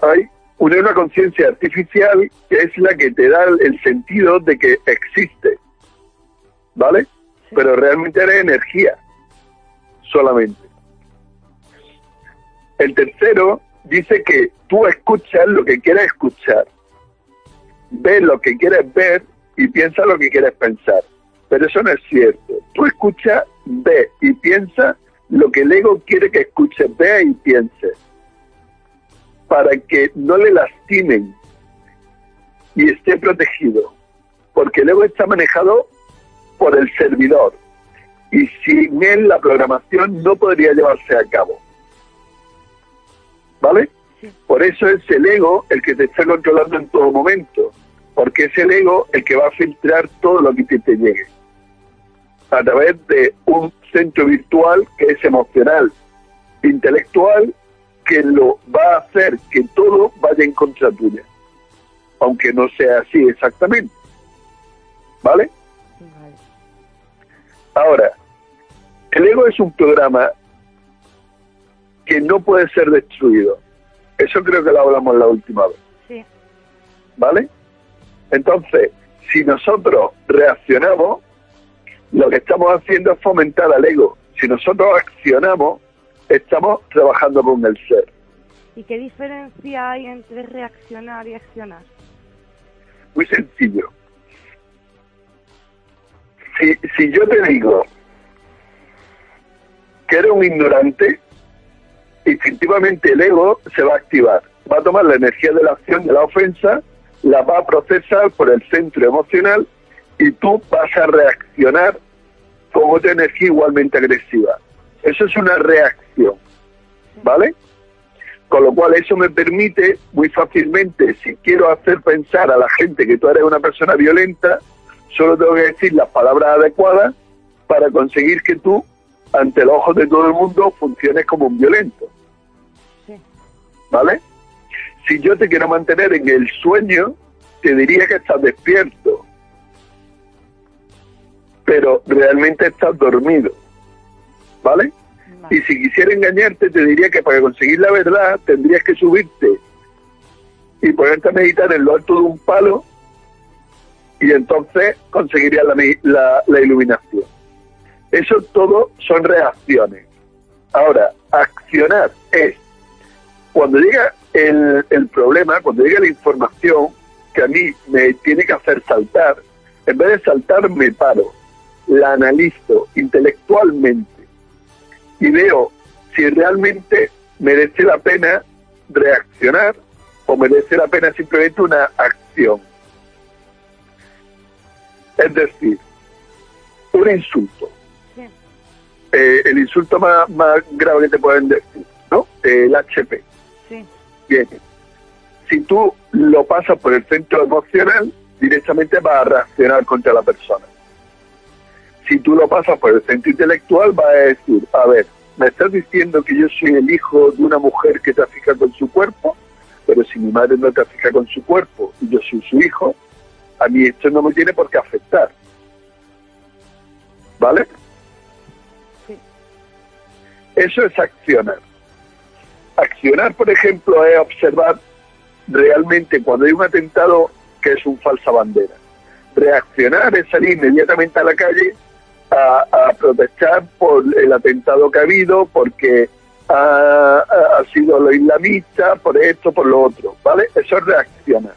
Speaker 9: hay una, una conciencia artificial que es la que te da el sentido de que existe, ¿vale? Pero realmente eres energía solamente. El tercero dice que tú escuchas lo que quieres escuchar, ves lo que quieres ver y piensas lo que quieres pensar. Pero eso no es cierto. Tú escuchas, ves y piensas lo que el ego quiere que escuches, vea y piense para que no le lastimen y esté protegido. Porque el ego está manejado por el servidor, y sin él la programación no podría llevarse a cabo. ¿Vale? Por eso es el ego el que te está controlando en todo momento, porque es el ego el que va a filtrar todo lo que te, llegue a través de un centro virtual que es emocional, intelectual, que lo va a hacer que todo vaya en contra tuya, aunque no sea así exactamente. ¿Vale? vale. Ahora, el ego es un programa que no puede ser destruido. Eso creo que lo hablamos la última vez.
Speaker 7: Sí.
Speaker 9: ¿Vale? Entonces, si nosotros reaccionamos, lo que estamos haciendo es fomentar al ego Si nosotros accionamos, estamos trabajando con el ser.
Speaker 7: ¿Y qué diferencia hay entre reaccionar y accionar?
Speaker 9: Muy sencillo. Si, si yo te digo que eres un ignorante, instintivamente el ego se va a activar. Va a tomar la energía de la acción de la ofensa, la va a procesar por el centro emocional y tú vas a reaccionar con otra energía igualmente agresiva. Eso es una reacción, ¿vale? Con lo cual eso me permite muy fácilmente, si quiero hacer pensar a la gente que tú eres una persona violenta, solo tengo que decir las palabras adecuadas para conseguir que tú, ante los ojos de todo el mundo, funciones como un violento. ¿Vale? Si yo te quiero mantener en el sueño, te diría que estás despierto, pero realmente estás dormido. ¿Vale? Y si quisiera engañarte, te diría que para conseguir la verdad tendrías que subirte y ponerte a meditar en lo alto de un palo y entonces conseguirías la, la, la iluminación. Eso todo son reacciones. Ahora, accionar es cuando llega el, el, problema, cuando llega la información que a mí me tiene que hacer saltar, en vez de saltar me paro, la analizo intelectualmente y veo si realmente merece la pena reaccionar o merece la pena simplemente una acción. Es decir, un insulto. Eh, el insulto más, más grave que te pueden decir, ¿no? El HP.
Speaker 7: Sí.
Speaker 9: Bien. Si tú lo pasas por el centro emocional, directamente vas a reaccionar contra la persona si tú lo pasas por el centro intelectual, va a decir, a ver, me estás diciendo que yo soy el hijo de una mujer que trafica con su cuerpo, pero si mi madre no trafica con su cuerpo y yo soy su hijo, a mí esto no me tiene por qué afectar. ¿Vale? Eso es accionar. Accionar, por ejemplo, es observar realmente cuando hay un atentado que es un falsa bandera. Reaccionar es salir inmediatamente a la calle a, protestar por el atentado que ha habido, porque ha, ha, sido lo islamista, por esto, por lo otro, ¿vale? Eso es reaccionar.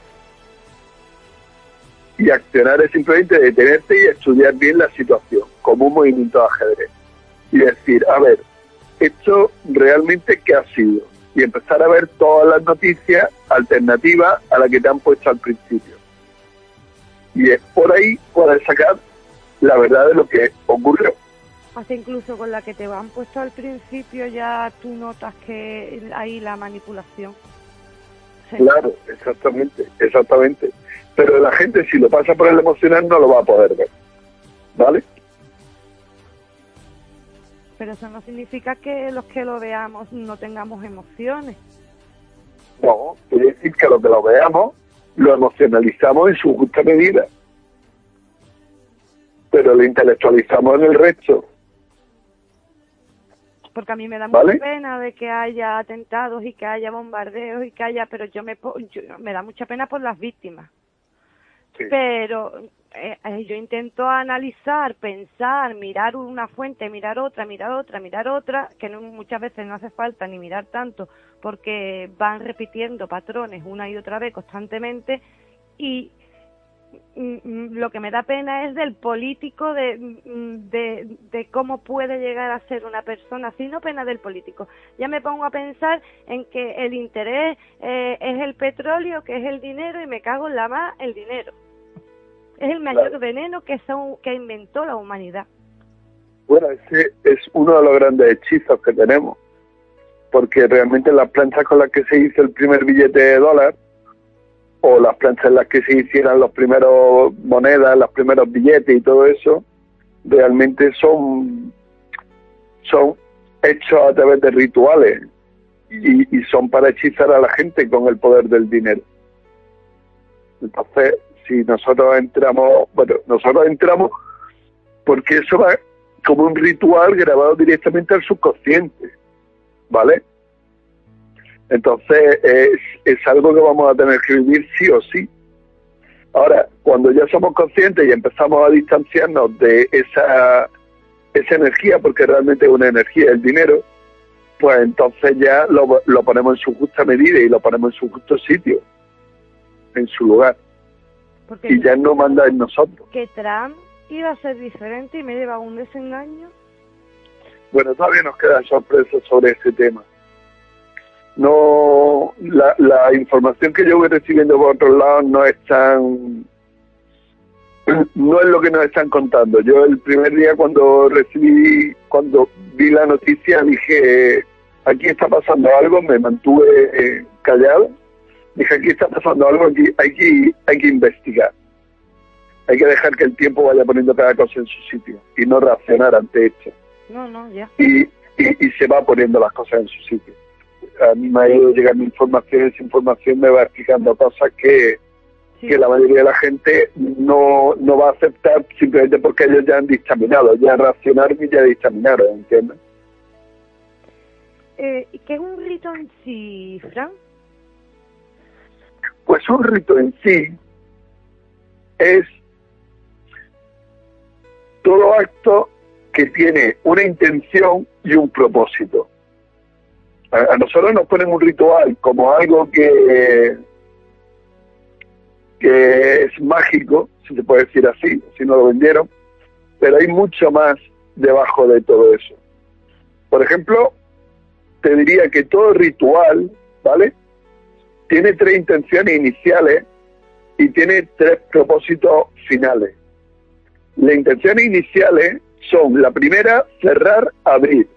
Speaker 9: Y accionar es simplemente detenerte y estudiar bien la situación, como un movimiento de ajedrez. Y decir, a ver, esto realmente qué ha sido. Y empezar a ver todas las noticias alternativas a las que te han puesto al principio. Y es por ahí poder sacar la verdad de lo que ocurrió.
Speaker 7: Hasta incluso con la que te han puesto al principio ya tú notas que hay la manipulación.
Speaker 9: Claro, exactamente, exactamente. Pero la gente si lo pasa por el emocional no lo va a poder ver. ¿Vale?
Speaker 7: Pero eso no significa que los que lo veamos no tengamos emociones.
Speaker 9: No, quiere decir que los que lo veamos lo emocionalizamos en su justa medida pero lo intelectualizamos en el resto.
Speaker 7: Porque a mí me da mucha pena de que haya atentados y que haya bombardeos y que haya, pero yo me, me da mucha pena por las víctimas. Pero eh, eh, yo intento analizar, pensar, mirar una fuente, mirar otra, mirar otra, mirar otra, que no, muchas veces no hace falta ni mirar tanto porque van repitiendo patrones una y otra vez constantemente y Mm, mm, lo que me da pena es del político, de, mm, de, cómo puede llegar a ser una persona, sino pena del político. Ya me pongo a pensar en que el interés eh, es el petróleo, que es el dinero, y me cago en la más el dinero. Es el mayor veneno que, son, que inventó la humanidad.
Speaker 9: Bueno, ese es uno de los grandes hechizos que tenemos, porque realmente las planchas con las que se hizo el primer billete de dólar o las planchas en las que se hicieran los primeros monedas, los primeros billetes y todo eso, realmente son, son hechos a través de rituales y, y son para hechizar a la gente con el poder del dinero. Entonces, si nosotros entramos, bueno, nosotros entramos porque eso va como un ritual grabado directamente al subconsciente, ¿vale? Entonces es, es algo que vamos a tener que vivir sí o sí. Ahora, cuando ya somos conscientes y empezamos a distanciarnos de esa esa energía, porque realmente es una energía, el dinero, pues entonces ya lo, lo ponemos en su justa medida y lo ponemos en su justo sitio, en su lugar.
Speaker 7: Porque
Speaker 9: Y ya no manda en nosotros.
Speaker 7: que Trump iba a ser diferente y me lleva un desengaño.
Speaker 9: Bueno, todavía nos quedan sorpresas sobre ese tema. No, la, la información que yo voy recibiendo por otro lado no es tan, no es lo que nos están contando. Yo el primer día cuando recibí, cuando vi la noticia dije, aquí está pasando algo, me mantuve eh, callado. Dije, aquí está pasando algo, aquí hay que, hay que investigar. Hay que dejar que el tiempo vaya poniendo cada cosa en su sitio y no reaccionar ante hechos
Speaker 7: No, no, ya.
Speaker 9: y, y, y se va poniendo las cosas en su sitio. A mí me ha ido llegando información, esa información me va explicando cosas que,
Speaker 7: Sí.
Speaker 9: que la mayoría de la gente no, no va a aceptar simplemente porque ellos ya han dictaminado, ya reaccionaron y ya dictaminaron, ¿entiendes?
Speaker 7: Eh, ¿y ¿Qué es un rito en sí, Fran?
Speaker 9: Pues un rito en sí es todo acto que tiene una intención y un propósito. A, nosotros nos ponen un ritual como algo que, que es mágico, si se puede decir así, si no lo vendieron, pero hay mucho más debajo de todo eso. Por ejemplo, te diría que todo ritual, ¿vale? Tiene tres intenciones iniciales y tiene tres propósitos finales. Las intenciones iniciales son la primera, cerrar, abrir.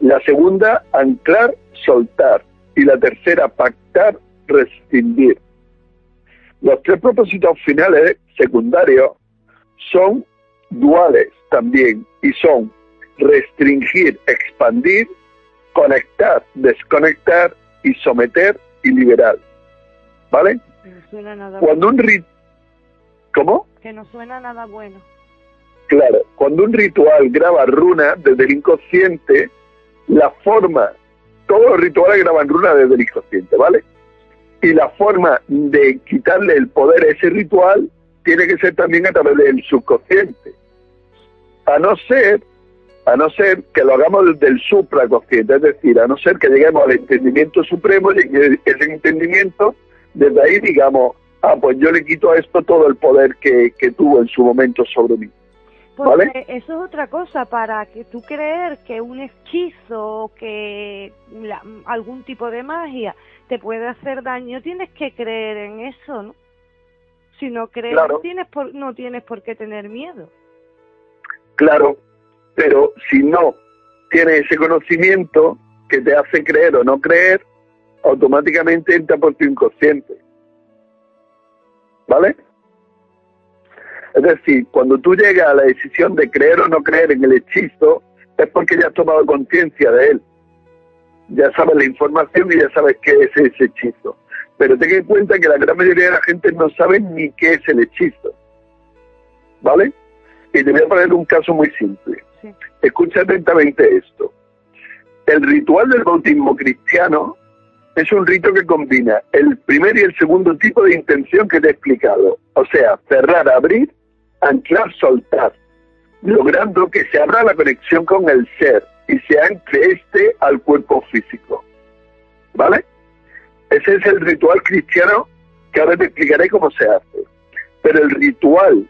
Speaker 9: La segunda, anclar, soltar. Y la tercera, pactar, rescindir. Los tres propósitos finales secundarios son duales también y son restringir, expandir, conectar, desconectar y someter y liberar. ¿Vale?
Speaker 7: No suena nada
Speaker 9: Cuando un rit... ¿Cómo?
Speaker 7: Que no suena nada bueno.
Speaker 9: Claro, cuando un ritual graba runas desde el inconsciente, la forma, todos los rituales graban runas desde el inconsciente, ¿vale? Y la forma de quitarle el poder a ese ritual tiene que ser también a través del subconsciente. A no ser, a no ser que lo hagamos desde el supraconsciente, es decir, a no ser que lleguemos al entendimiento supremo y que ese entendimiento, desde ahí digamos, ah, pues yo le quito a esto todo el poder que, que tuvo en su momento sobre mí.
Speaker 7: Porque
Speaker 9: ¿Vale?
Speaker 7: eso es otra cosa, para que tú creer que un hechizo o que la- algún tipo de magia te puede hacer daño, tienes que creer en eso, ¿no? Si no crees,
Speaker 9: Claro.
Speaker 7: tienes por, no tienes por qué tener miedo.
Speaker 9: Claro, pero si no tienes ese conocimiento que te hace creer o no creer, automáticamente entra por tu inconsciente. ¿Vale? Es decir, cuando tú llegas a la decisión de creer o no creer en el hechizo, es porque ya has tomado conciencia de él. Ya sabes la información y ya sabes qué es ese hechizo. Pero ten en cuenta que la gran mayoría de la gente no sabe ni qué es el hechizo. ¿Vale? Y te voy a poner un caso muy simple. Escucha atentamente esto. El ritual del bautismo cristiano es un rito que combina el primer y el segundo tipo de intención que te he explicado. O sea, cerrar, abrir, anclar, soltar, logrando que se abra la conexión con el ser y se ancle este al cuerpo físico. ¿Vale? Ese es el ritual cristiano que ahora te explicaré cómo se hace. Pero el ritual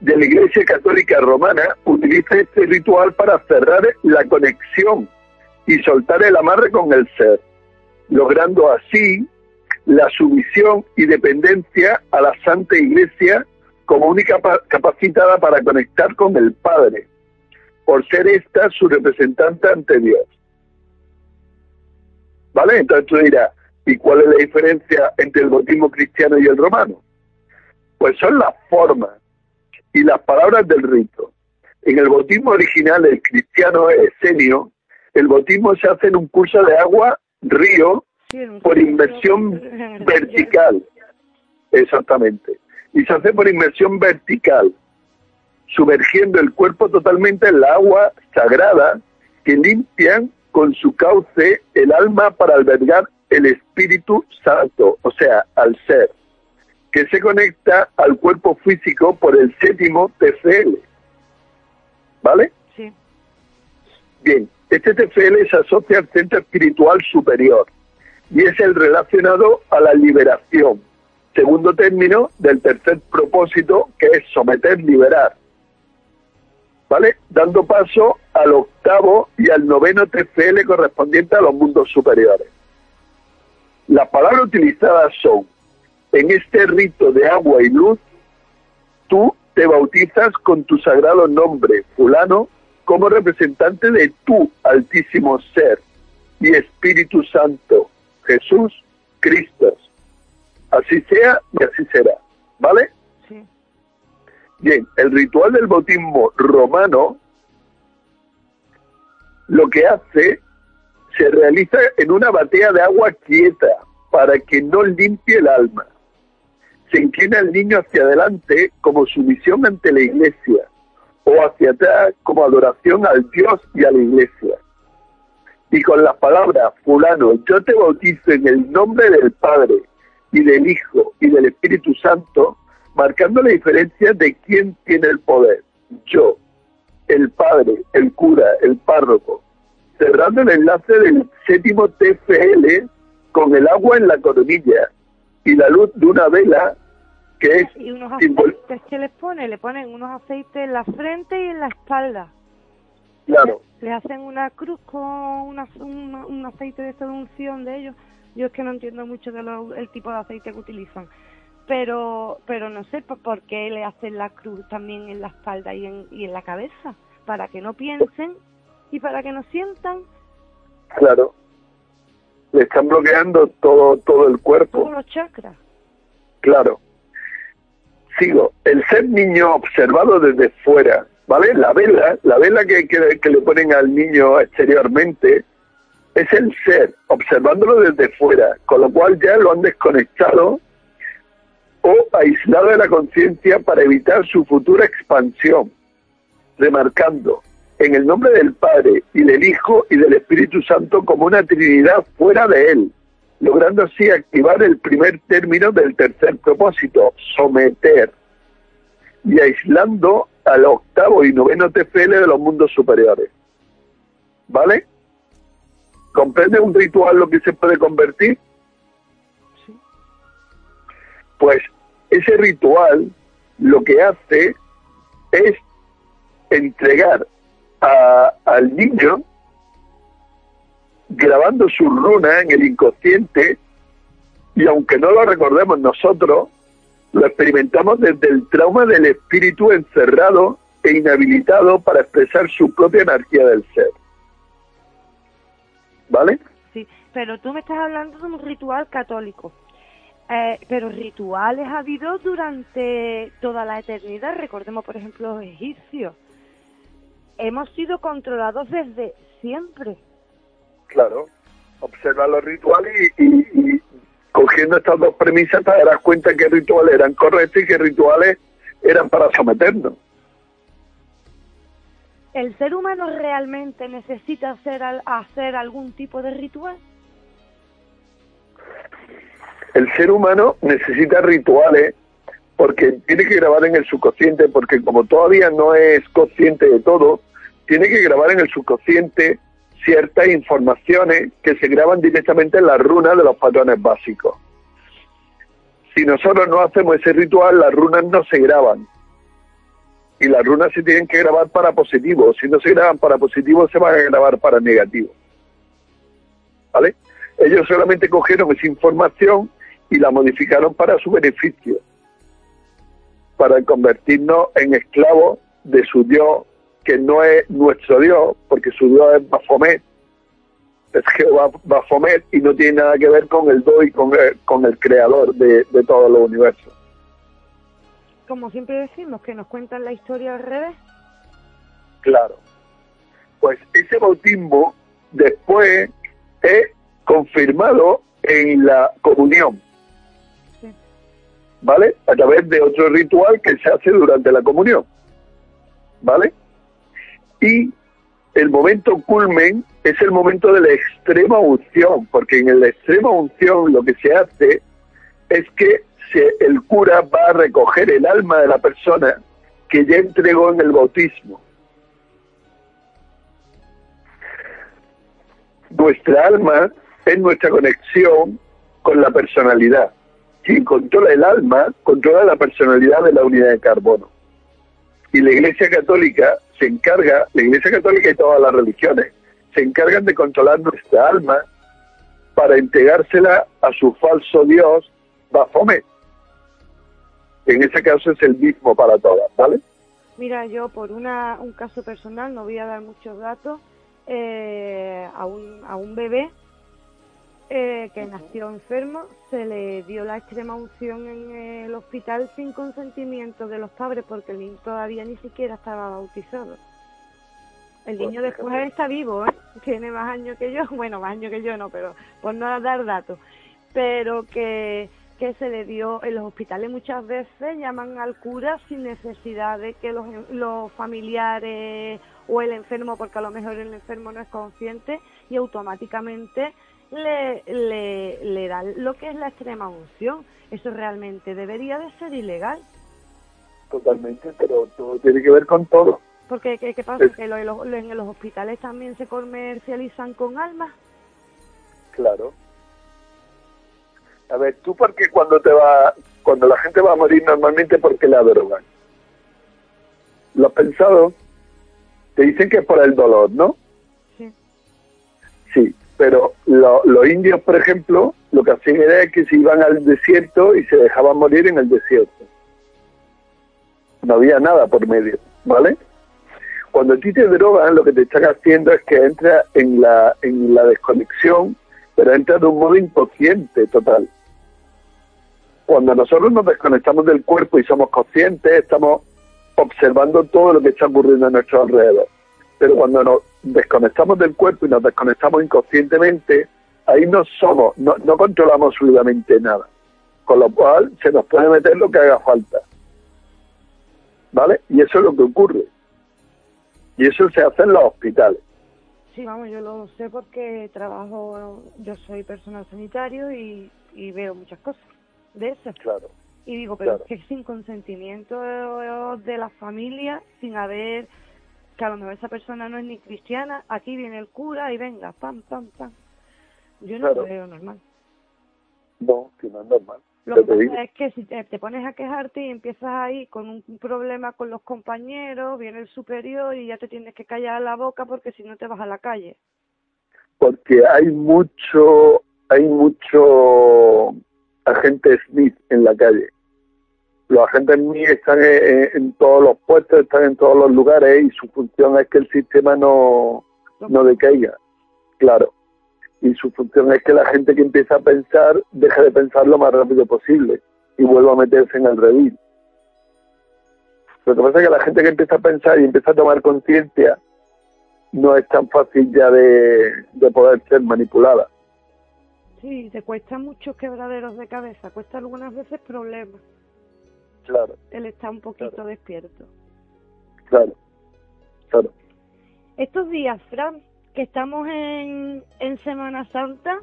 Speaker 9: de la Iglesia Católica Romana utiliza este ritual para cerrar la conexión y soltar el amarre con el ser, logrando así la sumisión y dependencia a la Santa Iglesia como única pa- capacitada para conectar con el Padre, por ser esta su representante ante Dios. ¿Vale? Entonces tú dirás, ¿y cuál es la diferencia entre el bautismo cristiano y el romano? Pues son las formas y las palabras del rito. En el bautismo original, el cristiano esenio, el bautismo se hace en un curso de agua, río, por inmersión vertical. Exactamente. Y se hace por inmersión vertical, sumergiendo el cuerpo totalmente en la agua sagrada que limpian con su cauce el alma para albergar el Espíritu Santo, o sea, al ser, que se conecta al cuerpo físico por el séptimo TCL. ¿Vale?
Speaker 7: Sí.
Speaker 9: Bien, este TFL se asocia al centro espiritual superior y es el relacionado a la liberación. Segundo término del tercer propósito que es someter, liberar. ¿Vale? Dando paso al octavo y al noveno TFL correspondiente a los mundos superiores. Las palabras utilizadas son, en este rito de agua y luz, tú te bautizas con tu sagrado nombre, fulano, como representante de tu altísimo ser y Espíritu Santo, Jesús, Cristo. Así sea y así será. ¿Vale?
Speaker 7: Sí.
Speaker 9: Bien, el ritual del bautismo romano lo que hace se realiza en una batea de agua quieta para que no limpie el alma. Se inclina el niño hacia adelante como sumisión ante la iglesia o hacia atrás como adoración al Dios y a la iglesia. Y con las palabras, fulano, yo te bautizo en el nombre del Padre y del Hijo y del Espíritu Santo, marcando la diferencia de quién tiene el poder. Yo, el Padre, el cura, el párroco, cerrando el enlace del séptimo TFL con el agua en la coronilla y la luz de una vela que es
Speaker 7: Y unos aceites que les pone, le ponen unos aceites en la frente y en la espalda.
Speaker 9: claro,
Speaker 7: Les hacen una cruz con una, un, un aceite de unción de ellos. Yo es que no entiendo mucho de lo- el tipo de aceite que utilizan. Pero pero no sé por, por qué le hacen la cruz también en la espalda y en, y en la cabeza. Para que no piensen y para que no sientan
Speaker 9: claro. Le están bloqueando todo, todo el cuerpo.
Speaker 7: todos los chakras.
Speaker 9: Claro. Sigo. El ser niño observado desde fuera, ¿vale? La vela, la vela que, que, que le ponen al niño exteriormente, es el ser, observándolo desde fuera, con lo cual ya lo han desconectado o aislado de la conciencia para evitar su futura expansión, remarcando en el nombre del Padre y del Hijo y del Espíritu Santo como una Trinidad fuera de él, logrando así activar el primer término del tercer propósito, someter, y aislando al octavo y noveno TFL de los mundos superiores. ¿Vale? ¿Comprende un ritual lo que se puede convertir? Pues ese ritual lo que hace es entregar a- al niño grabando su runa en el inconsciente y aunque no lo recordemos nosotros, lo experimentamos desde el trauma del espíritu encerrado e inhabilitado para expresar su propia energía del ser. ¿Vale?
Speaker 7: Sí, pero tú me estás hablando de un ritual católico. Eh, pero rituales ha habido durante toda la eternidad. Recordemos, por ejemplo, los egipcios. Hemos sido controlados desde siempre.
Speaker 9: Claro. Observa los rituales y, y- y cogiendo estas dos premisas te darás cuenta que rituales eran correctos y que rituales eran para someternos.
Speaker 7: ¿El ser humano realmente necesita hacer, hacer algún tipo de ritual?
Speaker 9: El ser humano necesita rituales porque tiene que grabar en el subconsciente, porque como todavía no es consciente de todo, tiene que grabar en el subconsciente ciertas informaciones que se graban directamente en las runas de los patrones básicos. Si nosotros no hacemos ese ritual, las runas no se graban. Y las runas se tienen que grabar para positivo. Si no se graban para positivo, se van a grabar para negativo. ¿Vale? Ellos solamente cogieron esa información y la modificaron para su beneficio, para convertirnos en esclavos de su Dios, que no es nuestro Dios, porque su Dios es Baphomet, es Jehová Baphomet y no tiene nada que ver con el Do y con el, con el creador de, de todos los universos.
Speaker 7: Como siempre decimos, que nos cuentan la historia al revés.
Speaker 9: Claro. Pues ese bautismo después es confirmado en la comunión.
Speaker 7: Sí.
Speaker 9: ¿Vale? A través de otro ritual que se hace durante la comunión. ¿Vale? Y el momento culmen es el momento de la extrema unción, porque en la extrema unción lo que se hace es que el cura va a recoger el alma de la persona que ya entregó en el bautismo. nuestra alma es nuestra conexión con la personalidad. Quien controla el alma, controla la personalidad de la unidad de carbono. Y la Iglesia Católica se encarga, la Iglesia Católica y todas las religiones, se encargan de controlar nuestra alma para entregársela a su falso Dios, Baphomet. En ese caso es el mismo para todas, ¿vale?
Speaker 7: Mira, yo por una, un caso personal, no voy a dar muchos datos, eh, a, un, a un bebé eh, que nació enfermo, se le dio la extrema unción en el hospital sin consentimiento de los padres porque el niño todavía ni siquiera estaba bautizado. El
Speaker 9: Pues
Speaker 7: niño después está vivo, ¿eh? tiene más años que yo, bueno, más años que yo no, pero por no dar datos, pero que, que se le dio en los hospitales muchas veces llaman al cura sin necesidad de que los, los familiares o el enfermo, porque a lo mejor el enfermo no es consciente y automáticamente le, le, le dan lo que es la extrema unción. Eso realmente debería de ser ilegal.
Speaker 9: Totalmente, pero todo tiene que ver con todo.
Speaker 7: Porque, ¿qué, qué pasa?
Speaker 9: Es-
Speaker 7: Que lo- lo- en los hospitales también se comercializan con almas.
Speaker 9: Claro. A ver, tú porque cuando te va, cuando la gente va a morir normalmente porque la drogan. ¿Lo has pensado? Te dicen que es por el dolor, ¿no?
Speaker 7: Sí.
Speaker 9: Sí, pero lo- los indios, por ejemplo, lo que hacían era que se iban al desierto y se dejaban morir en el desierto. No había nada por medio, ¿vale? Cuando a ti te drogan, lo que te están haciendo es que entras en la, en la desconexión, pero entras de un modo inconsciente total. Cuando nosotros nos desconectamos del cuerpo y somos conscientes, estamos observando todo lo que está ocurriendo a nuestro alrededor. Pero cuando nos desconectamos del cuerpo y nos desconectamos inconscientemente, ahí no somos, no, no controlamos absolutamente nada. Con lo cual se nos puede meter lo que haga falta. ¿Vale? Y eso es lo que ocurre. Y eso se hace en los hospitales.
Speaker 7: Sí, vamos, yo lo sé porque trabajo, yo soy personal sanitario y, y veo muchas cosas de eso.
Speaker 9: Claro.
Speaker 7: Y digo, pero
Speaker 9: Claro.
Speaker 7: es que sin consentimiento de la familia, sin haber, que a lo mejor esa persona no es ni cristiana, aquí viene el cura y venga, pam, pam, pam. Yo no
Speaker 9: Claro.
Speaker 7: lo veo normal.
Speaker 9: No, que no es normal.
Speaker 7: Lo que
Speaker 9: te digo.
Speaker 7: pasa es que si te, te pones a quejarte y empiezas ahí con un problema con los compañeros, viene el superior y ya te tienes que callar la boca porque si no te vas a la calle.
Speaker 9: porque hay mucho, hay mucho agente Smith en la calle. Los agentes están en, en todos los puestos, están en todos los lugares y su función es que el sistema no, no decaiga, claro. Y su función es que la gente que empieza a pensar deje de pensar lo más rápido posible y vuelva a meterse en el redil. Lo que pasa es que la gente que empieza a pensar y empieza a tomar conciencia no es tan fácil ya de, de poder ser manipulada.
Speaker 7: Sí, te cuesta muchos quebraderos de cabeza, cuesta algunas veces problemas
Speaker 9: Claro,
Speaker 7: el estar un poquito despierto.
Speaker 9: claro, claro.
Speaker 7: Estos días, Fran, que estamos en, en Semana Santa,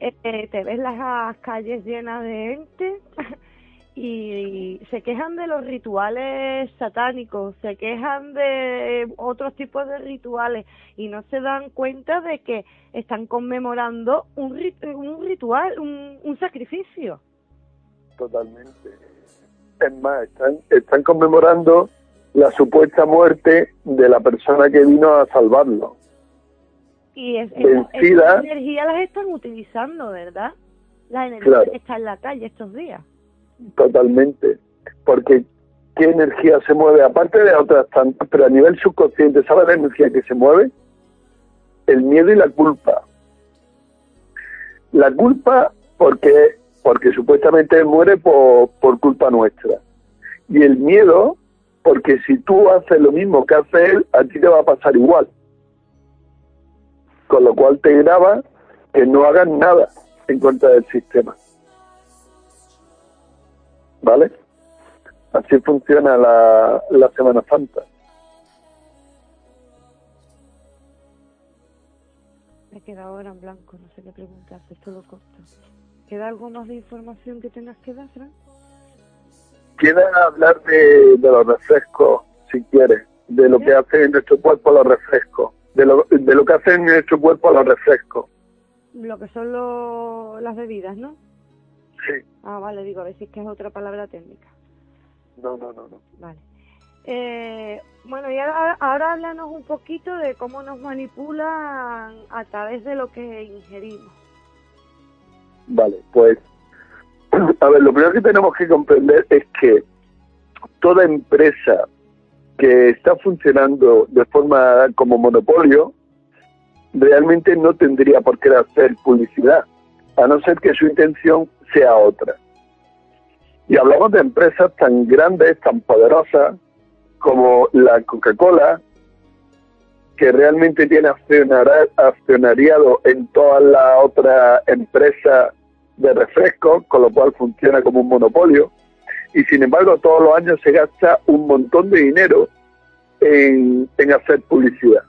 Speaker 7: eh, te ves las calles llenas de gente y se quejan de los rituales satánicos, se quejan de otros tipos de rituales y no se dan cuenta de que están conmemorando un, rit- un ritual, un, un sacrificio.
Speaker 9: Totalmente. Es más, están, están conmemorando la supuesta muerte de la persona que vino a salvarlo.
Speaker 7: Y es,
Speaker 9: Vencida.
Speaker 7: esas energías las están utilizando, ¿verdad? La energía
Speaker 9: Claro.
Speaker 7: que está en la calle estos días.
Speaker 9: Totalmente. Porque qué energía se mueve, aparte de otras tantas, pero a nivel subconsciente, ¿sabes la energía que se mueve? El miedo y la culpa. La culpa porque porque supuestamente él muere por, por culpa nuestra. Y el miedo porque si tú haces lo mismo que hace él, a ti te va a pasar igual. Con lo cual te graba que no hagas nada en contra del sistema. ¿Vale? Así funciona la, la Semana Santa.
Speaker 7: Me he quedado ahora en blanco, no sé qué preguntarte, esto lo corto. ¿Queda algo más de información que tengas que dar, Fran?
Speaker 9: Queda hablar de, de los refrescos, si quieres, de lo que hacen en nuestro cuerpo los refrescos, de lo, de lo que hacen en nuestro cuerpo los refrescos.
Speaker 7: Lo que son lo- las bebidas, ¿no?
Speaker 9: Sí.
Speaker 7: Ah, vale, digo, a ver si es que es otra palabra técnica.
Speaker 9: No, no, no, no.
Speaker 7: Vale. Eh, bueno, y ahora, ahora háblanos un poquito de cómo nos manipulan a través de lo que ingerimos.
Speaker 9: Vale, pues, a ver, lo primero que tenemos que comprender es que toda empresa que está funcionando de forma como monopolio, realmente no tendría por qué hacer publicidad, a no ser que su intención sea otra. Y hablamos de empresas tan grandes, tan poderosas, como la Coca-Cola, que realmente tiene accionariado en todas las otras empresas de refrescos, con lo cual funciona como un monopolio, y sin embargo todos los años se gasta un montón de dinero en, en hacer publicidad.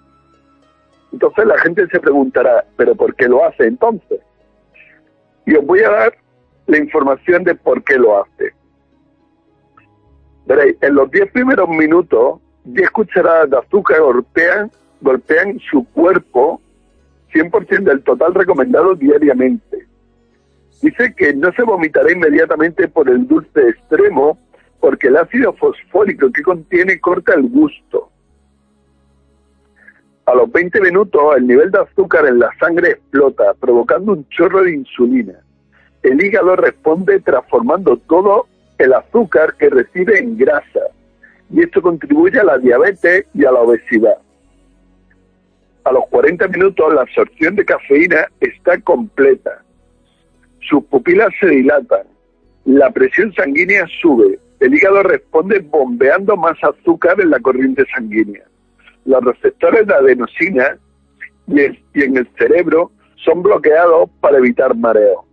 Speaker 9: Entonces la gente se preguntará, ¿pero por qué lo hace entonces? Y os voy a dar la información de por qué lo hace. Veréis, en los 10 primeros minutos, 10 cucharadas de azúcar golpean, golpean su cuerpo 100% del total recomendado diariamente. Dice que no se vomitará inmediatamente por el dulce extremo porque el ácido fosfórico que contiene corta el gusto. A los 20 minutos el nivel de azúcar en la sangre explota, provocando un chorro de insulina. El hígado responde transformando todo el azúcar que recibe en grasa y esto contribuye a la diabetes y a la obesidad. A los 40 minutos la absorción de cafeína está completa. Sus pupilas se dilatan, la presión sanguínea sube, el hígado responde bombeando más azúcar en la corriente sanguínea. Los receptores de adenosina y, en el cerebro son bloqueados para evitar mareo.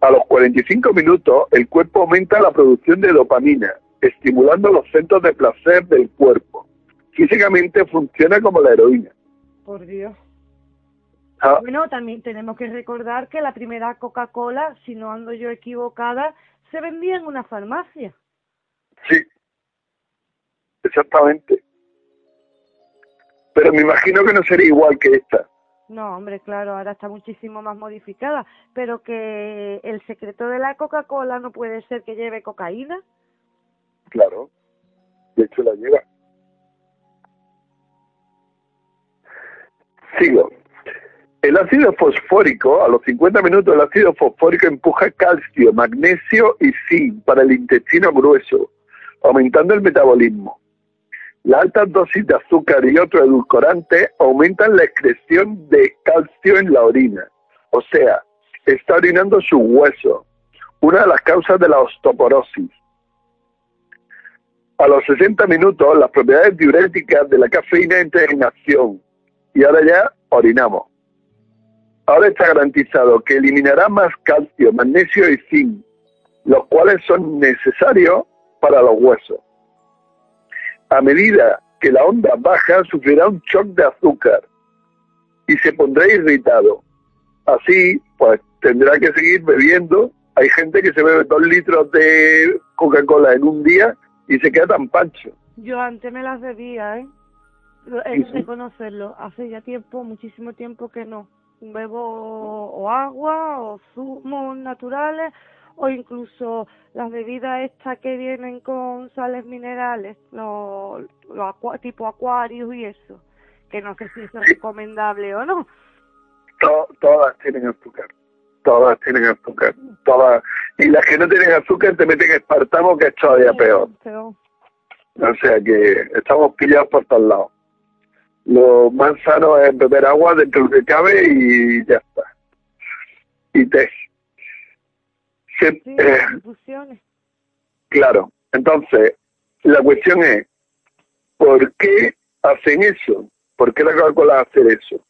Speaker 9: A los 45 minutos, el cuerpo aumenta la producción de dopamina, estimulando los centros de placer del cuerpo. Físicamente funciona como la heroína.
Speaker 7: Por Dios.
Speaker 9: Ah,
Speaker 7: Bueno, también tenemos que recordar que la primera Coca-Cola, si no ando yo equivocada, se vendía en una farmacia.
Speaker 9: sí, exactamente. Pero me imagino que no sería igual que esta.
Speaker 7: No, hombre, claro, ahora está muchísimo más modificada, pero que el secreto de la Coca-Cola no puede ser que lleve cocaína.
Speaker 9: Claro. De hecho, la lleva. Sigo. El ácido fosfórico, a los 50 minutos, el ácido fosfórico empuja calcio, magnesio y zinc para el intestino grueso, aumentando el metabolismo. Las altas dosis de azúcar y otros edulcorantes aumentan la excreción de calcio en la orina. O sea, está orinando sus huesos, una de las causas de la osteoporosis. A los 60 minutos, las propiedades diuréticas de la cafeína entran en acción y ahora ya orinamos. Ahora está garantizado que eliminará más calcio, magnesio y zinc, los cuales son necesarios para los huesos. A medida que la onda baja, sufrirá un shock de azúcar y se pondrá irritado. Así, pues tendrá que seguir bebiendo. Hay gente que se bebe dos litros de Coca-Cola en un día y se queda tan pancho.
Speaker 7: Yo antes me las bebía, ¿eh? He
Speaker 9: Sí,
Speaker 7: reconocerlo. Hace ya tiempo, muchísimo tiempo que no. Bebo o agua o zumos naturales o incluso las bebidas estas que vienen con sales minerales, los tipo acuarios y eso, que no sé si es recomendable o no.
Speaker 9: To- todas tienen azúcar. Todas tienen azúcar. Todas. Y las que no tienen azúcar te meten espartamo, que es todavía peor. O sea que estamos pillados por todos lados. Lo más sano es beber agua dentro de lo que cabe y ya está. Y té. Se-
Speaker 7: sí,
Speaker 9: eh, claro. Porque la cuestión es, ¿por qué hacen eso? ¿Por qué la Coca-Cola hace eso?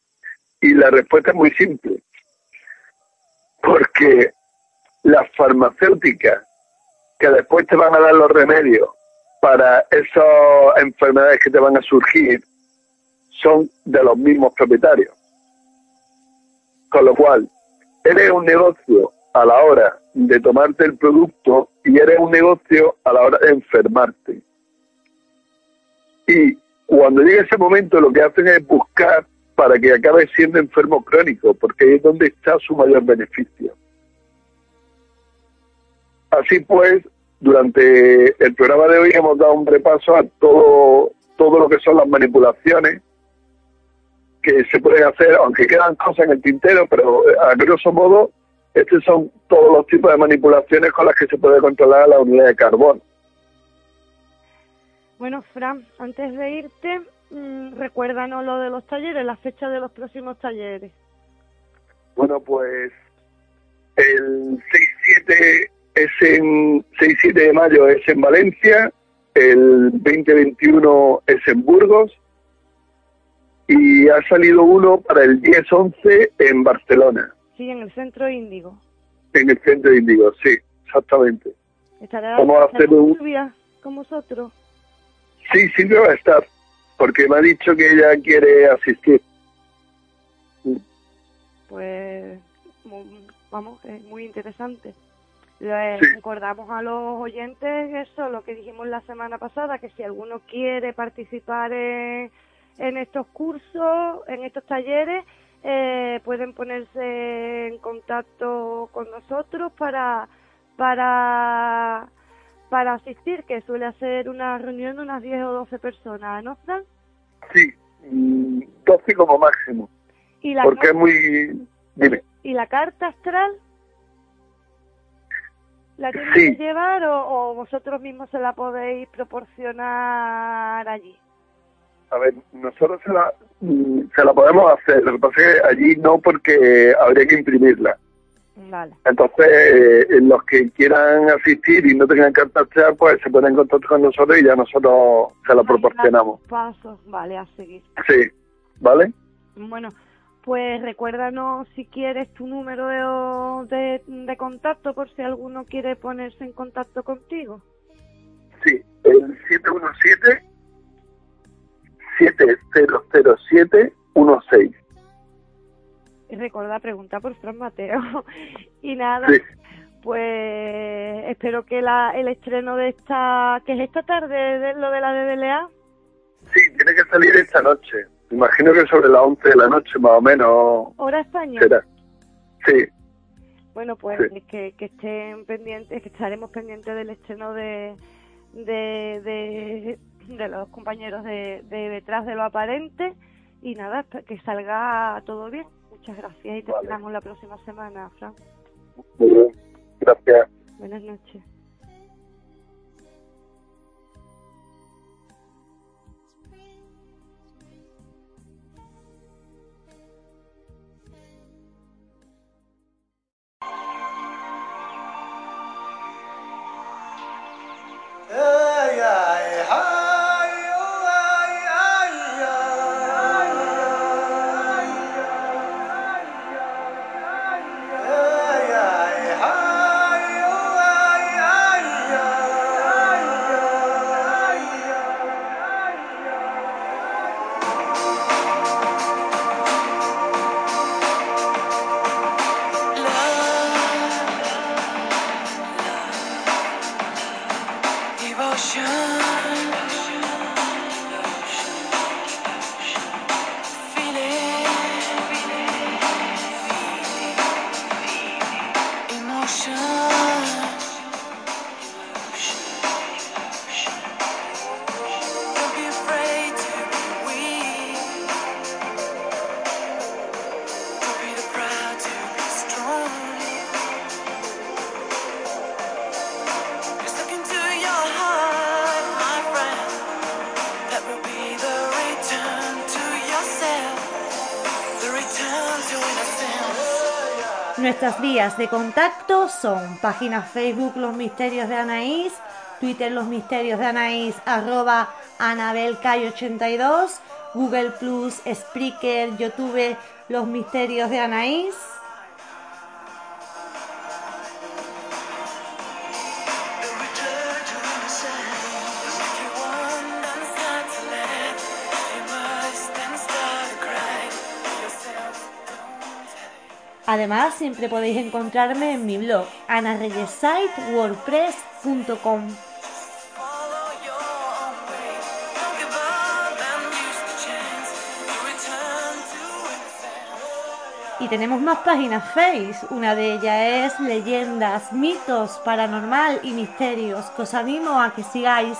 Speaker 9: Y la respuesta es muy simple. Porque las farmacéuticas que después te van a dar los remedios para esas enfermedades que te van a surgir son de los mismos propietarios. Con lo cual, eres un negocio a la hora de tomarte el producto y eres un negocio a la hora de enfermarte. Y cuando llega ese momento lo que hacen es buscar para que acabe siendo enfermo crónico, porque es donde está su mayor beneficio. Así pues, durante el programa de hoy hemos dado un repaso a todo, todo lo que son las manipulaciones que se pueden hacer, aunque quedan cosas en el tintero, pero eh, a grosso modo, estos son todos los tipos de manipulaciones con las que se puede controlar la unidad de carbón.
Speaker 7: Bueno, Fran, antes de irte, mmm, recuérdanos lo de los talleres, la fecha de los próximos talleres.
Speaker 9: Bueno, pues el 6-7 es en 6-7 de mayo es en Valencia, el 2021 es en Burgos y ha salido uno para el 10-11 en Barcelona.
Speaker 7: Sí, en el centro índigo.
Speaker 9: En el centro índigo, sí, exactamente.
Speaker 7: ¿Estará
Speaker 9: Vamos a hacer un...
Speaker 7: Con vosotros?
Speaker 9: Sí, Silvia va a estar, porque me ha dicho que ella quiere asistir.
Speaker 7: Pues, vamos, es muy interesante.
Speaker 9: Sí.
Speaker 7: recordamos a los oyentes eso, lo que dijimos la semana pasada, que si alguno quiere participar en, en estos cursos, en estos talleres, eh, pueden ponerse en contacto con nosotros para para para asistir, que suele hacer una reunión de unas 10 o 12 personas, ¿no, Fran?
Speaker 9: Sí, mm, 12 como máximo,
Speaker 7: Y la,
Speaker 9: porque es muy... Dime.
Speaker 7: ¿Y la carta astral? ¿La tienen
Speaker 9: Sí.
Speaker 7: que llevar o, o vosotros mismos se la podéis proporcionar allí?
Speaker 9: A ver, nosotros se la, se la podemos hacer, lo que pasa es que allí no porque habría que imprimirla.
Speaker 7: Vale.
Speaker 9: Entonces, eh, los que quieran asistir y no tengan carta pues se ponen en contacto con nosotros y ya nosotros se la proporcionamos.
Speaker 7: Pasos, vale, a seguir.
Speaker 9: Sí, ¿vale?
Speaker 7: Bueno, pues recuérdanos si quieres tu número de, de, de contacto por si alguno quiere ponerse en contacto contigo.
Speaker 9: Sí, el 717 700716.
Speaker 7: Y recuerda preguntar por Fran Mateo. y nada,
Speaker 9: Sí.
Speaker 7: pues espero que la, el estreno de esta, que es esta tarde, de lo de la DDLA,
Speaker 9: Sí, tiene que salir esta noche. Imagino que sobre las 11 de la noche más o menos
Speaker 7: hora España.
Speaker 9: será. Sí,
Speaker 7: Bueno, pues
Speaker 9: Sí.
Speaker 7: que, que estén pendientes, que estaremos pendientes del estreno de, de, de, de los compañeros de, de detrás de lo aparente y nada, que salga todo bien. Muchas gracias y te
Speaker 9: Vale.
Speaker 7: esperamos la próxima semana, Fran.
Speaker 9: muy bien. Gracias.
Speaker 7: Buenas noches. De contacto son página Facebook Los Misterios de Anaís, Twitter Los Misterios de Anaís, arroba AnabelCay82, Google Plus, Spreaker, YouTube Los Misterios de Anaís. Además, siempre podéis encontrarme en mi blog anareyesite.wordpress.com.
Speaker 1: Y tenemos más páginas Face. Una de ellas es Leyendas, Mitos, Paranormal y Misterios, que os animo a que sigáis.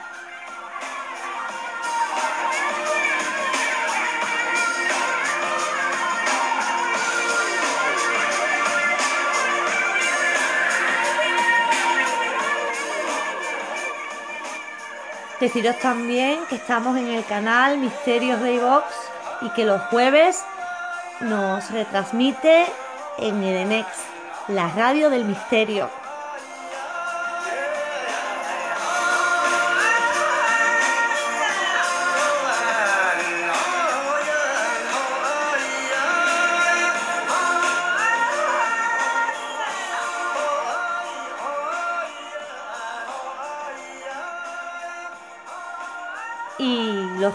Speaker 1: Deciros también que estamos en el canal Misterios de iVox y que los jueves nos retransmite en Edenex, la radio del misterio.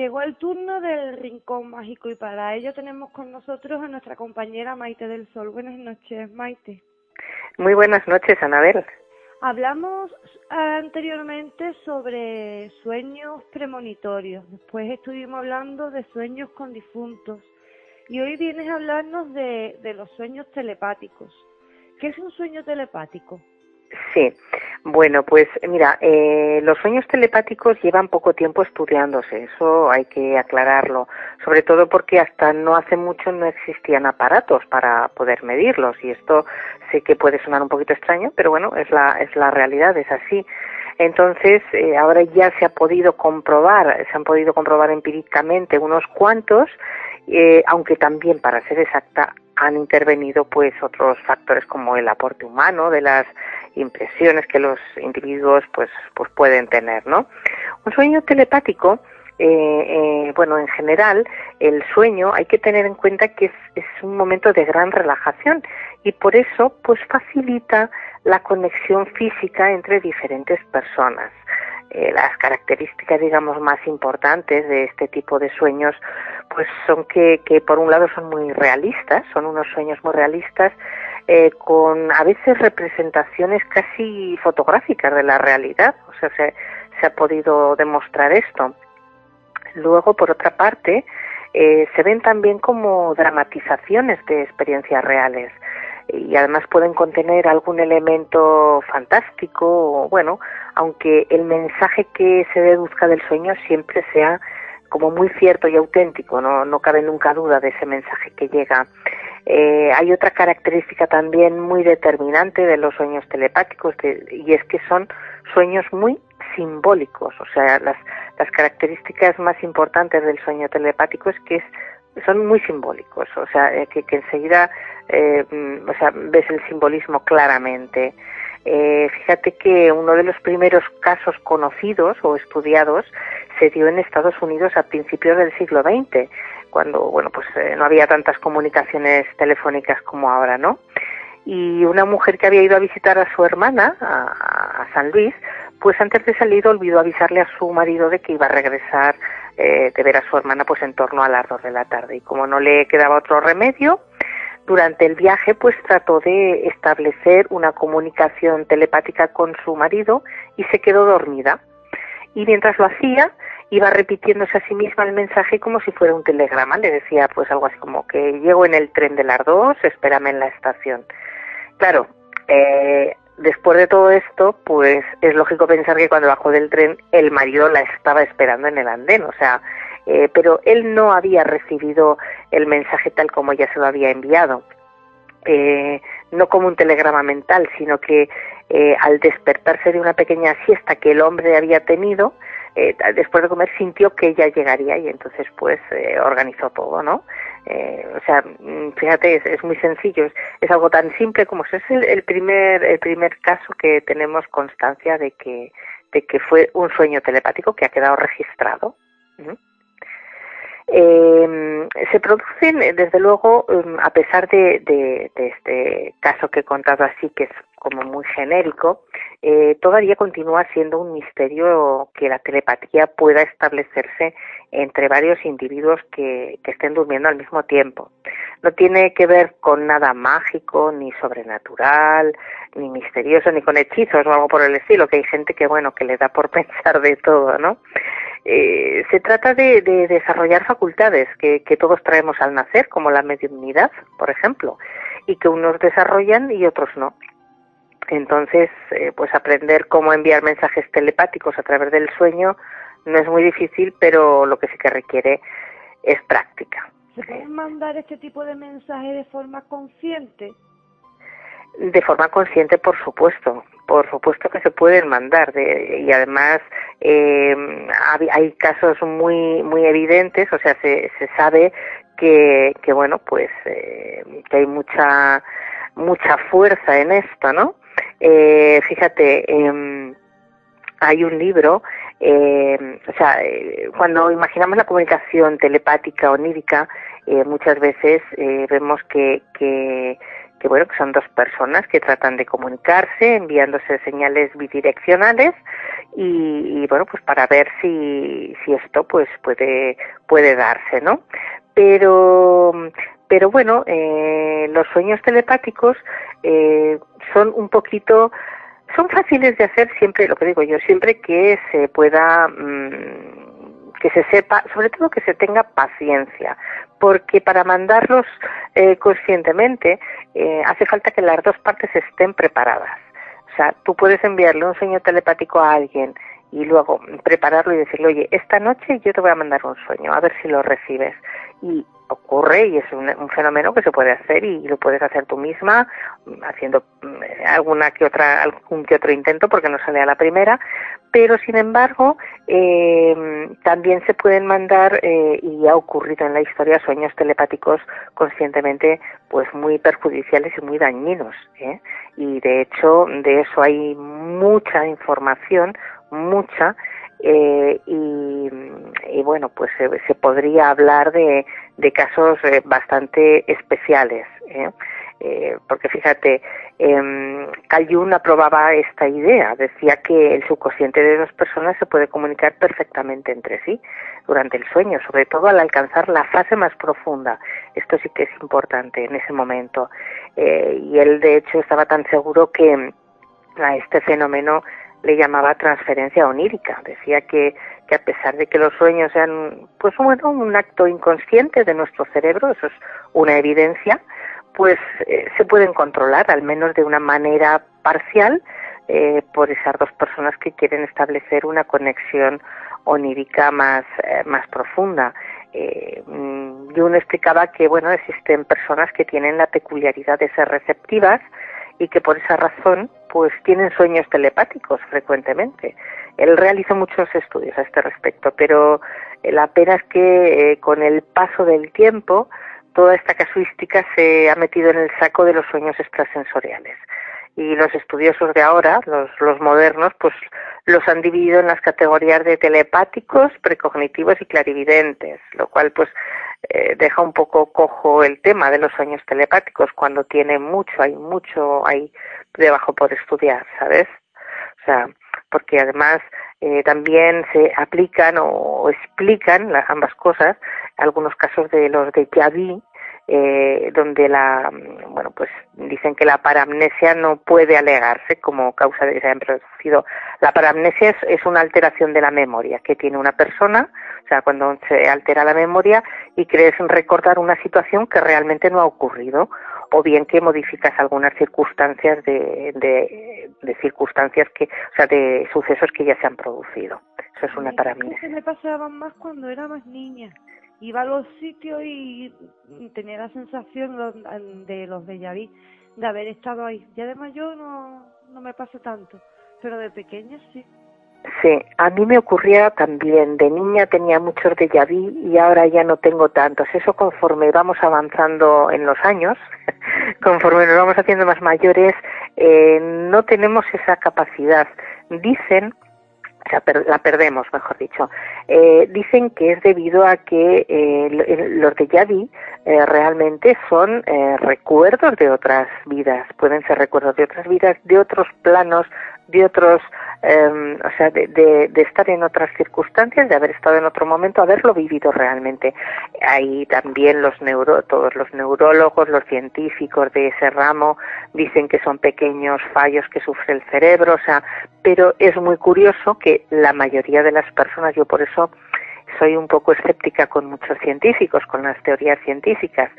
Speaker 1: Llegó el turno del rincón mágico y para ello tenemos con nosotros a nuestra compañera Maite del Sol. Buenas noches, Maite.
Speaker 10: Muy buenas noches, Anabel.
Speaker 1: Hablamos anteriormente sobre sueños premonitorios, después estuvimos hablando de sueños con difuntos y hoy vienes a hablarnos de, de los sueños telepáticos. ¿Qué es un sueño telepático?
Speaker 10: Sí, bueno, pues mira, eh, los sueños telepáticos llevan poco tiempo estudiándose, eso hay que aclararlo, sobre todo porque hasta no hace mucho no existían aparatos para poder medirlos y esto sé que puede sonar un poquito extraño, pero bueno, es la, es la realidad, es así. Entonces, eh, ahora ya se ha podido comprobar, se han podido comprobar empíricamente unos cuantos, eh, aunque también, para ser exacta, han intervenido pues otros factores como el aporte humano de las impresiones que los individuos pues pues pueden tener no un sueño telepático eh, eh, bueno en general el sueño hay que tener en cuenta que es, es un momento de gran relajación y por eso pues facilita la conexión física entre diferentes personas eh, las características, digamos, más importantes de este tipo de sueños, pues son que, por un lado son muy realistas, son unos sueños muy realistas, eh, con a veces representaciones casi fotográficas de la realidad, o sea, se, se ha podido demostrar esto. Luego, por otra parte, eh, se ven también como dramatizaciones de experiencias reales y además pueden contener algún elemento fantástico, bueno, aunque el mensaje que se deduzca del sueño siempre sea como muy cierto y auténtico, no, no cabe nunca duda de ese mensaje que llega. Eh, hay otra característica también muy determinante de los sueños telepáticos y es que son sueños muy simbólicos, o sea, las, las características más importantes del sueño telepático es que es son muy simbólicos, o sea, eh, que, que enseguida, eh, mm, o sea, ves el simbolismo claramente. Eh, fíjate que uno de los primeros casos conocidos o estudiados se dio en Estados Unidos a principios del siglo XX, cuando bueno pues eh, no había tantas comunicaciones telefónicas como ahora, ¿no? Y una mujer que había ido a visitar a su hermana a, a San Luis, pues antes de salir olvidó avisarle a su marido de que iba a regresar eh, de ver a su hermana pues en torno a las dos de la tarde. Y como no le quedaba otro remedio durante el viaje pues trató de establecer una comunicación telepática con su marido y se quedó dormida. Y mientras lo hacía iba repitiéndose a sí misma el mensaje como si fuera un telegrama. Le decía pues algo así como que llego en el tren de las dos espérame en la estación claro eh, después de todo esto, pues es lógico pensar que cuando bajó del tren el marido la estaba esperando en el andén, o sea, eh, pero él no había recibido el mensaje tal como ella se lo había enviado, eh, no como un telegrama mental, sino que eh, al despertarse de una pequeña siesta que el hombre había tenido, eh, después de comer sintió que ella llegaría y entonces pues eh, organizó todo, ¿no? Eh, o sea, mm, fíjate, es, es muy sencillo, es, es, algo tan simple como eso. Es el, el, primer el primer caso que tenemos constancia de que de que fue un sueño telepático que ha quedado registrado. Eh, se producen, desde luego, um, a pesar de, de, este caso que he contado así, que es como muy genérico, eh, todavía continúa siendo un misterio que la telepatía pueda establecerse entre varios individuos que, que estén durmiendo al mismo tiempo. No tiene que ver con nada mágico, ni sobrenatural, ni misterioso, ni con hechizos o algo por el estilo, que hay gente que, bueno, que le da por pensar de todo, ¿no? Eh, se trata de, de desarrollar facultades que, que, todos traemos al nacer, como la mediunidad, por ejemplo, y que unos desarrollan y otros no. Entonces, eh, pues aprender cómo enviar mensajes telepáticos a través del sueño no es muy difícil, pero lo que sí que requiere es práctica.
Speaker 7: ¿Se pueden mandar este tipo de mensajes de forma consciente?
Speaker 10: De forma consciente, por supuesto por supuesto que se pueden mandar de, y además eh, hay casos muy muy evidentes o sea se, se sabe que, que bueno pues eh, que hay mucha mucha fuerza en esto no eh, fíjate eh, hay un libro eh, o sea cuando imaginamos la comunicación telepática onírica muchas veces vemos que, que que bueno, que son dos personas que tratan de comunicarse enviándose señales bidireccionales y, y, bueno, pues para ver si, si esto pues puede, puede darse, ¿no? Pero, pero bueno, eh, los sueños telepáticos eh, son un poquito, son fáciles de hacer siempre, lo que digo yo, siempre que se pueda, mmm, que se sepa, sobre todo que se tenga paciencia, porque para mandarlos eh, conscientemente eh, hace falta que las dos partes estén preparadas. O sea, tú puedes enviarle un sueño telepático a alguien y luego prepararlo y decirle, oye, esta noche yo te voy a mandar un sueño, a ver si lo recibes. Y ocurre y es un, fenómeno que se puede hacer y lo puedes hacer tú misma haciendo mm, alguna que otra algún que otro intento porque no sale a la primera pero sin embargo eh, también se pueden mandar eh, y ha ocurrido en la historia sueños telepáticos conscientemente pues muy perjudiciales y muy dañinos ¿eh? y de hecho de eso hay mucha información mucha eh, y, y, bueno, pues se, se podría hablar de, de casos eh, bastante especiales. ¿eh? Eh, porque fíjate, eh, Carl Jung aprobaba esta idea, decía que el subconsciente de dos personas se puede comunicar perfectamente entre sí durante el sueño, sobre todo al alcanzar la fase más profunda. Esto sí que es importante en ese momento. Eh, y él, de hecho, estaba tan seguro que a este fenómeno le llamaba transferencia onírica. Decía que, que a pesar de que los sueños sean, pues bueno, un acto inconsciente de nuestro cerebro, eso es una evidencia, pues eh, se pueden controlar, al menos de una manera parcial, eh, por esas dos personas que quieren establecer una conexión onírica más, eh, más profunda. Eh, Jung explicaba que, bueno, existen personas que tienen la peculiaridad de ser receptivas y que por esa razón, pues tienen sueños telepáticos frecuentemente. Él realizó muchos estudios a este respecto, pero la pena es que eh, con el paso del tiempo, toda esta casuística se ha metido en el saco de los sueños extrasensoriales. y los estudiosos de ahora, los, los modernos, pues los han dividido en las categorías de telepáticos, precognitivos y clarividentes, lo cual pues eh, deja un poco cojo el tema de los sueños telepáticos cuando tiene mucho, hay mucho ahí debajo por estudiar, ¿sabes? O sea, porque además eh, también se aplican o, explican las, ambas cosas algunos casos de los de Yavi, eh, donde la bueno pues dicen que la paramnesia no puede alegarse como causa de que se hayan producido. La paramnesia es, es, una alteración de la memoria que tiene una persona o sea cuando se altera la memoria y crees recordar una situación que realmente no ha ocurrido o bien que modificas algunas circunstancias de, de, de circunstancias que o sea de sucesos que ya se han producido eso es una paramnesia
Speaker 7: me pasaba más cuando era más niña iba a los sitios y tenía la sensación de los de Yaví de haber estado ahí. Ya de mayor no, no me pasa tanto, pero de pequeña sí.
Speaker 10: Sí, a mí me ocurría también. De niña tenía muchos de Yaví y ahora ya no tengo tantos. Eso conforme vamos avanzando en los años, conforme nos vamos haciendo más mayores, eh, no tenemos esa capacidad. Dicen la perdemos, mejor dicho. Eh, dicen que es debido a que eh, los de Yavi eh, realmente son eh, recuerdos de otras vidas, pueden ser recuerdos de otras vidas, de otros planos, de otros, eh, o sea, de, de, de, estar en otras circunstancias, de haber estado en otro momento, haberlo vivido realmente. Ahí también los neuro, todos los neurólogos, los científicos de ese ramo dicen que son pequeños fallos que sufre el cerebro, o sea, pero es muy curioso que la mayoría de las personas, yo por eso soy un poco escéptica con muchos científicos, con las teorías científicas.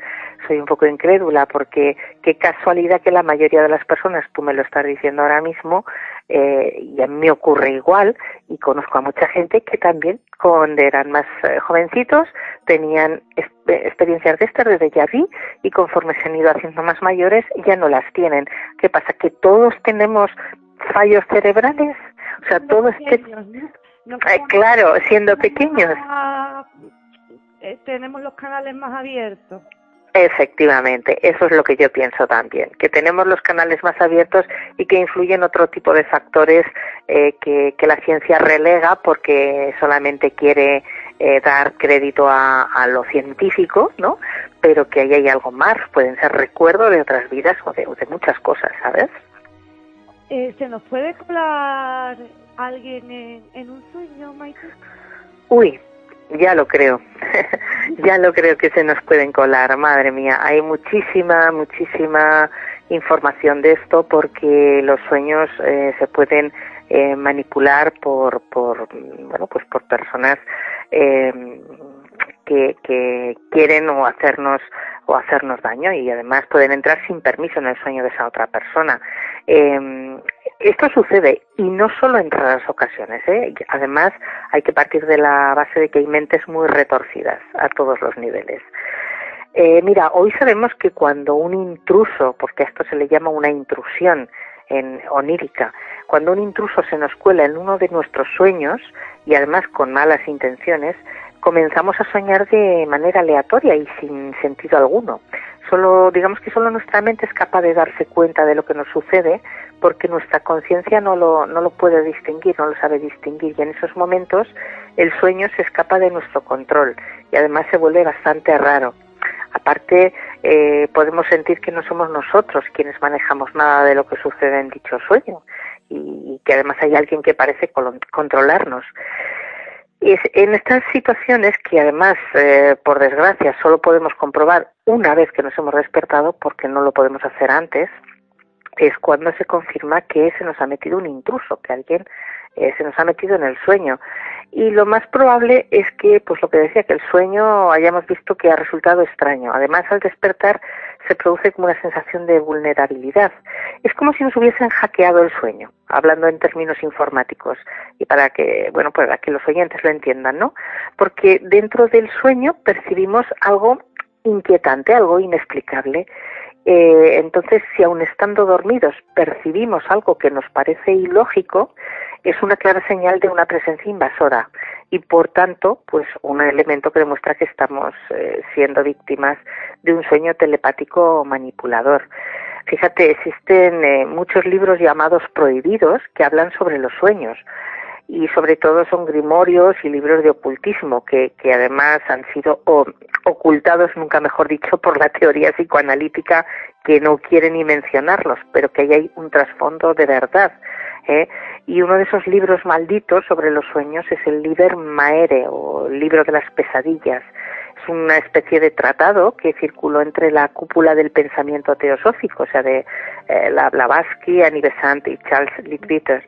Speaker 10: Soy un poco incrédula porque qué casualidad que la mayoría de las personas, tú me lo estás diciendo ahora mismo, eh, y a mí me ocurre igual, y conozco a mucha gente que también, cuando eran más eh, jovencitos, tenían experiencias de estas desde ya vi, y conforme se han ido haciendo más mayores, ya no las tienen. ¿Qué pasa? ¿Que todos tenemos fallos cerebrales? O sea, todos... Claro, siendo pequeños.
Speaker 7: Eh, tenemos los canales más abiertos.
Speaker 10: Efectivamente, eso es lo que yo pienso también, que tenemos los canales más abiertos y que influyen otro tipo de factores eh, que, que, la ciencia relega porque solamente quiere eh, dar crédito a, a, lo científico, ¿no? Pero que ahí hay algo más, pueden ser recuerdos de otras vidas o de, de muchas cosas, ¿sabes?
Speaker 7: Eh, ¿Se nos puede colar alguien en, en un sueño, Maite?
Speaker 10: Uy, ya lo creo, ya lo creo que se nos pueden colar, madre mía, hay muchísima, muchísima información de esto porque los sueños eh, se pueden eh, manipular por, por, bueno, pues por personas eh, que, quieren o hacernos o hacernos daño y además pueden entrar sin permiso en el sueño de esa otra persona. Eh, esto sucede y no solo en raras ocasiones. ¿eh? Además, hay que partir de la base de que hay mentes muy retorcidas a todos los niveles. Eh, mira, hoy sabemos que cuando un intruso, porque a esto se le llama una intrusión en onírica, cuando un intruso se nos cuela en uno de nuestros sueños y además con malas intenciones, comenzamos a soñar de manera aleatoria y sin sentido alguno. Solo, digamos que solo nuestra mente es capaz de darse cuenta de lo que nos sucede porque nuestra conciencia no lo, no lo puede distinguir, no lo sabe distinguir y en esos momentos el sueño se escapa de nuestro control y además se vuelve bastante raro. Aparte, eh, podemos sentir que no somos nosotros quienes manejamos nada de lo que sucede en dicho sueño y, y que además hay alguien que parece controlarnos. Y en estas situaciones que además, eh, por desgracia, solo podemos comprobar una vez que nos hemos despertado, porque no lo podemos hacer antes, es cuando se confirma que se nos ha metido un intruso, que alguien eh, se nos ha metido en el sueño. Y lo más probable es que, pues lo que decía, que el sueño hayamos visto que ha resultado extraño. Además, al despertar se produce como una sensación de vulnerabilidad. Es como si nos hubiesen hackeado el sueño, hablando en términos informáticos y para que, bueno, para que los oyentes lo entiendan, ¿no? Porque dentro del sueño percibimos algo inquietante, algo inexplicable. Eh, entonces, si aun estando dormidos percibimos algo que nos parece ilógico, es una clara señal de una presencia invasora y por tanto, pues un elemento que demuestra que estamos eh, siendo víctimas de un sueño telepático manipulador. Fíjate, existen eh, muchos libros llamados prohibidos que hablan sobre los sueños y sobre todo son grimorios y libros de ocultismo que, que además han sido ocultados, nunca mejor dicho, por la teoría psicoanalítica que no quiere ni mencionarlos, pero que ahí hay un trasfondo de verdad. ¿Eh? Y uno de esos libros malditos sobre los sueños es el Liber Maere o libro de las pesadillas. Es una especie de tratado que circuló entre la cúpula del pensamiento teosófico, o sea, de eh, la Blavatsky, Annie Besant y Charles Littleton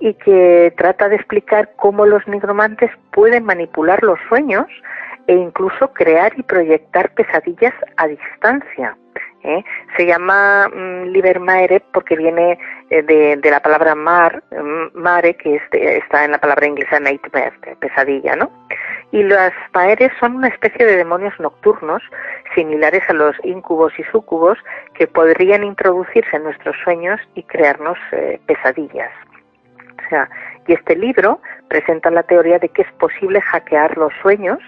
Speaker 10: y que trata de explicar cómo los nigromantes pueden manipular los sueños e incluso crear y proyectar pesadillas a distancia. ¿Eh? Se llama mm, Livermaere porque viene eh, de, la palabra mar, mm, mare, que está en la palabra inglesa nightmare, pesadilla, ¿no? Y las maeres son una especie de demonios nocturnos similares a los incubos y sucubos que podrían introducirse en nuestros sueños y crearnos eh, pesadillas y este libro presenta la teoría de que es posible hackear los sueños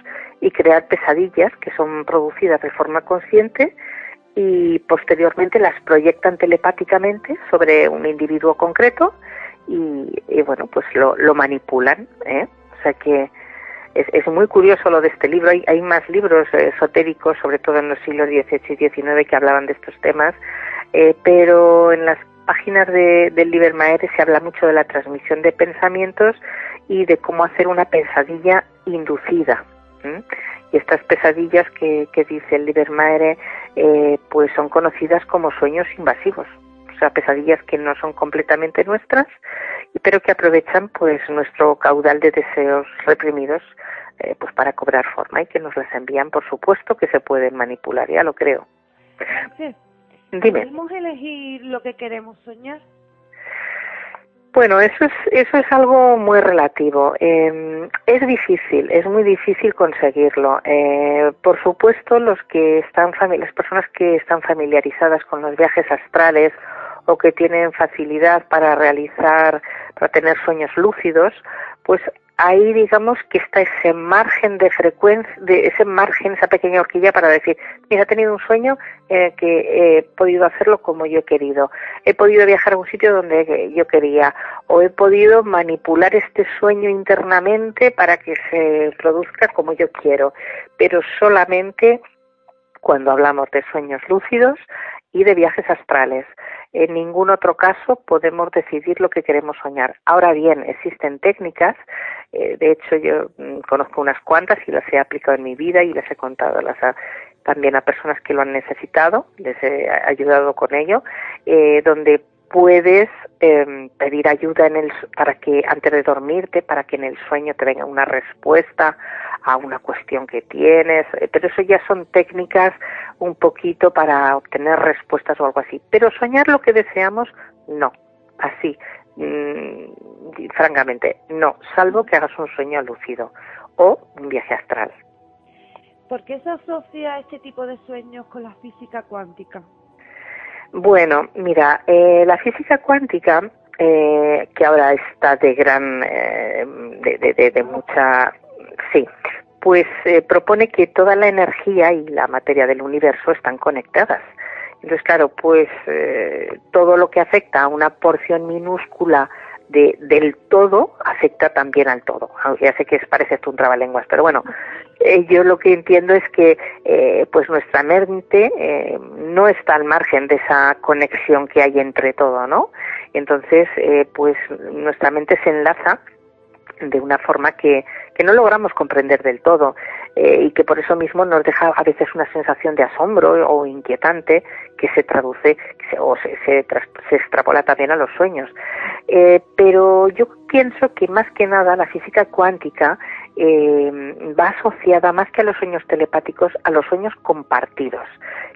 Speaker 10: y crear pesadillas que son producidas de forma consciente y posteriormente las proyectan telepáticamente sobre un individuo concreto y, bueno, pues lo, manipulan. ¿eh? O sea que es, muy curioso lo de este libro. Hay, hay más libros esotéricos, sobre todo en los siglos XVIII y XIX, que hablaban de estos temas, eh, pero en las páginas de, del Libermaere se habla mucho de la transmisión de pensamientos y de cómo hacer una pesadilla inducida. Y estas pesadillas que, que dice el Libermaere, eh, pues son conocidas como sueños invasivos. O sea, pesadillas que no son completamente nuestras, pero que aprovechan pues nuestro caudal de deseos reprimidos eh, pues para cobrar forma y que nos las envían, por supuesto, que se pueden manipular, ya lo creo.
Speaker 7: Sí. ¿Podemos elegir lo que queremos soñar?
Speaker 10: Bueno, eso es, eso es algo muy relativo. Eh, es difícil, es muy difícil conseguirlo. Eh, por supuesto, los que están las personas que están familiarizadas con los viajes astrales o que tienen facilidad para realizar, para tener sueños lúcidos, pues ahí digamos que está ese margen de frecuencia, de ese margen, esa pequeña horquilla para decir, mira, he tenido un sueño eh, que he podido hacerlo como yo he querido, he podido viajar a un sitio donde yo quería, o he podido manipular este sueño internamente para que se produzca como yo quiero, pero solamente cuando hablamos de sueños lúcidos y de viajes astrales. En ningún otro caso podemos decidir lo que queremos soñar. Ahora bien, existen técnicas, eh, de hecho yo mm, conozco unas cuantas y las he aplicado en mi vida y las he contado las también a personas que lo han necesitado, les he ayudado con ello, eh, donde puedes em, pedir ayuda en el, para que antes de dormirte, para que en el sueño te venga una respuesta a una cuestión que tienes, eh, pero eso ya son técnicas un poquito para obtener respuestas o algo así. Pero soñar lo que deseamos, no, así, mm, francamente, no, salvo que hagas un sueño lúcido o un viaje astral.
Speaker 7: ¿Por qué se asocia este tipo de sueños con la física cuántica?
Speaker 10: Bueno, mira, eh, la física cuántica, eh, que ahora está de gran, eh, de, de, mucha, sí, pues propone que toda la energía y la materia del universo están conectadas. Entonces, claro, pues todo lo que afecta a una porción minúscula de, del todo afecta también al todo. Ya sé que parece esto un trabalenguas, pero bueno, eh, yo lo que entiendo es que eh, pues nuestra mente eh, no está al margen de esa conexión que hay entre todo, ¿no? Entonces, pues nuestra mente se enlaza de una forma que, que no logramos comprender del todo y que por eso mismo nos deja a veces una sensación de asombro o inquietante que se traduce o se, se, se extrapola también a los sueños. pero yo pienso que más que nada la física cuántica eh, va asociada más que a los sueños telepáticos a los sueños compartidos,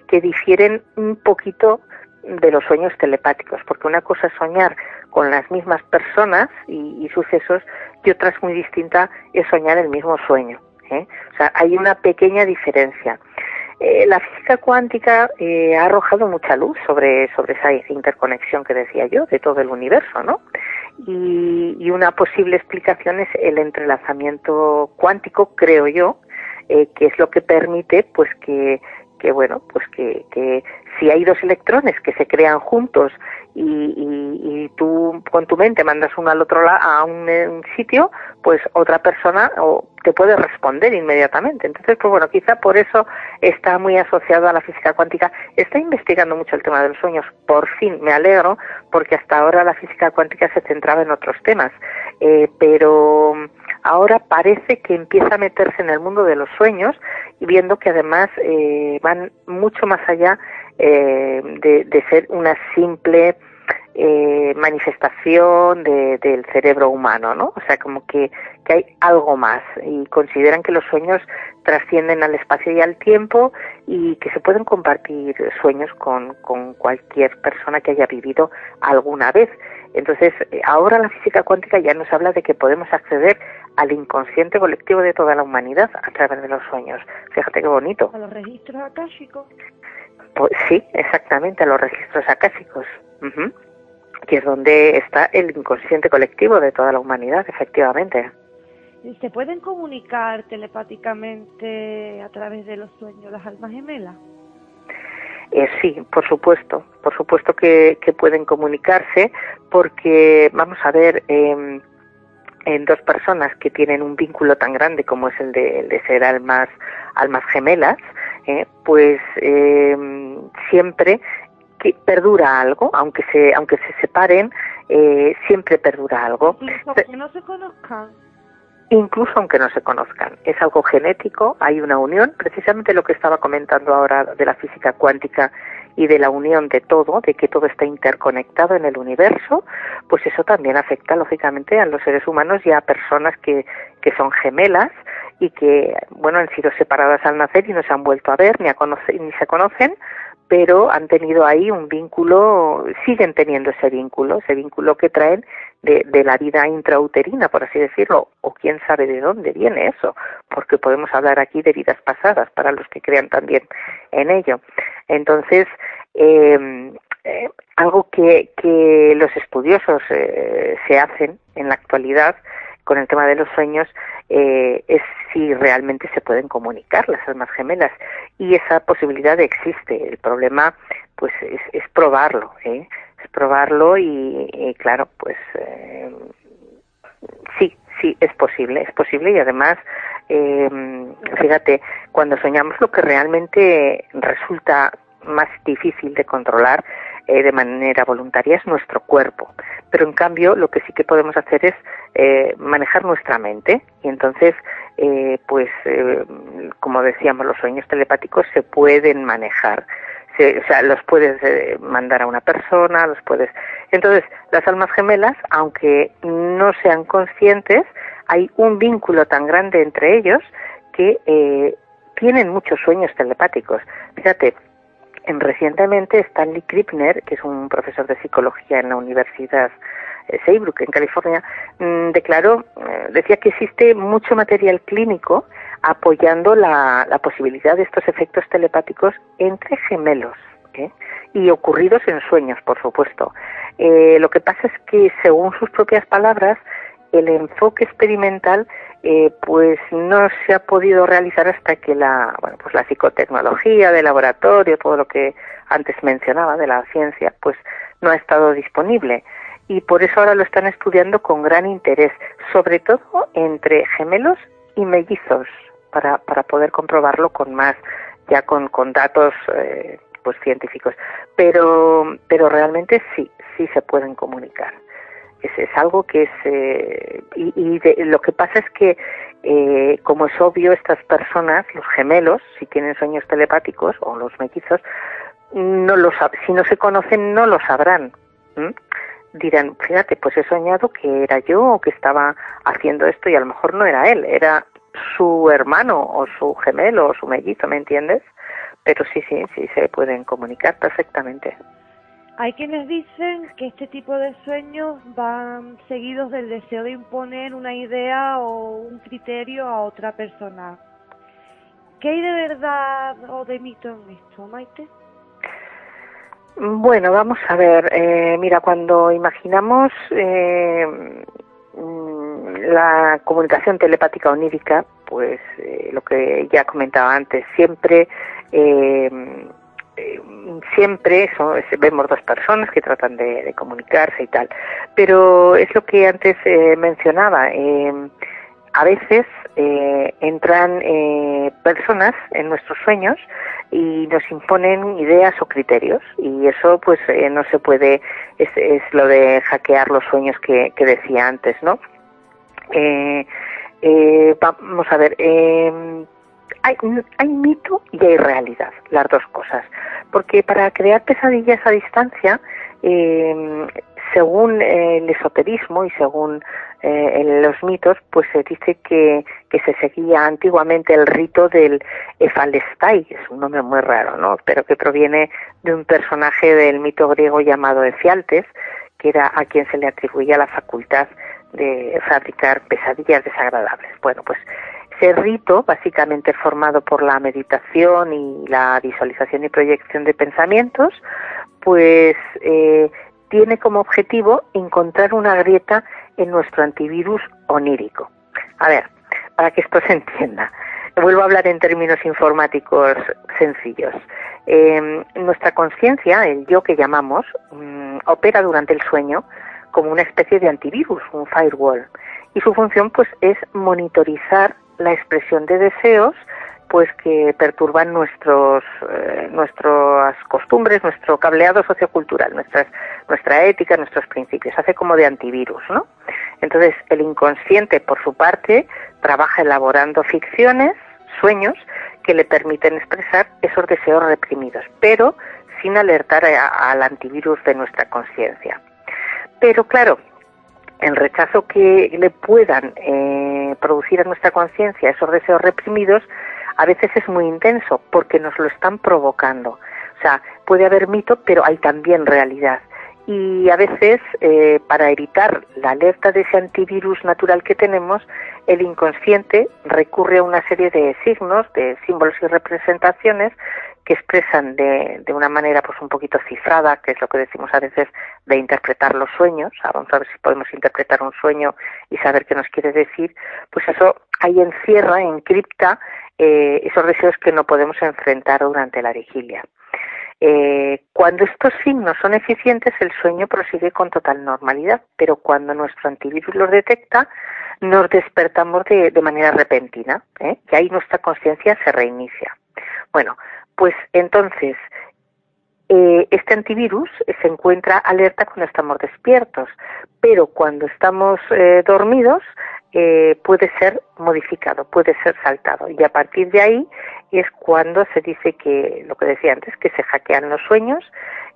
Speaker 10: que difieren un poquito de los sueños telepáticos, porque una cosa es soñar con las mismas personas y, sucesos y otra es muy distinta es soñar el mismo sueño. ¿Eh? O sea, hay una pequeña diferencia. Eh, la física cuántica ha arrojado mucha luz sobre, sobre esa interconexión que decía yo de todo el universo, ¿no? y, una posible explicación es el entrelazamiento cuántico, creo yo, eh, que es lo que permite pues que, que bueno, pues que, que si hay dos electrones que se crean juntos y, y, tú con tu mente mandas uno al otro lado a un, sitio, pues otra persona o te puede responder inmediatamente. Entonces, pues bueno, quizá por eso está muy asociado a la física cuántica. Está investigando mucho el tema de los sueños. Por fin, me alegro, porque hasta ahora la física cuántica se centraba en otros temas. Eh, pero ahora parece que empieza a meterse en el mundo de los sueños y viendo que además eh, van mucho más allá eh, de, ser una simple eh, manifestación del cerebro humano, ¿no? O sea, como que, que, hay algo más y consideran que los sueños trascienden al espacio y al tiempo y que se pueden compartir sueños con, con cualquier persona que haya vivido alguna vez. Entonces, ahora la física cuántica ya nos habla de que podemos acceder al inconsciente colectivo de toda la humanidad a través de los sueños. Fíjate qué bonito.
Speaker 7: A los registros akáshicos.
Speaker 10: Pues sí, exactamente, a los registros acásicos, que es donde está el inconsciente colectivo de toda la humanidad, efectivamente.
Speaker 7: ¿Se pueden comunicar telepáticamente a través de los sueños las almas gemelas?
Speaker 10: Eh, sí, por supuesto, por supuesto que, pueden comunicarse, porque vamos a ver, em, en dos personas que tienen un vínculo tan grande como es el de, el de ser almas, almas gemelas, eh, pues eh, siempre que perdura algo, aunque se, aunque se separen, eh, siempre perdura algo.
Speaker 7: Incluso aunque no se conozcan.
Speaker 10: Incluso aunque no se conozcan. Es algo genético, hay una unión, precisamente lo que estaba comentando ahora de la física cuántica y de la unión de todo, de que todo está interconectado en el universo, pues eso también afecta lógicamente a los seres humanos y a personas que, que son gemelas y que, bueno, han sido separadas al nacer y no se han vuelto a ver ni, a ni se conocen, pero han tenido ahí un vínculo, siguen teniendo ese vínculo, ese vínculo que traen de, de, la vida intrauterina, por así decirlo, o quién sabe de dónde viene eso, porque podemos hablar aquí de vidas pasadas para los que crean también en ello. Entonces, eh, eh, algo que, que, los estudiosos eh, se hacen en la actualidad con el tema de los sueños eh, es si realmente se pueden comunicar las almas gemelas y esa posibilidad existe. El problema, pues, es, es probarlo, ¿eh? es probarlo y, claro, pues sí, sí es posible, es posible y además, eh, fíjate, cuando soñamos lo que realmente resulta más difícil de controlar eh, de manera voluntaria es nuestro cuerpo. Pero en cambio lo que sí que podemos hacer es eh, manejar nuestra mente y entonces, eh, pues, como decíamos, los sueños telepáticos se pueden manejar. O sea, los puedes mandar a una persona, los puedes. Entonces, las almas gemelas, aunque no sean conscientes, hay un vínculo tan grande entre ellos que tienen muchos sueños telepáticos. Fíjate, en, recientemente Stanley Krippner, que es un profesor de psicología en la Universidad eh, Seabrook, en California, mm, declaró, eh, decía que existe mucho material clínico apoyando la, posibilidad de estos efectos telepáticos entre gemelos ¿eh? y ocurridos en sueños, por supuesto. lo que pasa es que, según sus propias palabras, el enfoque experimental eh, pues no se ha podido realizar hasta que la bueno pues la psicotecnología de laboratorio todo lo que antes mencionaba de la ciencia pues no ha estado disponible y por eso ahora lo están estudiando con gran interés sobre todo entre gemelos y mellizos para para poder comprobarlo con más ya con con datos eh, pues científicos. Pero pero realmente sí sí se pueden comunicar. Es, algo que es eh, y, lo que pasa es que eh, como es obvio estas personas los gemelos si tienen sueños telepáticos o los mellizos no los si no se conocen no lo sabrán dirán fíjate pues he soñado que era yo o que estaba haciendo esto y a lo mejor no era él era su hermano o su gemelo o su mellizo me entiendes pero sí sí sí se pueden comunicar perfectamente
Speaker 7: hay quienes dicen que este tipo de sueños van seguidos del deseo de imponer una idea o un criterio a otra persona. ¿Qué hay de verdad o de mito en esto, Maite?
Speaker 10: Bueno, vamos a ver. Eh, mira, cuando imaginamos eh, mm, la comunicación telepática onírica, pues eh, lo que ya comentaba antes, siempre siempre son, vemos dos personas que tratan de, comunicarse y tal, pero es lo que antes mencionaba. a veces entran personas en nuestros sueños y nos imponen ideas o criterios. Y eso pues eh, no se puede es, es, lo de hackear los sueños que, que decía antes no eh, eh, vamos a ver hay, hay mito y hay realidad las dos cosas. Porque para crear pesadillas a distancia según el esoterismo y según eh, los mitos, pues se dice que, que se seguía antiguamente el rito del Efalestai, es un nombre muy raro, ¿no? Pero que proviene de un personaje del mito griego llamado Efialtes, que era a quien se le atribuía la facultad de fabricar pesadillas desagradables. Bueno, pues ese rito, básicamente formado por la meditación y la visualización y proyección de pensamientos, pues eh, tiene como objetivo encontrar una grieta en nuestro antivirus onírico. A ver, para que esto se entienda, vuelvo a hablar en términos informáticos sencillos. Em, nuestra conciencia, el yo que llamamos, mm, opera durante el sueño como una especie de antivirus, un firewall, y su función pues es monitorizar la expresión de deseos pues que perturban nuestros eh, nuestras costumbres, nuestro cableado sociocultural, nuestras nuestra ética, nuestros principios, hace como de antivirus, ¿no? Entonces, el inconsciente por su parte trabaja elaborando ficciones, sueños que le permiten expresar esos deseos reprimidos, pero sin alertar al antivirus de nuestra conciencia. Pero claro, el rechazo que le puedan eh, producir a nuestra conciencia esos deseos reprimidos a veces es muy intenso porque nos lo están provocando. O sea, puede haber mito, pero hay también realidad. Y a veces, eh, para evitar la alerta de ese antivirus natural que tenemos, el inconsciente recurre a una serie de signos, de símbolos y representaciones que expresan de, de, una manera pues un poquito cifrada, que es lo que decimos a veces de interpretar los sueños, vamos a ver si podemos interpretar un sueño y saber qué nos quiere decir, pues eso ahí encierra, encripta eh, esos deseos que no podemos enfrentar durante la vigilia. Eh, cuando estos signos son eficientes, el sueño prosigue con total normalidad, pero cuando nuestro antivirus los detecta, nos despertamos de, manera repentina ¿eh? y ahí nuestra conciencia se reinicia. Bueno, pues entonces, este antivirus se encuentra alerta cuando estamos despiertos, pero cuando estamos dormidos eh, puede ser modificado, puede ser saltado. Y a partir de ahí es cuando se dice que, lo que decía antes, que se hackean los sueños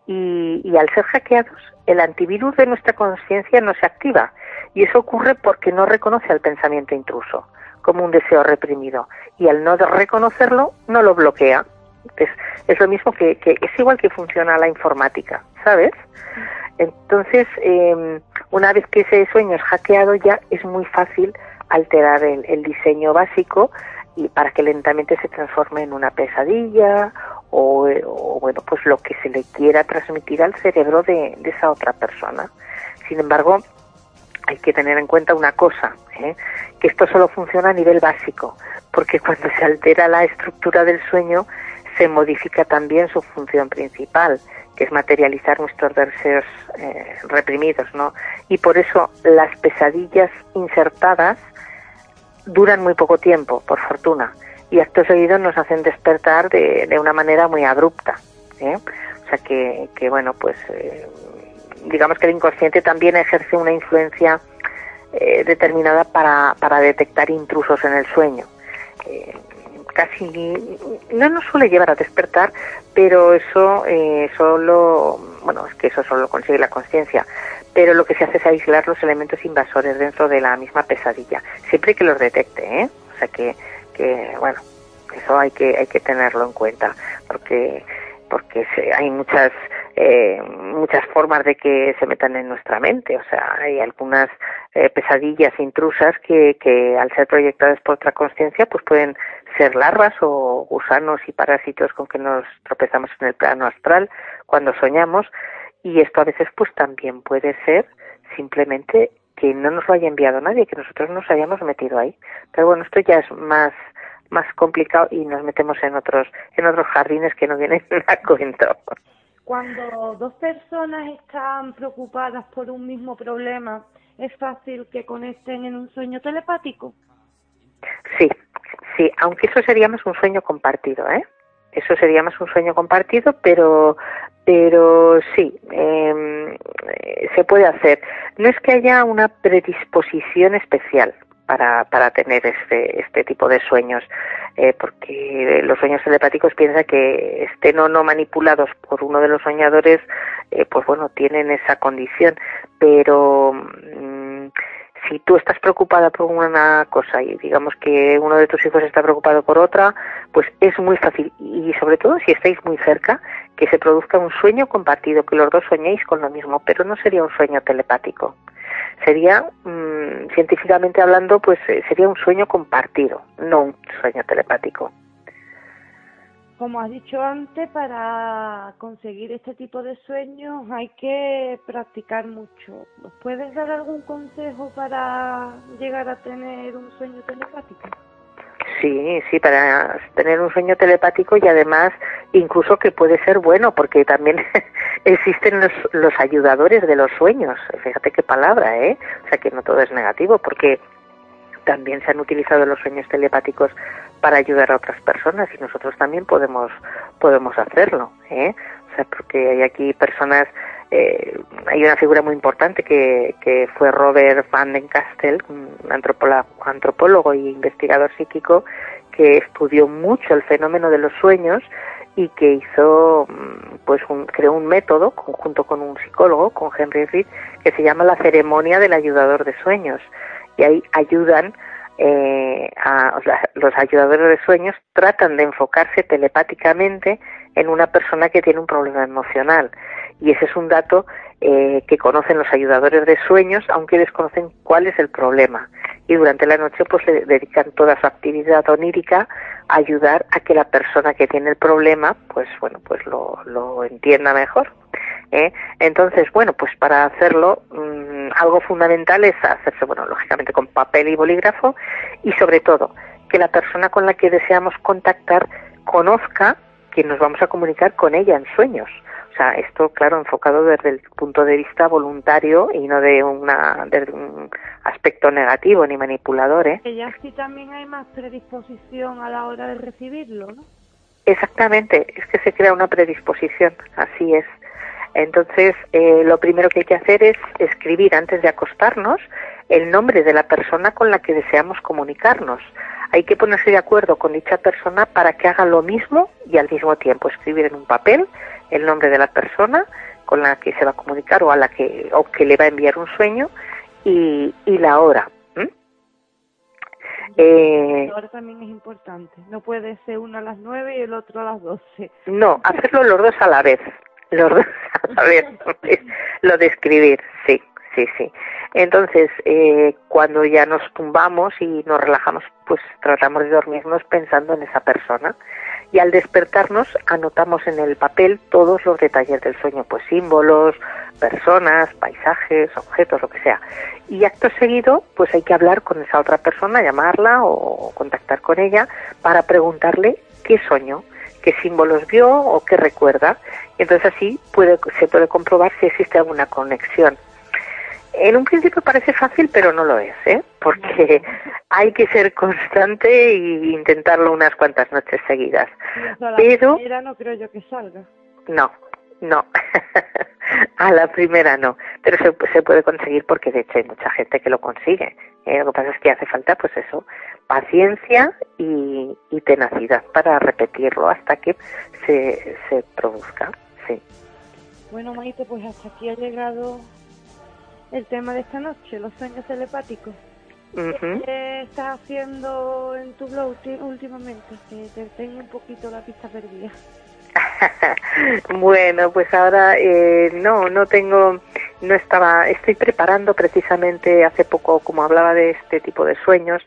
Speaker 10: y, y al ser hackeados, el antivirus de nuestra conciencia no se activa. Y eso ocurre porque no reconoce al pensamiento intruso como un deseo reprimido. Y al no reconocerlo, no lo bloquea. Es, es lo mismo que, que es igual que funciona la informática, ¿sabes? Entonces, eh, una vez que ese sueño es hackeado ya es muy fácil alterar el, diseño básico y para que lentamente se transforme en una pesadilla o, bueno pues lo que se le quiera transmitir al cerebro de, esa otra persona. Sin embargo, hay que tener en cuenta una cosa, ¿eh? que esto solo funciona a nivel básico, porque cuando se altera la estructura del sueño se modifica también su función principal que es materializar nuestros deseos eh, reprimidos, ¿no? Y por eso las pesadillas insertadas duran muy poco tiempo, por fortuna, y actos seguidos nos hacen despertar de, de una manera muy abrupta, ¿eh? O sea que, que bueno, pues eh, digamos que el inconsciente también ejerce una influencia determinada para, para detectar intrusos en el sueño casi no nos suele llevar a despertar, pero eso eh, solo, bueno, es que eso solo lo consigue la conciencia, pero lo que se hace es aislar los elementos invasores dentro de la misma pesadilla, siempre que los detecte, ¿eh? O sea que, que bueno, eso hay que, hay que tenerlo en cuenta, porque porque hay muchas eh, muchas formas de que se metan en nuestra mente. O sea, hay algunas eh, pesadillas intrusas que, que al ser proyectadas por otra conciencia, pues pueden ser larvas o gusanos y parásitos con que nos tropezamos en el plano astral cuando soñamos. Y esto a veces pues también puede ser simplemente que no nos lo haya enviado nadie, que nosotros nos hayamos metido ahí. Pero bueno, esto ya es más más complicado y nos metemos en otros en otros jardines que no vienen a cuento.
Speaker 7: Cuando dos personas están preocupadas por un mismo problema, ¿es fácil que conecten en un sueño telepático?
Speaker 10: Sí, sí, aunque eso sería más un sueño compartido, ¿eh? Eso sería más un sueño compartido, pero pero sí, eh, se puede hacer. No es que haya una predisposición especial, para, para tener este, este tipo de sueños, eh, porque los sueños telepáticos piensa que estén o no manipulados por uno de los soñadores, eh, pues bueno, tienen esa condición, pero mm, si tú estás preocupada por una cosa y digamos que uno de tus hijos está preocupado por otra, pues es muy fácil. Y sobre todo si estáis muy cerca, que se produzca un sueño compartido, que los dos soñéis con lo mismo, pero no sería un sueño telepático sería, mm, científicamente hablando, pues eh, sería un sueño compartido, no un sueño telepático.
Speaker 7: Como has dicho antes, para conseguir este tipo de sueños hay que practicar mucho. ¿Nos puedes dar algún consejo para llegar a tener un sueño telepático?
Speaker 10: Sí, sí, para tener un sueño telepático y además incluso que puede ser bueno, porque también existen los, los ayudadores de los sueños. Fíjate qué palabra, ¿eh? O sea que no todo es negativo, porque también se han utilizado los sueños telepáticos para ayudar a otras personas y nosotros también podemos podemos hacerlo, ¿eh? O sea, porque hay aquí personas eh, hay una figura muy importante que, fue Robert Van den Kastel, un antropólogo y investigador psíquico, que estudió mucho el fenómeno de los sueños y que hizo, mm, pues, un, creó un método conjunto con un psicólogo, con Henry Reed, que se llama la ceremonia del ayudador de sueños. Y ahí ayudan eh, a, los ayudadores de sueños tratan de enfocarse telepáticamente en una persona que tiene un problema emocional y ese es un dato eh, que conocen los ayudadores de sueños, aunque desconocen cuál es el problema. Y durante la noche pues le dedican toda su actividad onírica a ayudar a que la persona que tiene el problema pues bueno pues lo, lo entienda mejor. ¿eh? Entonces bueno pues para hacerlo mm, algo fundamental es hacerse bueno lógicamente con papel y bolígrafo y sobre todo que la persona con la que deseamos contactar conozca que nos vamos a comunicar con ella en sueños sea, esto, claro, enfocado desde el punto de vista voluntario y no de, una, un aspecto negativo ni manipulador. ¿eh?
Speaker 7: Ya sí también hay más predisposición a la hora de recibirlo, ¿no?
Speaker 10: Exactamente, es que se crea una predisposición, así es. Entonces, eh, lo primero que hay que hacer es escribir antes de acostarnos el nombre de la persona con la que deseamos comunicarnos. Hay que ponerse de acuerdo con dicha persona para que haga lo mismo y al mismo tiempo escribir en un papel el nombre de la persona con la que se va a comunicar o a la que o que le va a enviar un sueño y, y la hora.
Speaker 7: Eh, la hora también es importante. No puede ser uno a las nueve y el otro a las doce.
Speaker 10: No, hacerlo los dos a la vez. Los dos a la vez. lo de escribir, sí, sí, sí. Entonces, eh, cuando ya nos tumbamos y nos relajamos, pues tratamos de dormirnos pensando en esa persona y al despertarnos anotamos en el papel todos los detalles del sueño, pues símbolos, personas, paisajes, objetos, lo que sea. Y acto seguido, pues hay que hablar con esa otra persona, llamarla o contactar con ella para preguntarle qué soñó, qué símbolos vio o qué recuerda. Entonces así puede, se puede comprobar si existe alguna conexión en un principio parece fácil, pero no lo es, ¿eh? Porque hay que ser constante e intentarlo unas cuantas noches seguidas. pero
Speaker 7: no creo yo que salga.
Speaker 10: No, no. a la primera no, pero se, se, puede conseguir porque de hecho hay mucha gente que lo consigue. ¿eh? Lo que pasa es que hace falta, pues eso, paciencia y, y tenacidad para repetirlo hasta que se, se produzca. Sí.
Speaker 7: Bueno, Maite, pues hasta aquí ha llegado el tema de esta noche, los sueños telepáticos. ¿Qué estás haciendo en tu blog últimamente? Que te tengo un poquito la pista perdida.
Speaker 10: bueno, pues ahora eh, no, no tengo, no estaba, estoy preparando precisamente hace poco, como hablaba de este tipo de sueños,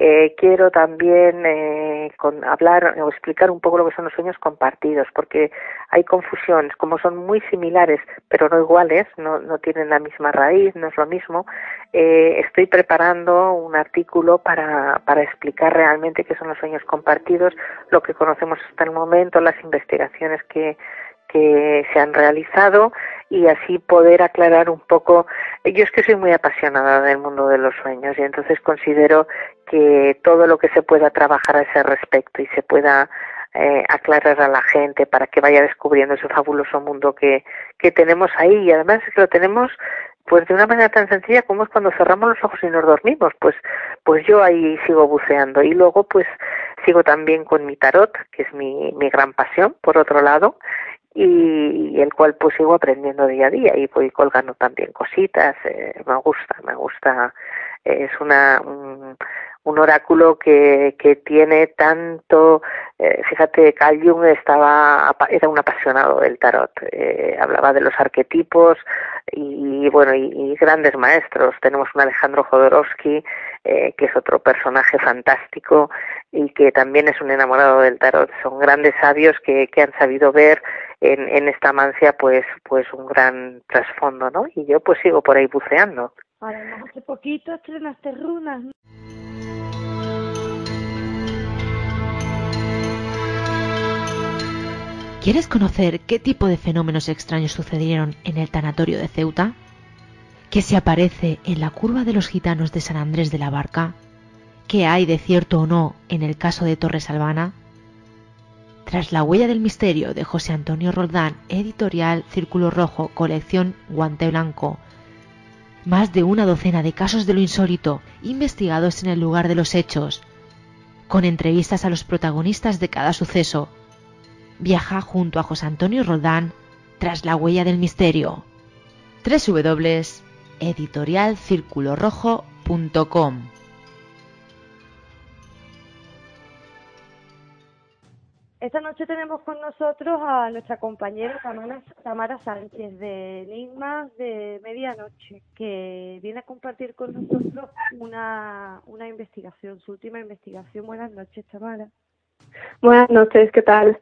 Speaker 10: eh, quiero también eh, con, hablar o explicar un poco lo que son los sueños compartidos, porque hay confusiones, como son muy similares, pero no iguales, no, no tienen la misma raíz, no es lo mismo. Eh, estoy preparando un artículo para, para explicar realmente qué son los sueños compartidos, lo que conocemos hasta el momento, las investigaciones que, que se han realizado y así poder aclarar un poco. Yo es que soy muy apasionada del mundo de los sueños y entonces considero que todo lo que se pueda trabajar a ese respecto y se pueda eh, aclarar a la gente para que vaya descubriendo ese fabuloso mundo que, que tenemos ahí. Y además es que lo tenemos pues de una manera tan sencilla como es cuando cerramos los ojos y nos dormimos. Pues pues yo ahí sigo buceando. Y luego pues sigo también con mi tarot que es mi, mi gran pasión por otro lado y, el cual pues sigo aprendiendo día a día y voy colgando también cositas eh, me gusta me gusta es una un, oráculo que, que tiene tanto eh, fíjate Carl Jung estaba era un apasionado del tarot eh, hablaba de los arquetipos y, bueno y, y, grandes maestros tenemos un Alejandro Jodorowsky eh, que es otro personaje fantástico y que también es un enamorado del tarot son grandes sabios que, que han sabido ver en, en esta mancia pues pues un gran trasfondo, ¿no? Y yo pues sigo por ahí buceando.
Speaker 7: Hace poquito.
Speaker 11: ¿Quieres conocer qué tipo de fenómenos extraños sucedieron en el tanatorio de Ceuta? ¿Qué se aparece en la curva de los gitanos de San Andrés de la Barca? ¿Qué hay de cierto o no en el caso de Torres Albana? Tras la huella del misterio de José Antonio Roldán, editorial Círculo Rojo, colección Guante Blanco. Más de una docena de casos de lo insólito investigados en el lugar de los hechos, con entrevistas a los protagonistas de cada suceso. Viaja junto a José Antonio Roldán tras la huella del misterio. www.editorialcirculorrojo.com
Speaker 7: Esta noche tenemos con nosotros a nuestra compañera Tamara, Tamara Sánchez de Enigmas de Medianoche, que viene a compartir con nosotros una, una investigación, su última investigación. Buenas noches, Tamara.
Speaker 12: Buenas noches, ¿qué tal?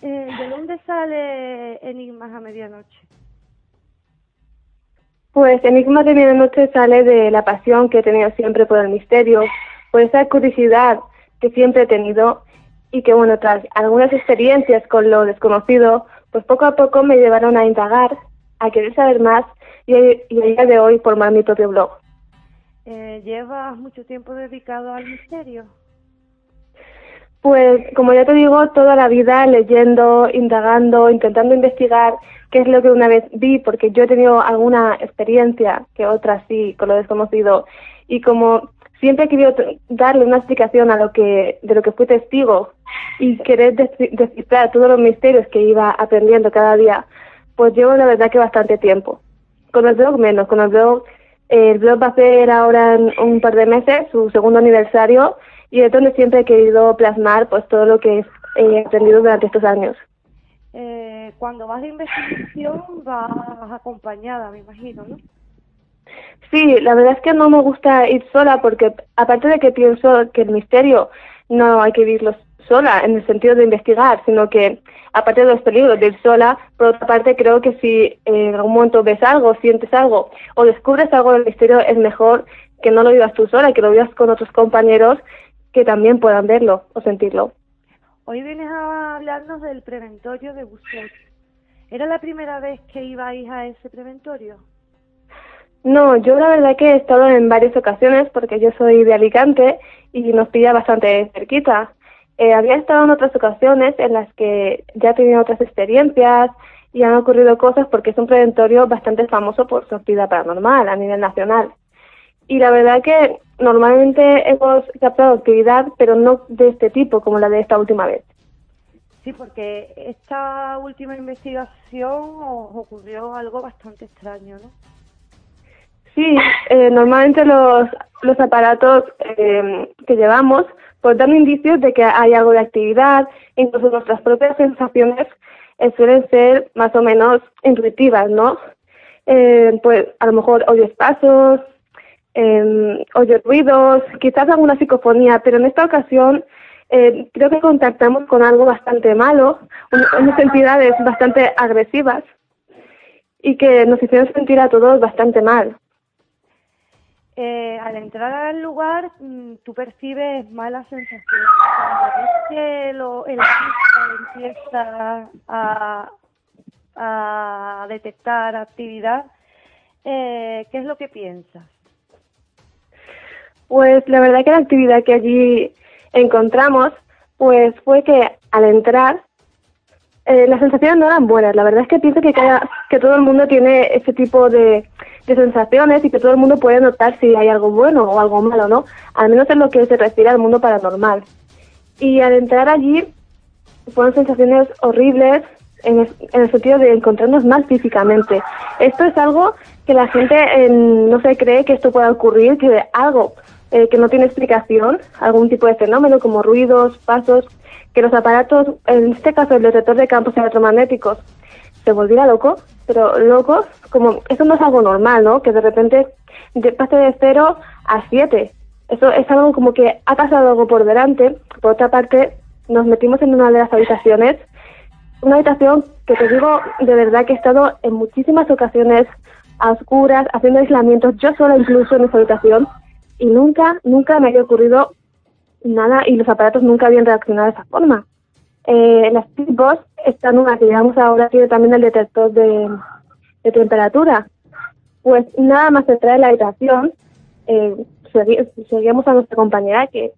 Speaker 7: Eh, ¿De dónde sale Enigmas a Medianoche?
Speaker 12: Pues Enigmas de Medianoche sale de la pasión que he tenido siempre por el misterio, por esa curiosidad que siempre he tenido y que bueno, tras algunas experiencias con lo desconocido, pues poco a poco me llevaron a indagar, a querer saber más y, y a día de hoy formar mi propio blog.
Speaker 7: Eh, ¿Llevas mucho tiempo dedicado al misterio?
Speaker 12: Pues como ya te digo, toda la vida leyendo, indagando, intentando investigar qué es lo que una vez vi, porque yo he tenido alguna experiencia que otras sí con lo desconocido y como siempre he querido darle una explicación a lo que de lo que fui testigo y querer descifrar todos los misterios que iba aprendiendo cada día, pues llevo la verdad que bastante tiempo. Con el blog menos, con el blog, eh, el blog va a ser ahora en un par de meses su segundo aniversario y es donde siempre he querido plasmar pues todo lo que he aprendido durante estos años.
Speaker 7: Eh, cuando vas de investigación vas acompañada, me imagino, ¿no?
Speaker 12: Sí, la verdad es que no me gusta ir sola porque aparte de que pienso que el misterio no hay que vivirlo sola en el sentido de investigar, sino que aparte de los peligros de ir sola, por otra parte creo que si en algún momento ves algo, sientes algo o descubres algo del misterio, es mejor que no lo vivas tú sola, que lo vivas con otros compañeros que también puedan verlo o sentirlo.
Speaker 7: Hoy vienes a hablarnos del preventorio de Busquets. ¿Era la primera vez que ibais a ese preventorio?
Speaker 12: No, yo la verdad que he estado en varias ocasiones porque yo soy de Alicante y nos pilla bastante cerquita. Eh, había estado en otras ocasiones en las que ya he tenido otras experiencias y han ocurrido cosas porque es un preventorio bastante famoso por su actividad paranormal a nivel nacional. Y la verdad que normalmente hemos captado actividad, pero no de este tipo como la de esta última vez.
Speaker 7: Sí, porque esta última investigación ocurrió algo bastante extraño, ¿no?
Speaker 12: Sí, eh, normalmente los, los aparatos eh, que llevamos pues dan indicios de que hay algo de actividad, incluso nuestras propias sensaciones eh, suelen ser más o menos intuitivas, ¿no? Eh, pues a lo mejor oyes pasos, eh, oyes ruidos, quizás alguna psicofonía, pero en esta ocasión eh, creo que contactamos con algo bastante malo, un- unas entidades bastante agresivas y que nos hicieron sentir a todos bastante mal.
Speaker 7: Eh, al entrar al lugar, mm, tú percibes malas sensaciones. Cuando ves que lo, el empieza a, a detectar actividad, eh, ¿qué es lo que piensas?
Speaker 12: Pues la verdad que la actividad que allí encontramos, pues fue que al entrar eh, las sensaciones no eran buenas. La verdad es que pienso que cada, que todo el mundo tiene ese tipo de, de sensaciones y que todo el mundo puede notar si hay algo bueno o algo malo, ¿no? Al menos en lo que se refiere al mundo paranormal. Y al entrar allí fueron sensaciones horribles en el, en el sentido de encontrarnos mal físicamente. Esto es algo que la gente no se cree que esto pueda ocurrir, que algo eh, que no tiene explicación, algún tipo de fenómeno como ruidos, pasos, que los aparatos, en este caso el detector de campos electromagnéticos, se volviera loco, pero loco, como eso no es algo normal, ¿no? Que de repente de- pase de 0 a 7. Eso es algo como que ha pasado algo por delante. Por otra parte, nos metimos en una de las habitaciones, una habitación que te digo de verdad que he estado en muchísimas ocasiones a oscuras, haciendo aislamientos, yo sola incluso en esa habitación, y nunca, nunca me había ocurrido nada y los aparatos nunca habían reaccionado de esa forma. Eh, las tipos están una que llevamos ahora, tiene también el detector de, de temperatura. Pues nada más entrar en la habitación, eh, segui- seguíamos a nuestra compañera que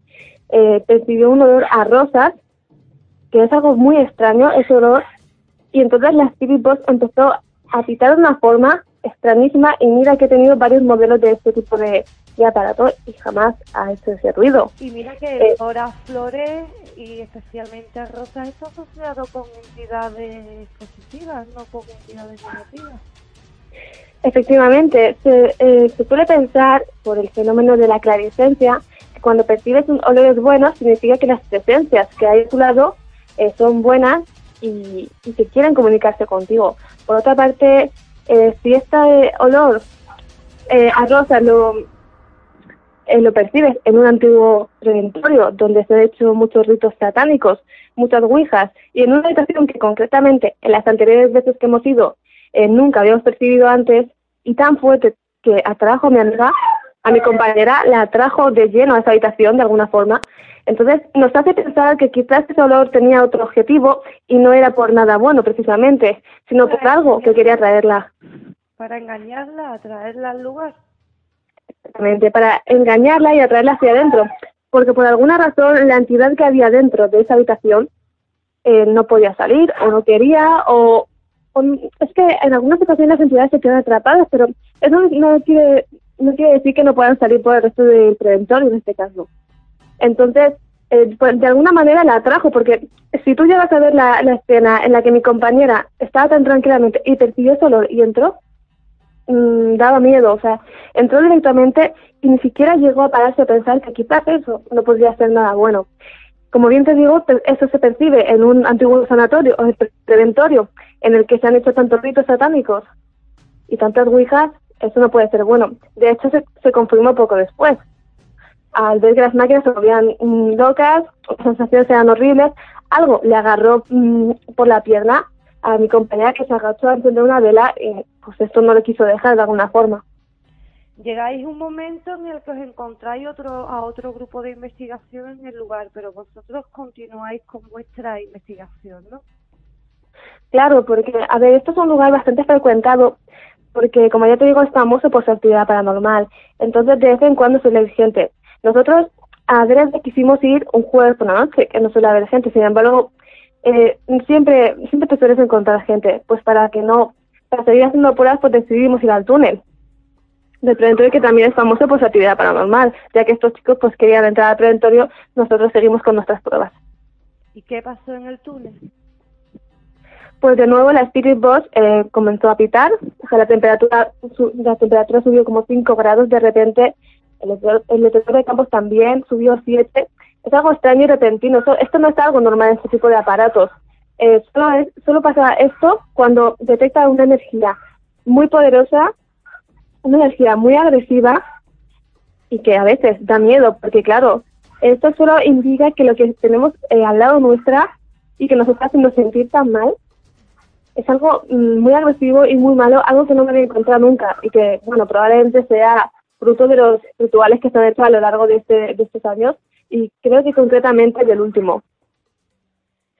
Speaker 12: eh, percibió un olor a rosas, que es algo muy extraño ese olor, y entonces las Boss empezó a pitar de una forma extrañísima y mira que he tenido varios modelos de este tipo de, de aparato y jamás ha hecho ese ruido.
Speaker 7: Y mira que
Speaker 12: Eh.
Speaker 7: ahora flores y especialmente a rosas está asociado con entidades positivas, no con entidades negativas.
Speaker 12: Efectivamente, se, eh, se suele pensar por el fenómeno de la clarisencia que cuando percibes un olores buenos significa que las presencias que hay a tu lado eh, son buenas y, y que quieren comunicarse contigo. Por otra parte, eh, si este olor eh, a rosa lo, eh, lo percibes en un antiguo preventorio donde se han hecho muchos ritos satánicos, muchas ouijas, y en una habitación que concretamente en las anteriores veces que hemos ido eh, nunca habíamos percibido antes, y tan fuerte que atrajo a mi amiga, a mi compañera, la atrajo de lleno a esa habitación de alguna forma. Entonces nos hace pensar que quizás ese olor tenía otro objetivo y no era por nada bueno precisamente, sino por algo que quería traerla.
Speaker 7: Para engañarla, atraerla al lugar.
Speaker 12: Exactamente, para engañarla y atraerla hacia adentro. Porque por alguna razón la entidad que había dentro de esa habitación eh, no podía salir o no quería o, es que en algunas ocasiones las entidades se quedan atrapadas, pero eso no quiere no quiere decir que no puedan salir por el resto del preventorio en este caso. Entonces, eh, pues, de alguna manera la atrajo, porque si tú llegas a ver la, escena en la que mi compañera estaba tan tranquilamente y percibió ese olor y entró, mm, daba miedo, o sea, entró directamente y ni siquiera llegó a pararse a pensar que quizás eso no podría ser nada bueno. Como bien te digo, eso se percibe en un antiguo sanatorio o pre- preventorio en el que se han hecho tantos ritos satánicos y tantas ouijas, eso no puede ser bueno. De hecho, se, se confirmó poco después. Al ver que las máquinas se volvían mm, locas, las sensaciones eran horribles, algo le agarró mm, por la pierna a mi compañera que se agachó a encender una vela y pues esto no le quiso dejar de alguna forma.
Speaker 7: Llegáis un momento en el que os encontráis otro, a otro grupo de investigación en el lugar, pero vosotros continuáis con vuestra investigación, ¿no?
Speaker 12: Claro, porque, a ver, esto es un lugar bastante frecuentado, porque, como ya te digo, es famoso por su actividad paranormal. Entonces, de vez en cuando suele haber gente. Nosotros, a veces quisimos ir un jueves por la noche, que no suele haber gente. Sin embargo, eh, siempre, siempre te sueles encontrar gente. Pues para que no, para seguir haciendo pruebas, pues decidimos ir al túnel del preventorio, que también es famoso por su actividad paranormal. Ya que estos chicos, pues querían entrar al preventorio, nosotros seguimos con nuestras pruebas.
Speaker 7: ¿Y qué pasó en el túnel?
Speaker 12: pues de nuevo la Spirit Box eh, comenzó a pitar, o sea, la temperatura, la temperatura subió como 5 grados, de repente el, el detector de campos también subió 7. Es algo extraño y repentino, esto no es algo normal en este tipo de aparatos. Eh, solo, es, solo pasa esto cuando detecta una energía muy poderosa, una energía muy agresiva y que a veces da miedo, porque claro, esto solo indica que lo que tenemos eh, al lado nuestra y que nos está haciendo sentir tan mal es algo mm, muy agresivo y muy malo, algo que no me había encontrado nunca y que, bueno, probablemente sea fruto de los rituales que se han hecho a lo largo de, este, de estos años y creo que concretamente del último.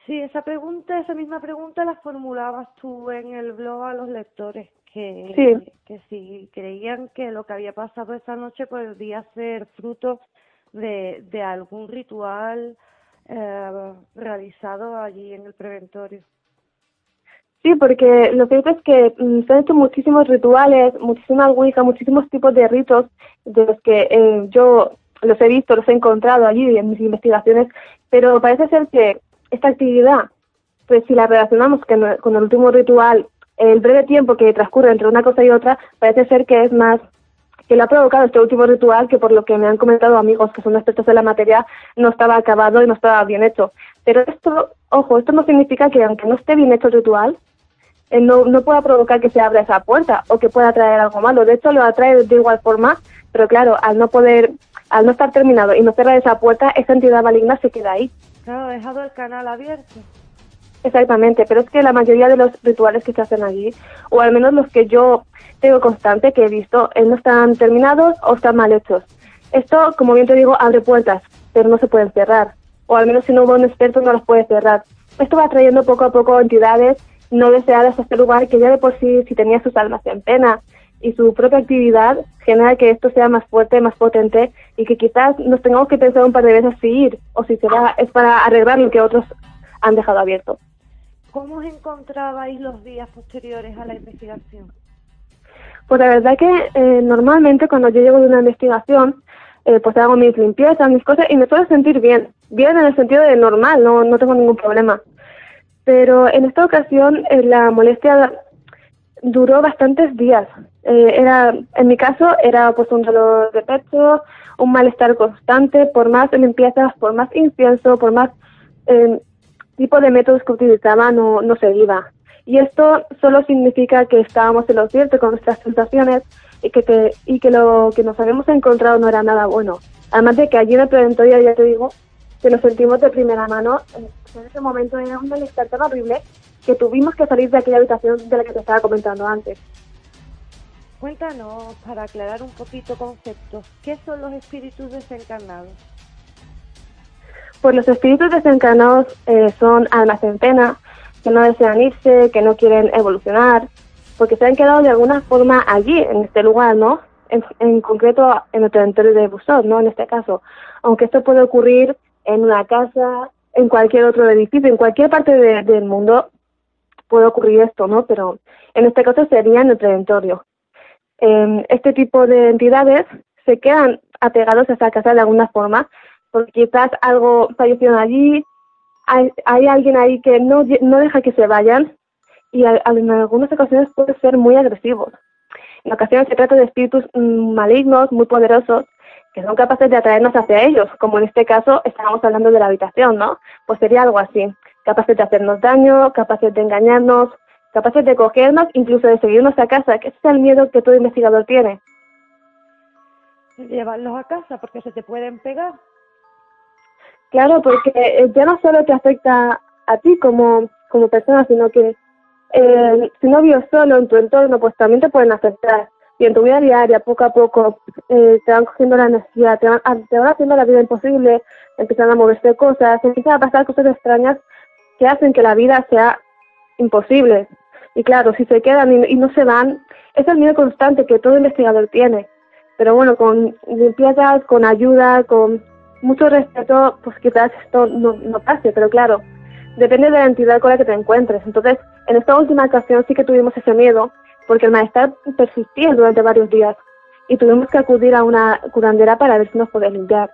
Speaker 7: Sí, esa pregunta, esa misma pregunta la formulabas tú en el blog a los lectores, que, que si creían que lo que había pasado esa noche podría ser fruto de, de algún ritual eh, realizado allí en el preventorio.
Speaker 12: Sí, porque lo cierto es que mm, se han hecho muchísimos rituales, muchísimas ouija, muchísimos tipos de ritos de los que eh, yo los he visto, los he encontrado allí en mis investigaciones, pero parece ser que esta actividad, pues si la relacionamos con el último ritual, el breve tiempo que transcurre entre una cosa y otra, parece ser que es más que lo ha provocado este último ritual que por lo que me han comentado amigos que son expertos en la materia no estaba acabado y no estaba bien hecho. Pero esto, ojo, esto no significa que aunque no esté bien hecho el ritual, eh, no, no pueda provocar que se abra esa puerta o que pueda traer algo malo. De hecho, lo atrae de igual forma, pero claro, al no poder, al no estar terminado y no cerrar esa puerta, esa entidad maligna se queda ahí.
Speaker 7: Claro, ha dejado el canal abierto.
Speaker 12: Exactamente, pero es que la mayoría de los rituales que se hacen allí, o al menos los que yo tengo constante, que he visto, eh, no están terminados o están mal hechos. Esto, como bien te digo, abre puertas, pero no se pueden cerrar, o al menos si no hubo un experto no las puede cerrar. Esto va trayendo poco a poco entidades no deseadas a este lugar que ya de por sí, si tenía sus almas en pena y su propia actividad, genera que esto sea más fuerte, más potente y que quizás nos tengamos que pensar un par de veces si ir o si será es para arreglar lo que otros han dejado abierto.
Speaker 7: ¿Cómo os encontrabais los días posteriores a la investigación?
Speaker 12: Pues la verdad que eh, normalmente cuando yo llego de una investigación, eh, pues hago mis limpiezas, mis cosas y me suelo sentir bien. Bien en el sentido de normal, no, no tengo ningún problema. Pero en esta ocasión eh, la molestia duró bastantes días. Era, en mi caso, era pues un dolor de pecho, un malestar constante, por más limpiezas, por más incienso, por más tipo de métodos que utilizaba no, no se iba. Y esto solo significa que estábamos en lo cierto con nuestras sensaciones y que, y que lo que nos habíamos encontrado no era nada bueno. Además de que allí en el preventorio, ya te digo, que nos sentimos de primera mano, en ese momento era un malestar tan horrible que tuvimos que salir de aquella habitación de la que te estaba comentando antes.
Speaker 7: Cuéntanos, para aclarar un poquito conceptos, ¿qué son los espíritus desencarnados?
Speaker 12: Pues los espíritus desencarnados eh, son almas en que no desean irse, que no quieren evolucionar, porque se han quedado de alguna forma allí, en este lugar, ¿no? En, concreto en el territorio de Busot, ¿no? En este caso. Aunque esto puede ocurrir en una casa, en cualquier otro edificio, en cualquier parte del mundo puede ocurrir esto, ¿no? Pero en este caso sería en el preventorio. este tipo de entidades se quedan apegados a esa casa de alguna forma porque quizás algo falleció allí, hay, hay, alguien ahí que no, no deja que se vayan y en algunas ocasiones puede ser muy agresivos. En ocasiones se trata de espíritus mm, malignos, muy poderosos, que son capaces de atraernos hacia ellos, como en este caso estábamos hablando de la habitación, ¿no? Pues sería algo así, capaces de hacernos daño, capaces de engañarnos, capaces de cogernos, incluso de seguirnos a casa, que ese es el miedo que todo investigador tiene.
Speaker 7: Llevarlos a casa porque se te pueden pegar.
Speaker 12: Claro, porque eh, ya no solo te afecta a ti como, como persona, sino que eh, si no vives solo en tu entorno, pues también te pueden afectar. Y en tu vida diaria, poco a poco, eh, te van cogiendo la energía, te van, te van haciendo la vida imposible, empiezan a moverse cosas, empiezan a pasar cosas extrañas que hacen que la vida sea imposible. Y claro, si se quedan y, y no se van, es el miedo constante que todo investigador tiene. Pero bueno, con limpiezas, con ayuda, con mucho respeto, pues quizás esto no, no pase, pero claro, depende de la entidad con la que te encuentres. Entonces, en esta última ocasión sí que tuvimos ese miedo, porque el malestar persistía durante varios días y tuvimos que acudir a una curandera para ver si nos podía limpiar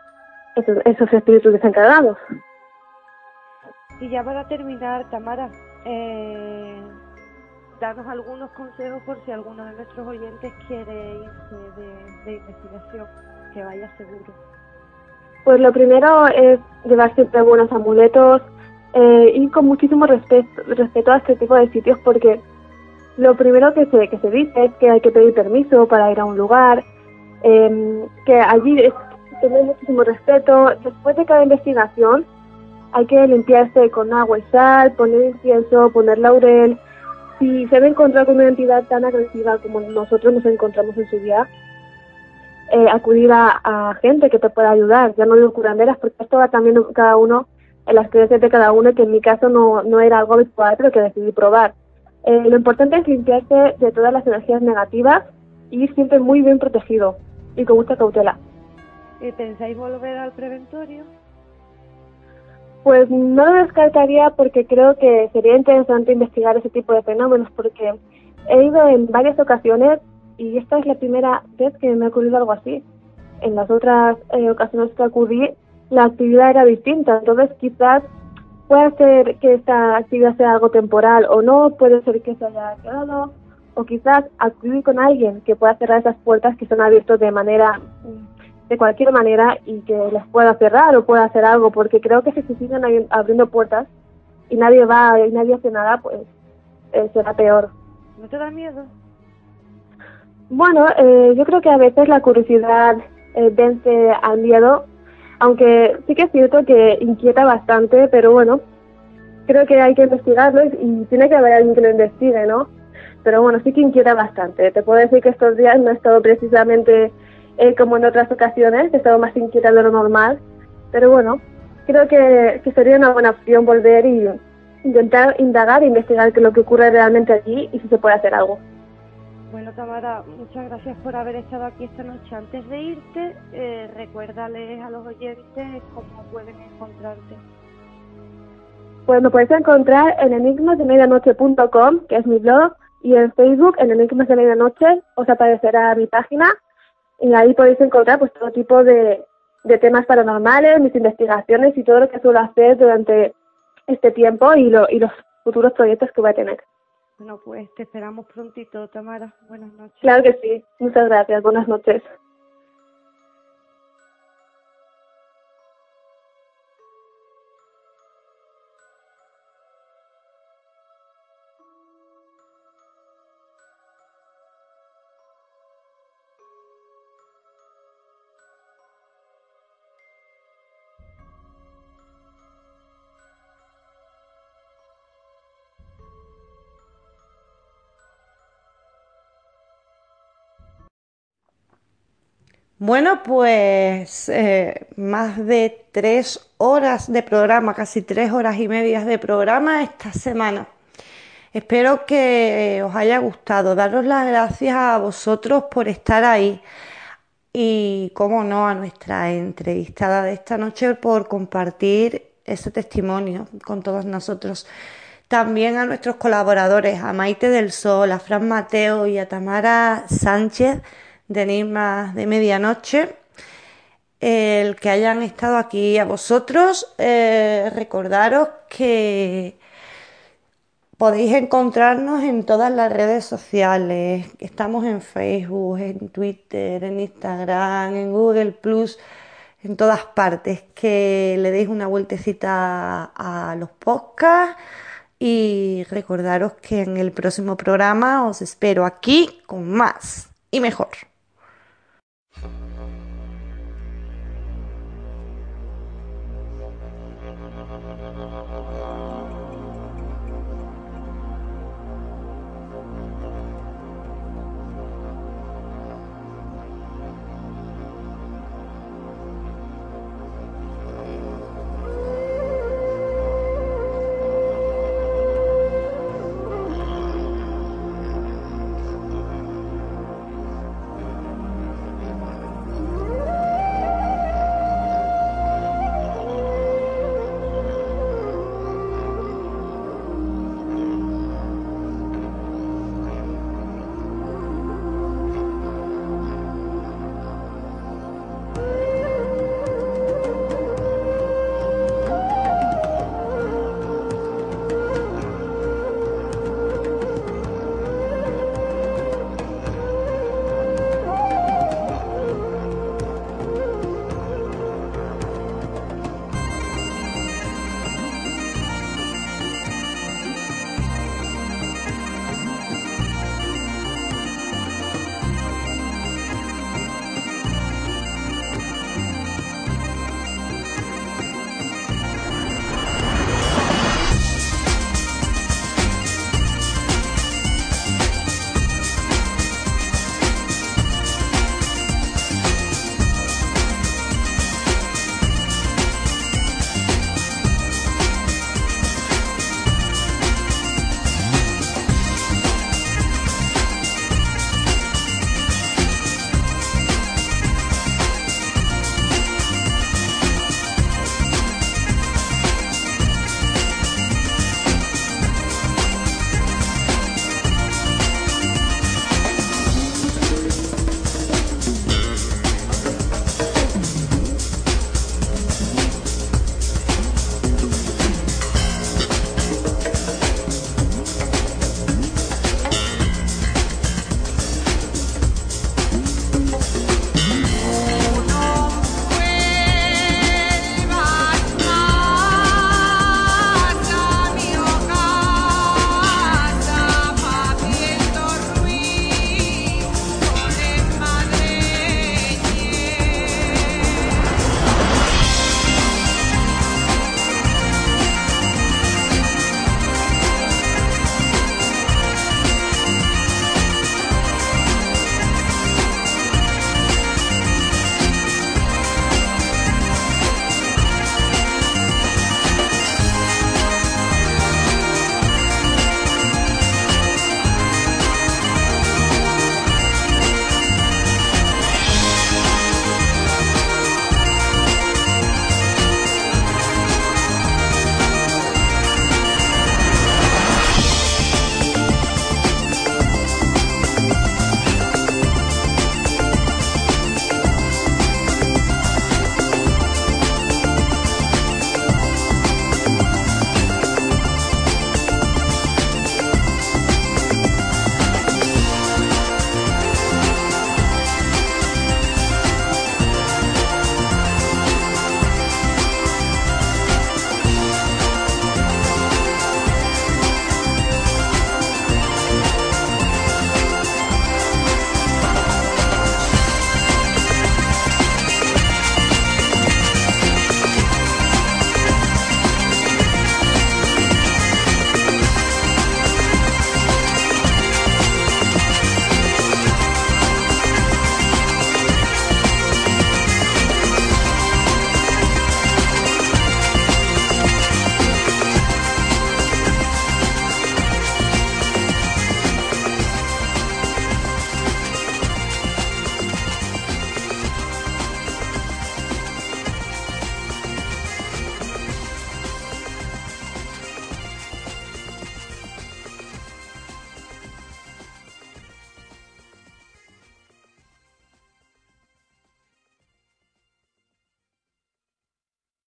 Speaker 12: esos, espíritus desencarnados.
Speaker 7: Y ya para terminar, Tamara, eh,
Speaker 1: danos algunos consejos por si alguno de nuestros oyentes quiere irse de, de investigación, que vaya seguro.
Speaker 12: Pues lo primero es llevar siempre buenos amuletos eh, y con muchísimo respeto, respeto a este tipo de sitios porque lo primero que se, que se dice es que hay que pedir permiso para ir a un lugar, eh, que allí es tener muchísimo respeto. Después de cada investigación hay que limpiarse con agua y sal, poner incienso, poner laurel. Si se ve encontrar con una entidad tan agresiva como nosotros nos encontramos en su día, eh, acudir a, gente que te pueda ayudar, ya no digo curanderas, porque esto va también cada uno en las creencias de cada uno, que en mi caso no, no era algo habitual, pero que decidí probar. Eh, lo importante es limpiarse de todas las energías negativas y ir siempre muy bien protegido y con mucha cautela.
Speaker 1: ¿Y pensáis volver al preventorio?
Speaker 12: Pues no lo descartaría porque creo que sería interesante investigar ese tipo de fenómenos porque he ido en varias ocasiones y esta es la primera vez que me ha ocurrido algo así. En las otras eh, ocasiones que acudí, la actividad era distinta, entonces quizás puede ser que esta actividad sea algo temporal o no, puede ser que se haya quedado, o quizás acudir con alguien que pueda cerrar esas puertas que son abiertas de manera, de cualquier manera y que las pueda cerrar o pueda hacer algo, porque creo que si se siguen abriendo puertas y nadie va y nadie hace nada, pues eh, será peor.
Speaker 1: ¿No te da miedo?
Speaker 12: Bueno, eh, yo creo que a veces la curiosidad eh, vence al miedo, aunque sí que es cierto que inquieta bastante, pero bueno, creo que hay que investigarlo y, tiene que haber alguien que lo investigue, ¿no? Pero bueno, sí que inquieta bastante. Te puedo decir que estos días no he estado precisamente eh, como en otras ocasiones, he estado más inquieta de lo normal, pero bueno, creo que, que sería una buena opción volver y intentar indagar e investigar qué es lo que ocurre realmente allí y si se puede hacer algo.
Speaker 1: Bueno, Tamara, muchas gracias por haber estado aquí esta noche. Antes de irte, eh, recuérdales a los oyentes cómo pueden encontrarte.
Speaker 12: Pues me puedes encontrar en enigmasdemedianoche.com, que es mi blog, y en Facebook, en Enigmas de Medianoche, os aparecerá mi página y ahí podéis encontrar pues todo tipo de, de temas paranormales, mis investigaciones y todo lo que suelo hacer durante este tiempo y, lo, y los futuros proyectos que voy a tener.
Speaker 1: Bueno, pues te esperamos prontito, Tamara. Buenas noches.
Speaker 12: Claro que sí. Muchas gracias. Buenas noches.
Speaker 1: Bueno, pues eh, más de tres horas de programa, casi tres horas y medias de programa esta semana. Espero que os haya gustado. Daros las gracias a vosotros por estar ahí. Y, como no, a nuestra entrevistada de esta noche por compartir ese testimonio con todos nosotros. También a nuestros colaboradores, a Maite del Sol, a Fran Mateo y a Tamara Sánchez de Enigmas de Medianoche, el que hayan estado aquí a vosotros. Eh, recordaros que podéis encontrarnos en todas las redes sociales. Estamos en Facebook, en Twitter, en Instagram, en Google Plus, en todas partes. Que le deis una vueltecita a los podcasts. Y recordaros que en el próximo programa os espero aquí con más y mejor.